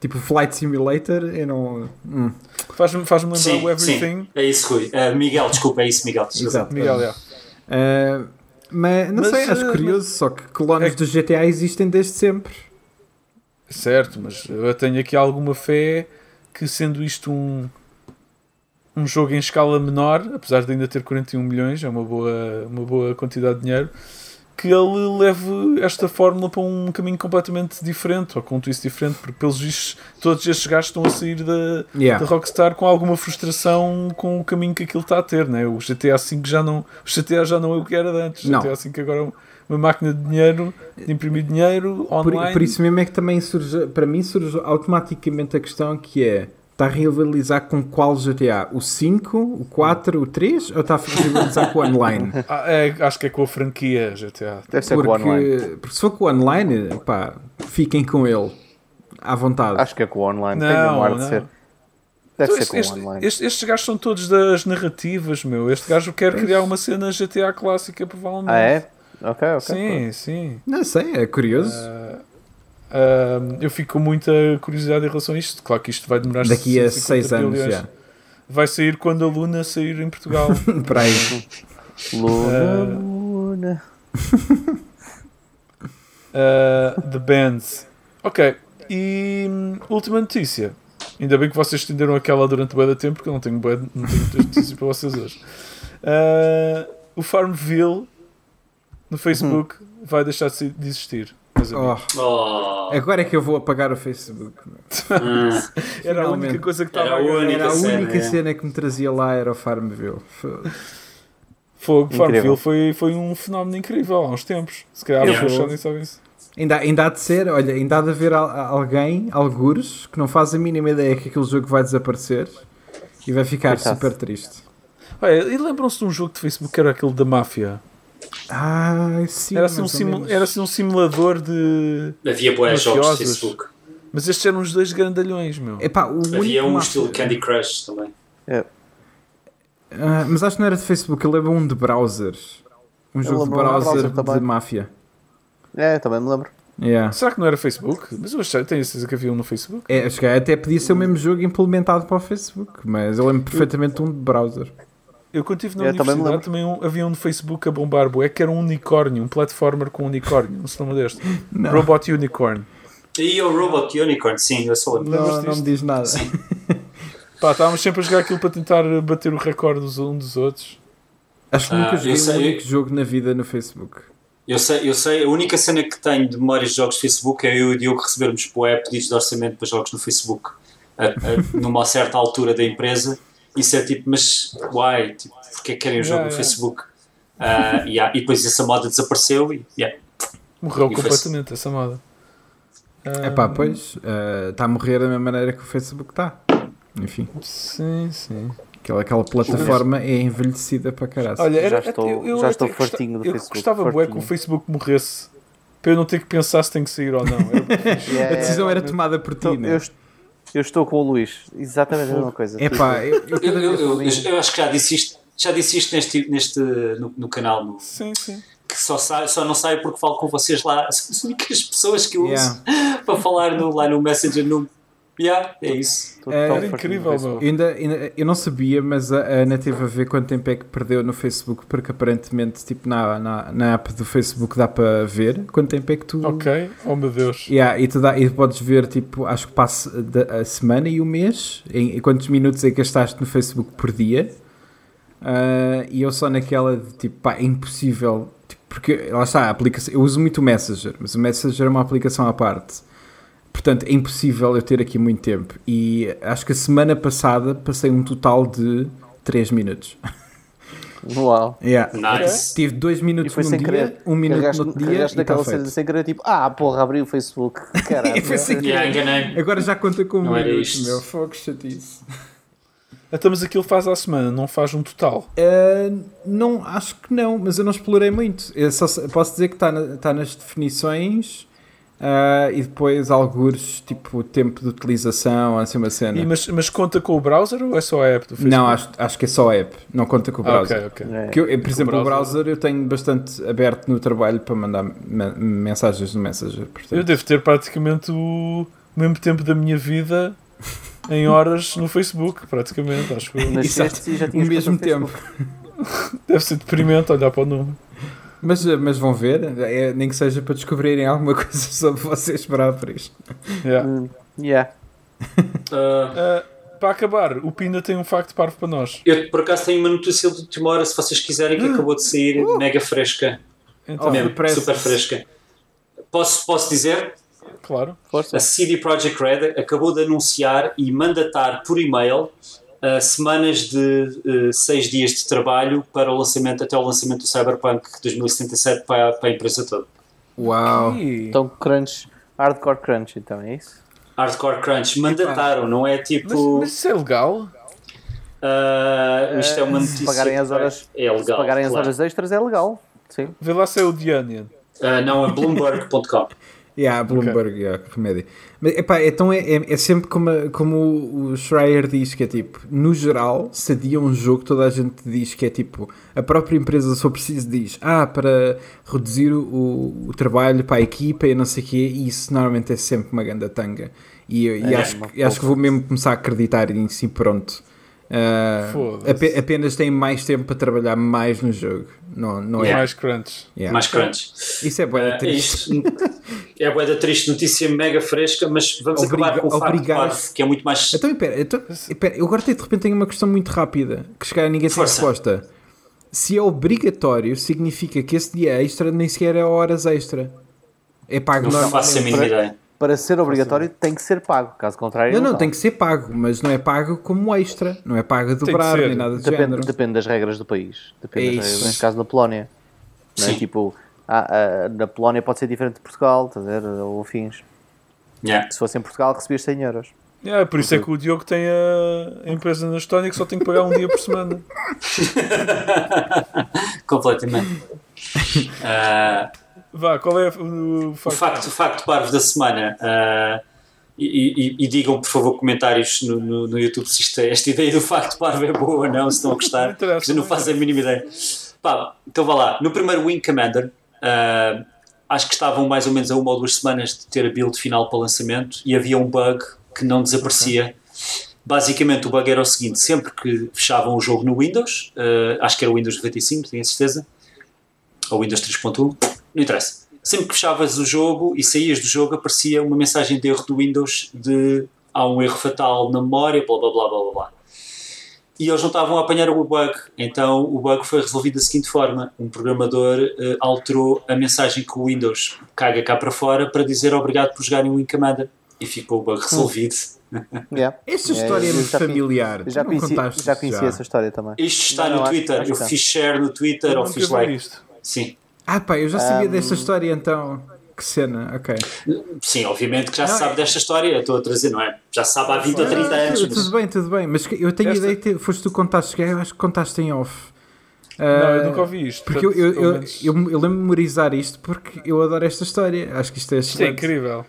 tipo Flight Simulator, eu não. Hum. Faz-me faz lembrar sim, o Everything. Sim, é isso, Rui. Uh, Miguel, desculpa, é isso, Miguel. Exato. Miguel, é. Uh, mas não mas, sei, acho curioso, mas, só que clones é... do GTA existem desde sempre. Certo, mas eu tenho aqui alguma fé que sendo isto um, um jogo em escala menor, apesar de ainda ter 41 milhões, é uma boa, uma boa quantidade de dinheiro, que ele leve esta fórmula para um caminho completamente diferente, ou com um twist diferente, porque pelos vistos todos estes gajos estão a sair da, yeah. da Rockstar com alguma frustração com o caminho que aquilo está a ter, né? o GTA V já não o GTA já não é o que era antes, o GTA V agora é uma máquina de dinheiro, de imprimir dinheiro online. Por, por, isso mesmo é que também surge, para mim surge automaticamente a questão que é, está a rivalizar com qual GTA? O 5, o 4, o 3 ou está a rivalizar com o online? Ah, é, acho que é com a franquia GTA. Deve ser porque, com o online. Porque se for com o online, pá, fiquem com ele. À vontade. Acho que é com o online. Não, Tem não. de ser. Deve então, ser este, com online. Este, estes gajos são todos das narrativas, meu. Este gajo quer criar uma cena GTA clássica, provavelmente. Ah, é? Ok, ok. Sim, sim. Não sei, é curioso. Uh, uh, eu fico com muita curiosidade em relação a isto. Claro que isto vai demorar Daqui a 6 anos já. Vai sair quando a Luna sair em Portugal. Para aí. Luna, Luna. the Bands. Ok. E hum, última notícia. Ainda bem que vocês estenderam aquela durante o da tempo, porque eu não tenho, bué, não tenho muitas notícias para vocês hoje. Uh, o Farmville no Facebook hum. vai deixar de existir. Oh. Oh. Agora é que eu vou apagar o Facebook. era a única coisa que estava Era a única, a única cena, cena, que me trazia lá era o Farmville. Fogo, Farmville foi, foi um fenómeno incrível há uns tempos. Se calhar as pessoas nem sabem isso. Ainda, ainda há de ser, olha, ainda há de haver alguém, algures, que não faz a mínima ideia que aquele jogo vai desaparecer e vai ficar super triste. Olha, e lembram-se de um jogo de Facebook que era aquele da máfia? Ah, sim. Era assim, um, simu era assim um simulador de. Havia boas jogos de Facebook. Mas estes eram os dois grandalhões, meu. Epá, Havia um estilo Candy Crush também. É. Uh, mas acho que não era de Facebook, ele lembra um de browsers. Um eu jogo de browser, browser de máfia. É, também me lembro. Yeah. Será que não era Facebook? Mas eu achei, tenho certeza que havia um no Facebook. É, acho que até podia ser o mesmo jogo implementado para o Facebook, mas eu lembro perfeitamente um de browser. Eu quando estive na é, universidade também, também um, havia um no Facebook a bombar é que era um unicórnio, um platformer com um unicórnio, não se lembra deste? Não. Robot Unicorn. E o Robot Unicorn, sim, eu só lembro. Não, não me diz nada. Pá, estávamos sempre a jogar aquilo para tentar bater o recorde dos um dos outros. Acho que nunca ah, joguei um único jogo na vida no Facebook. Eu sei, eu sei, a única cena que tenho de memórias de jogos de Facebook é eu e o Diogo recebermos app pedidos de orçamento para jogos no Facebook a, a, numa certa altura da empresa. Isso é tipo, mas why? Tipo, porque é que querem o jogo yeah, no yeah. Facebook? Uh, yeah. E depois essa moda desapareceu e yeah. morreu e completamente essa moda. É pá, pois está uh, a morrer da mesma maneira que o Facebook está. Enfim. Sim, sim. Aquela, aquela plataforma é envelhecida para caralho. Olha, era, já estou, eu, eu já estou fartinho do eu Facebook. Eu gostava bué que o Facebook morresse para eu não ter que pensar se tem que sair ou não. yeah, a decisão era tomada por ti, né? Eu, eu estou com o Luís, exatamente a mesma coisa. É pá, eu, eu, eu, eu, acho que já disse isto, já disse isto neste, neste, no, no canal. No, sim, sim. Que só, sai, só não saio porque falo com vocês lá. São as únicas pessoas que eu yeah. uso para falar no, lá no Messenger. No, Yeah, é isso. É, era incrível, meu. Ainda, ainda, eu não sabia, mas a Ana teve a ver quanto tempo é que perdeu no Facebook, porque aparentemente, tipo, na, na, na app do Facebook dá para ver quanto tempo é que tu. Ok, oh meu Deus. Yeah, e, tu dá, e podes ver, tipo, acho que passa a semana e o mês, em, em quantos minutos é que gastaste no Facebook por dia. Uh, e eu só naquela de tipo, pá, é impossível. Tipo, porque lá está, a aplicação. Eu uso muito o Messenger, mas o Messenger é uma aplicação à parte Portanto, é impossível eu ter aqui muito tempo. E acho que a semana passada passei um total de 3 minutos. Uau. Yeah. Nice. Tive 2 minutos num dia, querer. um minuto carregaste, no outro dia. daquela tá cena sem querer, tipo, ah, porra, abri o Facebook. Caralho. querer. Agora já conta com um minuto, meu. Fogo, chatice. Então, mas aquilo faz à semana, não faz um total? Uh, não, acho que não, mas eu não explorei muito. Eu só, posso dizer que está na, tá nas definições Uh, e depois alguns, tipo, tempo de utilização, assim uma cena. E, mas, mas conta com o browser ou é só a app do Facebook? Não, acho, acho que é só a app, não conta com o browser. Ah, okay, okay. É. Eu, por exemplo, o browser... o browser... eu tenho bastante aberto no trabalho para mandar mensagens no Messenger. Portanto. Eu devo ter praticamente o mesmo tempo da minha vida em horas no Facebook, praticamente, acho que. Exato, o mesmo tempo. Deve ser deprimente olhar para o número. Mas, mas vão ver, é, nem que seja para descobrirem alguma coisa sobre vocês próprios. Yeah. Uh, yeah. uh, uh, para acabar, o Pina tem um facto parvo para nós. Eu por acaso tenho uma notícia de última hora, se vocês quiserem, que acabou de sair, uh! mega fresca. Então, Mesmo, super fresca. Posso, posso dizer? Claro. Força. A CD Projekt Red acabou de anunciar e mandatar por e-mail uh, semanas de uh, seis dias de trabalho para o lançamento, até o lançamento do Cyberpunk 2077 para, para a empresa toda. Uau! Então, crunch, hardcore crunch, então é isso? Hardcore crunch, mandataram, não é tipo. Mas, mas isso é legal? Uh, isto é uma notícia. Se pagarem as horas, é legal, se pagarem claro. as horas extras é legal. Sim. Vê lá se é o Onion. Uh, não, é Bloomberg.com. Yeah, Bloomberg, okay. yeah, remédio. Mas, epá, então é, é, é, sempre como, como o Schreier diz, que é tipo, no geral, se adia um jogo, toda a gente diz que é tipo, a própria empresa, se for preciso, diz, ah, para reduzir o, o trabalho para a equipa e não sei o quê, e isso normalmente é sempre uma grande tanga. E, é, e acho, acho que vou mesmo começar a acreditar nisso e pronto. Uh, apenas tem mais tempo para trabalhar mais no jogo. Não, não é mais crunch. Yeah. Mais crunch. Isso é boa uh, triste. é boa triste, notícia mega fresca, mas vamos Obriga acabar com o obrigar... facto que é muito mais. Então, espera, então, espera, eu agora de repente tenho uma questão muito rápida que chegar a ninguém tem resposta. Se é obrigatório, significa que esse dia extra nem sequer é horas extra. É pago não Não faço a mínima ideia para ser obrigatório tem que ser pago, caso contrário. Não, não, não tem que ser pago, mas não é pago como extra, não é pago a dobrar nem nada do depende, género. Depende das regras do país, depende é das regras, neste caso da Polónia. Não é? Tipo, a, a, na Polónia pode ser diferente de Portugal, estás a ver? Ou fins. Yeah. Se fosse em Portugal, recebias 100 euros. Yeah, por isso é que o Diogo tem a empresa na Estónia que só tem que pagar um dia por semana. Completamente. Uh, Vá, qual é o facto? O facto, o facto parvo da semana. Uh, e, e, e, digam, por favor, comentários no, no, no YouTube se isto, é, esta ideia do facto parvo é boa ou não, se estão a gostar. não, não fazem a mínima ideia. Pá, então vá lá. No primeiro Wing Commander, uh, acho que estavam mais ou menos a uma ou duas semanas de ter a build final para lançamento e havia um bug que não desaparecia. Basicamente, o bug era o seguinte: sempre que fechavam o jogo no Windows, uh, acho que era o Windows 95, tenho a certeza, ou Windows 3.1 não interessa. Sempre que fechavas o jogo e saías do jogo, aparecia uma mensagem de erro do Windows de há um erro fatal na memória, blá blá blá blá blá. E eles não estavam a apanhar o bug, então o bug foi resolvido da seguinte forma: um programador uh, alterou a mensagem que o Windows caga cá para fora para dizer obrigado por jogarem o Win Commander e ficou o bug resolvido. Yeah. Esta história é, é muito familiar. Já conheci, já conheci já. essa história também. Isto está não, no Twitter. Acho, acho eu fiz share no Twitter ou fiz like. Isto. Sim. Ah, pá, eu já sabia um... desta história então. Que cena, ok. Sim, obviamente que já não, se sabe é... desta história, estou a trazer, não é? Já sabe há 20 ou 30 anos. Tudo, mas... bem, tudo bem, mas eu tenho Esta... ideia que foste tu contaste, eu acho que contaste em off. Não, uh, eu nunca ouvi isto. Porque portanto, eu, eu, eu, eu, eu, lembro de memorizar isto porque eu adoro esta história. Acho que isto é, isto é incrível.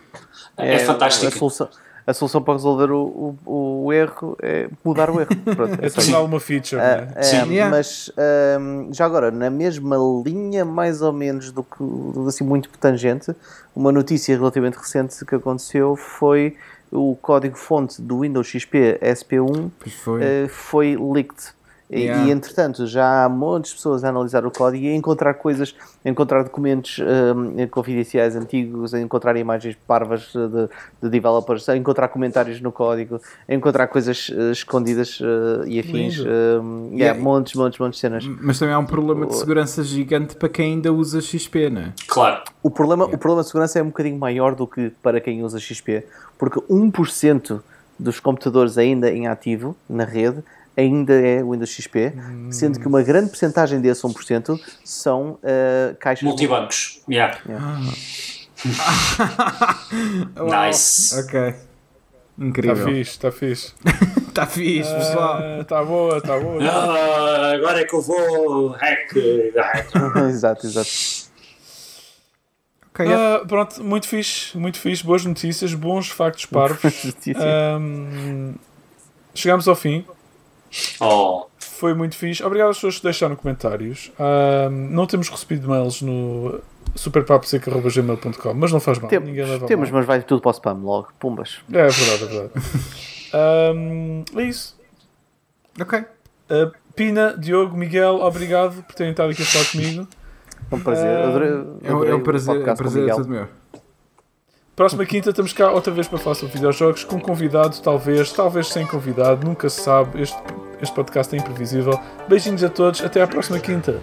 É, é fantástico. A solução, a solução para resolver o, o, o erro é mudar o erro. Pronto, é tornar uma feature. Uh, né? é, yeah. Mas uh, já agora, na mesma linha, mais ou menos do que assim, muito tangente, uma notícia relativamente recente que aconteceu foi o código-fonte do Windows XP SP1 foi. Uh, foi leaked Yeah. E, entretanto, já há montes de pessoas a analisar o código e a encontrar coisas, a encontrar documentos um, confidenciais antigos, a encontrar imagens parvas de, de, developers, a encontrar comentários no código, a encontrar coisas uh, escondidas uh, e afins. Um, yeah, yeah. Montes, montes, montes de cenas. Mas também há um problema de segurança gigante para quem ainda usa XP, não é? Claro. O problema, yeah. o problema de segurança é um bocadinho maior do que para quem usa XP, porque 1% dos computadores ainda em ativo na rede ainda é o Windows XP, sendo que uma grande porcentagem desse 1% são uh, caixas... Multibancos, yeah. yeah. nice. Ok. Incrível. Está fixe, está fixe. Está fixe, pessoal. Está uh, boa, está boa. Ah, agora é que eu vou hack. exato, exato. Okay, yeah. uh, pronto, muito fixe, muito fixe, boas notícias, bons factos parvos. um, chegamos ao fim. Oh. Foi muito fixe. Obrigado às pessoas que deixaram comentários. não temos recebido mails no superpaposeca.gmail.com, mas não faz mal. Tem, temos, mal. mas vai tudo para o spam logo. Pumbas. É, é verdade, é verdade. um, é isso. Ok. Uh, Pina, Diogo, Miguel, obrigado por terem estado aqui a falar comigo. É um prazer. Uh, adorei, adorei é um prazer, é um prazer é tudo meu. Próxima quinta estamos cá outra vez para falar sobre videojogos, com convidado, talvez, talvez sem convidado, nunca se sabe. Este, este podcast é imprevisível. Beijinhos a todos, até à próxima quinta.